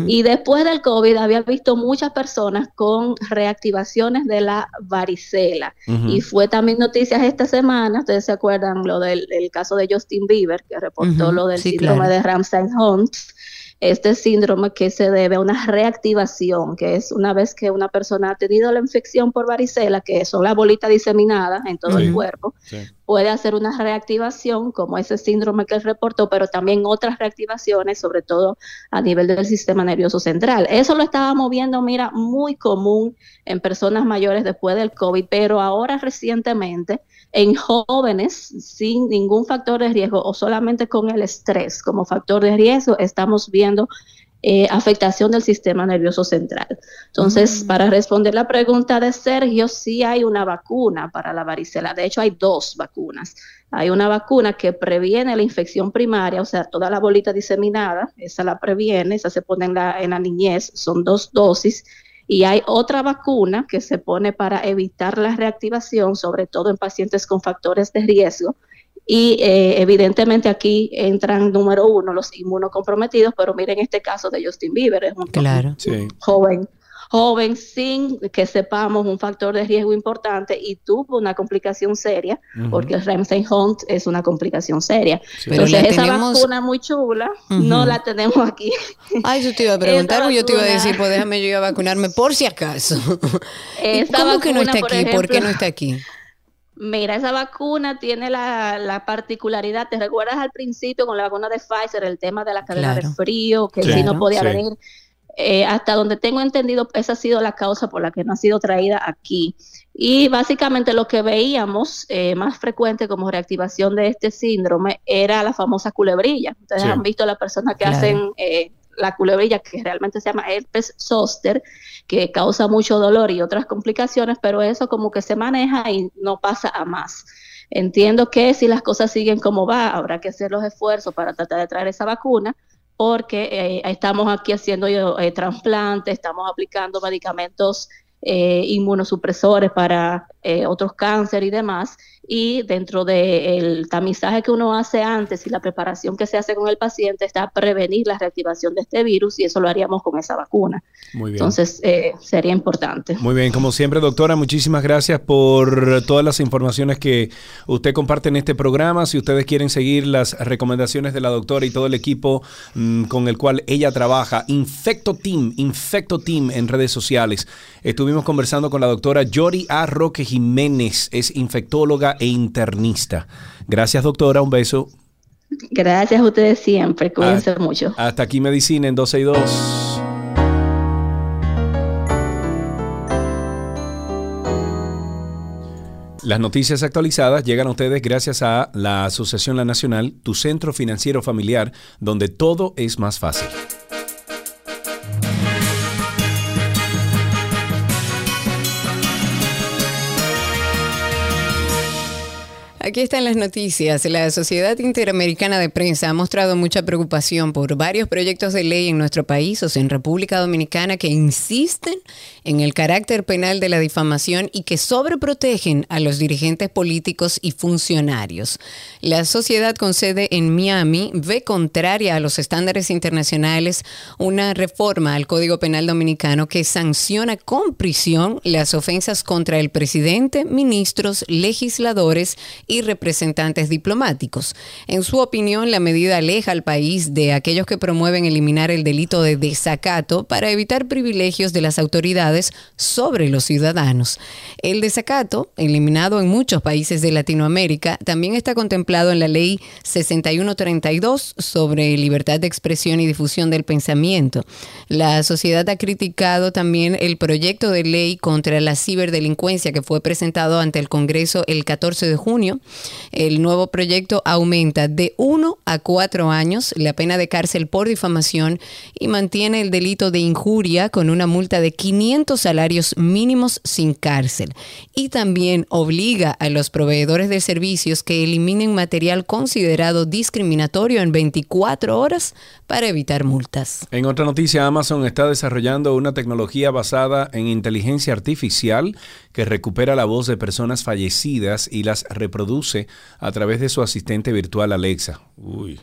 y después del COVID había visto muchas personas con reactivaciones de la varicela. Y fue también noticias esta semana, ustedes se acuerdan lo del el caso de Justin Bieber, que reportó lo del sí, síndrome claro. de Ramsay-Hunt. Este síndrome que se debe a una reactivación, que es una vez que una persona ha tenido la infección por varicela, que son las bolitas diseminadas en todo el cuerpo, puede hacer una reactivación como ese síndrome que él reportó, pero también otras reactivaciones, sobre todo a nivel del sistema nervioso central. Eso lo estábamos viendo, mira, muy común en personas mayores después del COVID, pero ahora recientemente en jóvenes sin ningún factor de riesgo o solamente con el estrés como factor de riesgo, estamos viendo eh, afectación del sistema nervioso central. Entonces, para responder la pregunta de Sergio, sí hay una vacuna para la varicela. De hecho, hay dos vacunas. Hay una vacuna que previene la infección primaria, o sea, toda la bolita diseminada, esa la previene, esa se pone en la, en la niñez, son dos dosis. Y hay otra vacuna que se pone para evitar la reactivación, sobre todo en pacientes con factores de riesgo, y eh, evidentemente aquí entran número uno los inmunocomprometidos, pero miren este caso de Justin Bieber, es un claro. joven, joven sin que sepamos un factor de riesgo importante y tuvo una complicación seria, porque el Ramsey Hunt es una complicación seria. Entonces esa vacuna muy chula no la tenemos aquí. Ay, yo te iba a preguntar, o yo te iba a decir, pues déjame yo ir a vacunarme por si acaso. ¿Cómo que no está aquí? ¿Por qué no está aquí? Mira, esa vacuna tiene la, particularidad, ¿te recuerdas al principio con la vacuna de Pfizer, el tema de la cadena de frío, que si no podía venir? Eh, hasta donde tengo entendido, esa ha sido la causa por la que no ha sido traída aquí. Y básicamente lo que veíamos eh, más frecuente como reactivación de este síndrome era la famosa culebrilla. Ustedes han visto a las personas que hacen eh, la culebrilla, que realmente se llama herpes zoster, que causa mucho dolor y otras complicaciones, pero eso como que se maneja y no pasa a más. Entiendo que si las cosas siguen como va, habrá que hacer los esfuerzos para tratar de traer esa vacuna, porque eh, estamos aquí haciendo eh, trasplantes, estamos aplicando medicamentos eh, inmunosupresores para eh, otros cánceres y demás. Y dentro del tamizaje que uno hace antes y la preparación que se hace con el paciente está prevenir la reactivación de este virus y eso lo haríamos con esa vacuna. Muy bien. Entonces, eh, sería importante. Muy bien, como siempre, doctora, muchísimas gracias por todas las informaciones que usted comparte en este programa. Si ustedes quieren seguir las recomendaciones de la doctora y todo el equipo mm, con el cual ella trabaja, Infecto Team, Infecto Team en redes sociales. Estuvimos conversando con la doctora Yori A. Roque Jiménez, es infectóloga e internista. Gracias, doctora, un beso. Gracias a ustedes siempre, cuídense mucho. Hasta aquí Medicina en 12 y 2. Las noticias actualizadas llegan a ustedes gracias a la Asociación La Nacional, tu centro financiero familiar, donde todo es más fácil. Aquí están las noticias. La Sociedad Interamericana de Prensa ha mostrado mucha preocupación por varios proyectos de ley en nuestro país, o sea, en República Dominicana, que insisten en el carácter penal de la difamación y que sobreprotegen a los dirigentes políticos y funcionarios. La sociedad con sede en Miami ve contraria a los estándares internacionales una reforma al Código Penal Dominicano que sanciona con prisión las ofensas contra el presidente, ministros, legisladores y representantes diplomáticos. En su opinión, la medida aleja al país de aquellos que promueven eliminar el delito de desacato para evitar privilegios de las autoridades sobre los ciudadanos. El desacato, eliminado en muchos países de Latinoamérica, también está contemplado en la ley 6132 sobre libertad de expresión y difusión del pensamiento. La sociedad ha criticado también el proyecto de ley contra la ciberdelincuencia que fue presentado ante el Congreso el 14 de junio el nuevo proyecto aumenta de 1 a 4 años la pena de cárcel por difamación y mantiene el delito de injuria con una multa de 500 salarios mínimos sin cárcel. Y también obliga a los proveedores de servicios que eliminen material considerado discriminatorio en 24 horas para evitar multas. En otra noticia, Amazon está desarrollando una tecnología basada en inteligencia artificial que recupera la voz de personas fallecidas y las reproduce a través de su asistente virtual Alexa. Uy.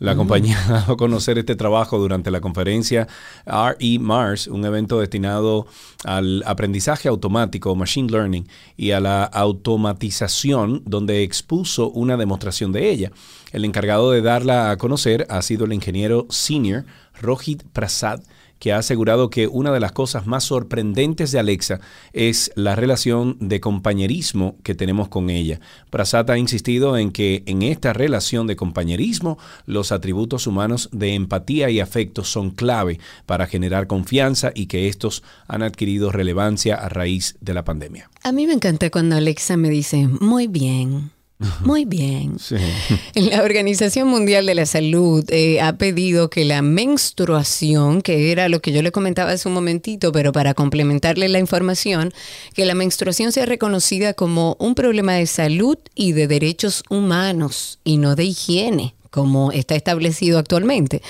La compañía ha dado a conocer este trabajo durante la conferencia RE Mars, un evento destinado al aprendizaje automático, machine learning, y a la automatización, donde expuso una demostración de ella. El encargado de darla a conocer ha sido el ingeniero senior Rohit Prasad, que ha asegurado que una de las cosas más sorprendentes de Alexa es la relación de compañerismo que tenemos con ella. Prasad ha insistido en que en esta relación de compañerismo los atributos humanos de empatía y afecto son clave para generar confianza y que estos han adquirido relevancia a raíz de la pandemia. A mí me encanta cuando Alexa me dice, muy bien. Muy bien. La Organización Mundial de la Salud eh, ha pedido que la menstruación, que era lo que yo le comentaba hace un momentito, pero para complementarle la información, que la menstruación sea reconocida como un problema de salud y de derechos humanos y no de higiene como está establecido actualmente.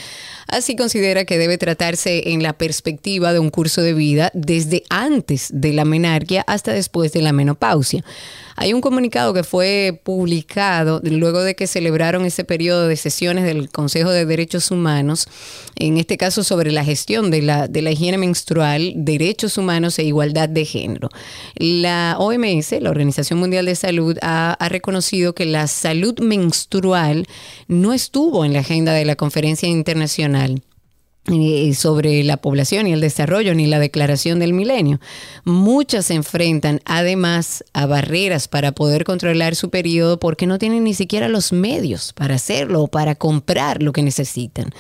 Así considera que debe tratarse en la perspectiva de un curso de vida desde antes de la menarquia hasta después de la menopausia. Hay un comunicado que fue publicado luego de que celebraron ese periodo de sesiones del Consejo de Derechos Humanos, en este caso sobre la gestión de la, de la higiene menstrual, derechos humanos e igualdad de género. La OMS, la Organización Mundial de Salud, ha, ha reconocido que la salud menstrual no estuvo en la agenda de la conferencia internacional sobre la población y el desarrollo ni la declaración del milenio. Muchas se enfrentan además a barreras para poder controlar su periodo porque no tienen ni siquiera los medios para hacerlo o para comprar lo que necesitan.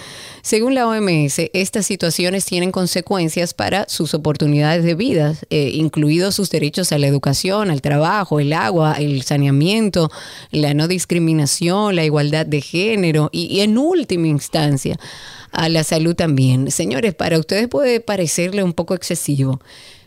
Según la OMS, estas situaciones tienen consecuencias para sus oportunidades de vida, eh, incluidos sus derechos a la educación, al trabajo, el agua, el saneamiento, la no discriminación, la igualdad de género y en última instancia, a la salud también. Señores, para ustedes puede parecerle un poco excesivo,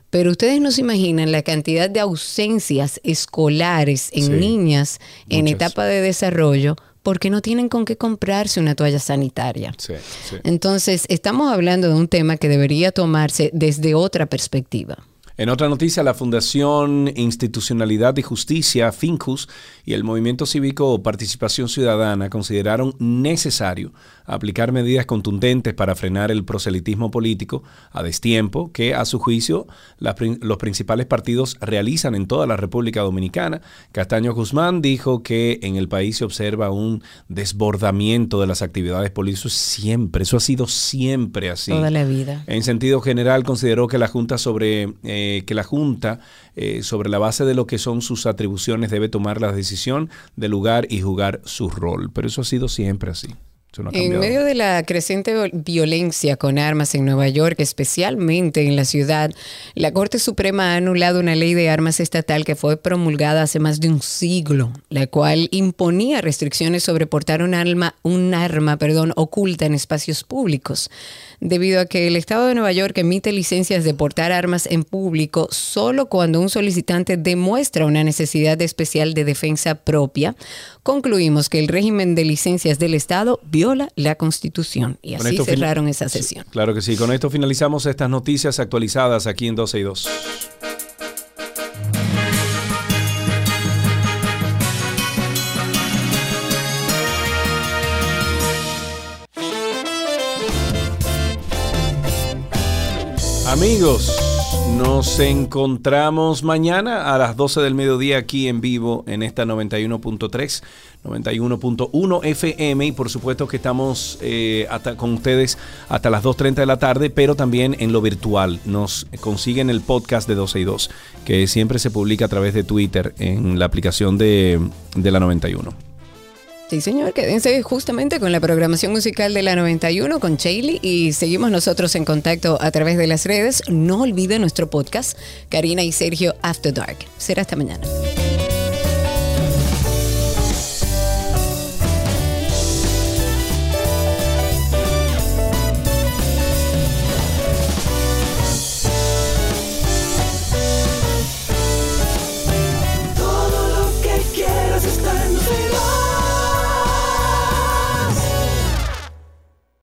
pero ustedes no se imaginan la cantidad de ausencias escolares en Sí, niñas en muchas. etapa de desarrollo porque no tienen con qué comprarse una toalla sanitaria. Sí, sí. Entonces, estamos hablando de un tema que debería tomarse desde otra perspectiva. En otra noticia, la Fundación Institucionalidad y Justicia, FINCUS, y el Movimiento Cívico Participación Ciudadana consideraron necesario aplicar medidas contundentes para frenar el proselitismo político a destiempo que, a su juicio, las los principales partidos realizan en toda la República Dominicana. Castaño Guzmán dijo que en el país se observa un desbordamiento de las actividades políticas. Siempre, eso ha sido siempre así. Toda la vida. En sentido general, consideró que la Junta sobre eh, que la Junta eh, sobre la base de lo que son sus atribuciones debe tomar la decisión de lugar y jugar su rol. Pero eso ha sido siempre así. No En medio de la creciente viol- violencia con armas en Nueva York, especialmente en la ciudad, la Corte Suprema ha anulado una ley de armas estatal que fue promulgada hace más de un siglo, la cual imponía restricciones sobre portar un arma, un arma perdón, oculta en espacios públicos. Debido a que el Estado de Nueva York emite licencias de portar armas en público solo cuando un solicitante demuestra una necesidad especial de defensa propia, concluimos que el régimen de licencias del Estado viola la Constitución. Y así cerraron esa sesión. Claro que sí. Con esto finalizamos estas noticias actualizadas aquí en 12 y 2. Amigos, nos encontramos mañana a las 12 del mediodía aquí en vivo en esta 91.3, 91.1 FM y por supuesto que estamos eh, hasta- con ustedes hasta las 2.30 de la tarde, pero también en lo virtual. Nos consiguen el podcast de 12 y 2, que siempre se publica a través de Twitter en la aplicación de, de la 91. Sí, señor, quédense justamente con la programación musical de la 91 con Chailey y seguimos nosotros en contacto a través de las redes. No olviden nuestro podcast, Karina y Sergio After Dark. Será hasta mañana.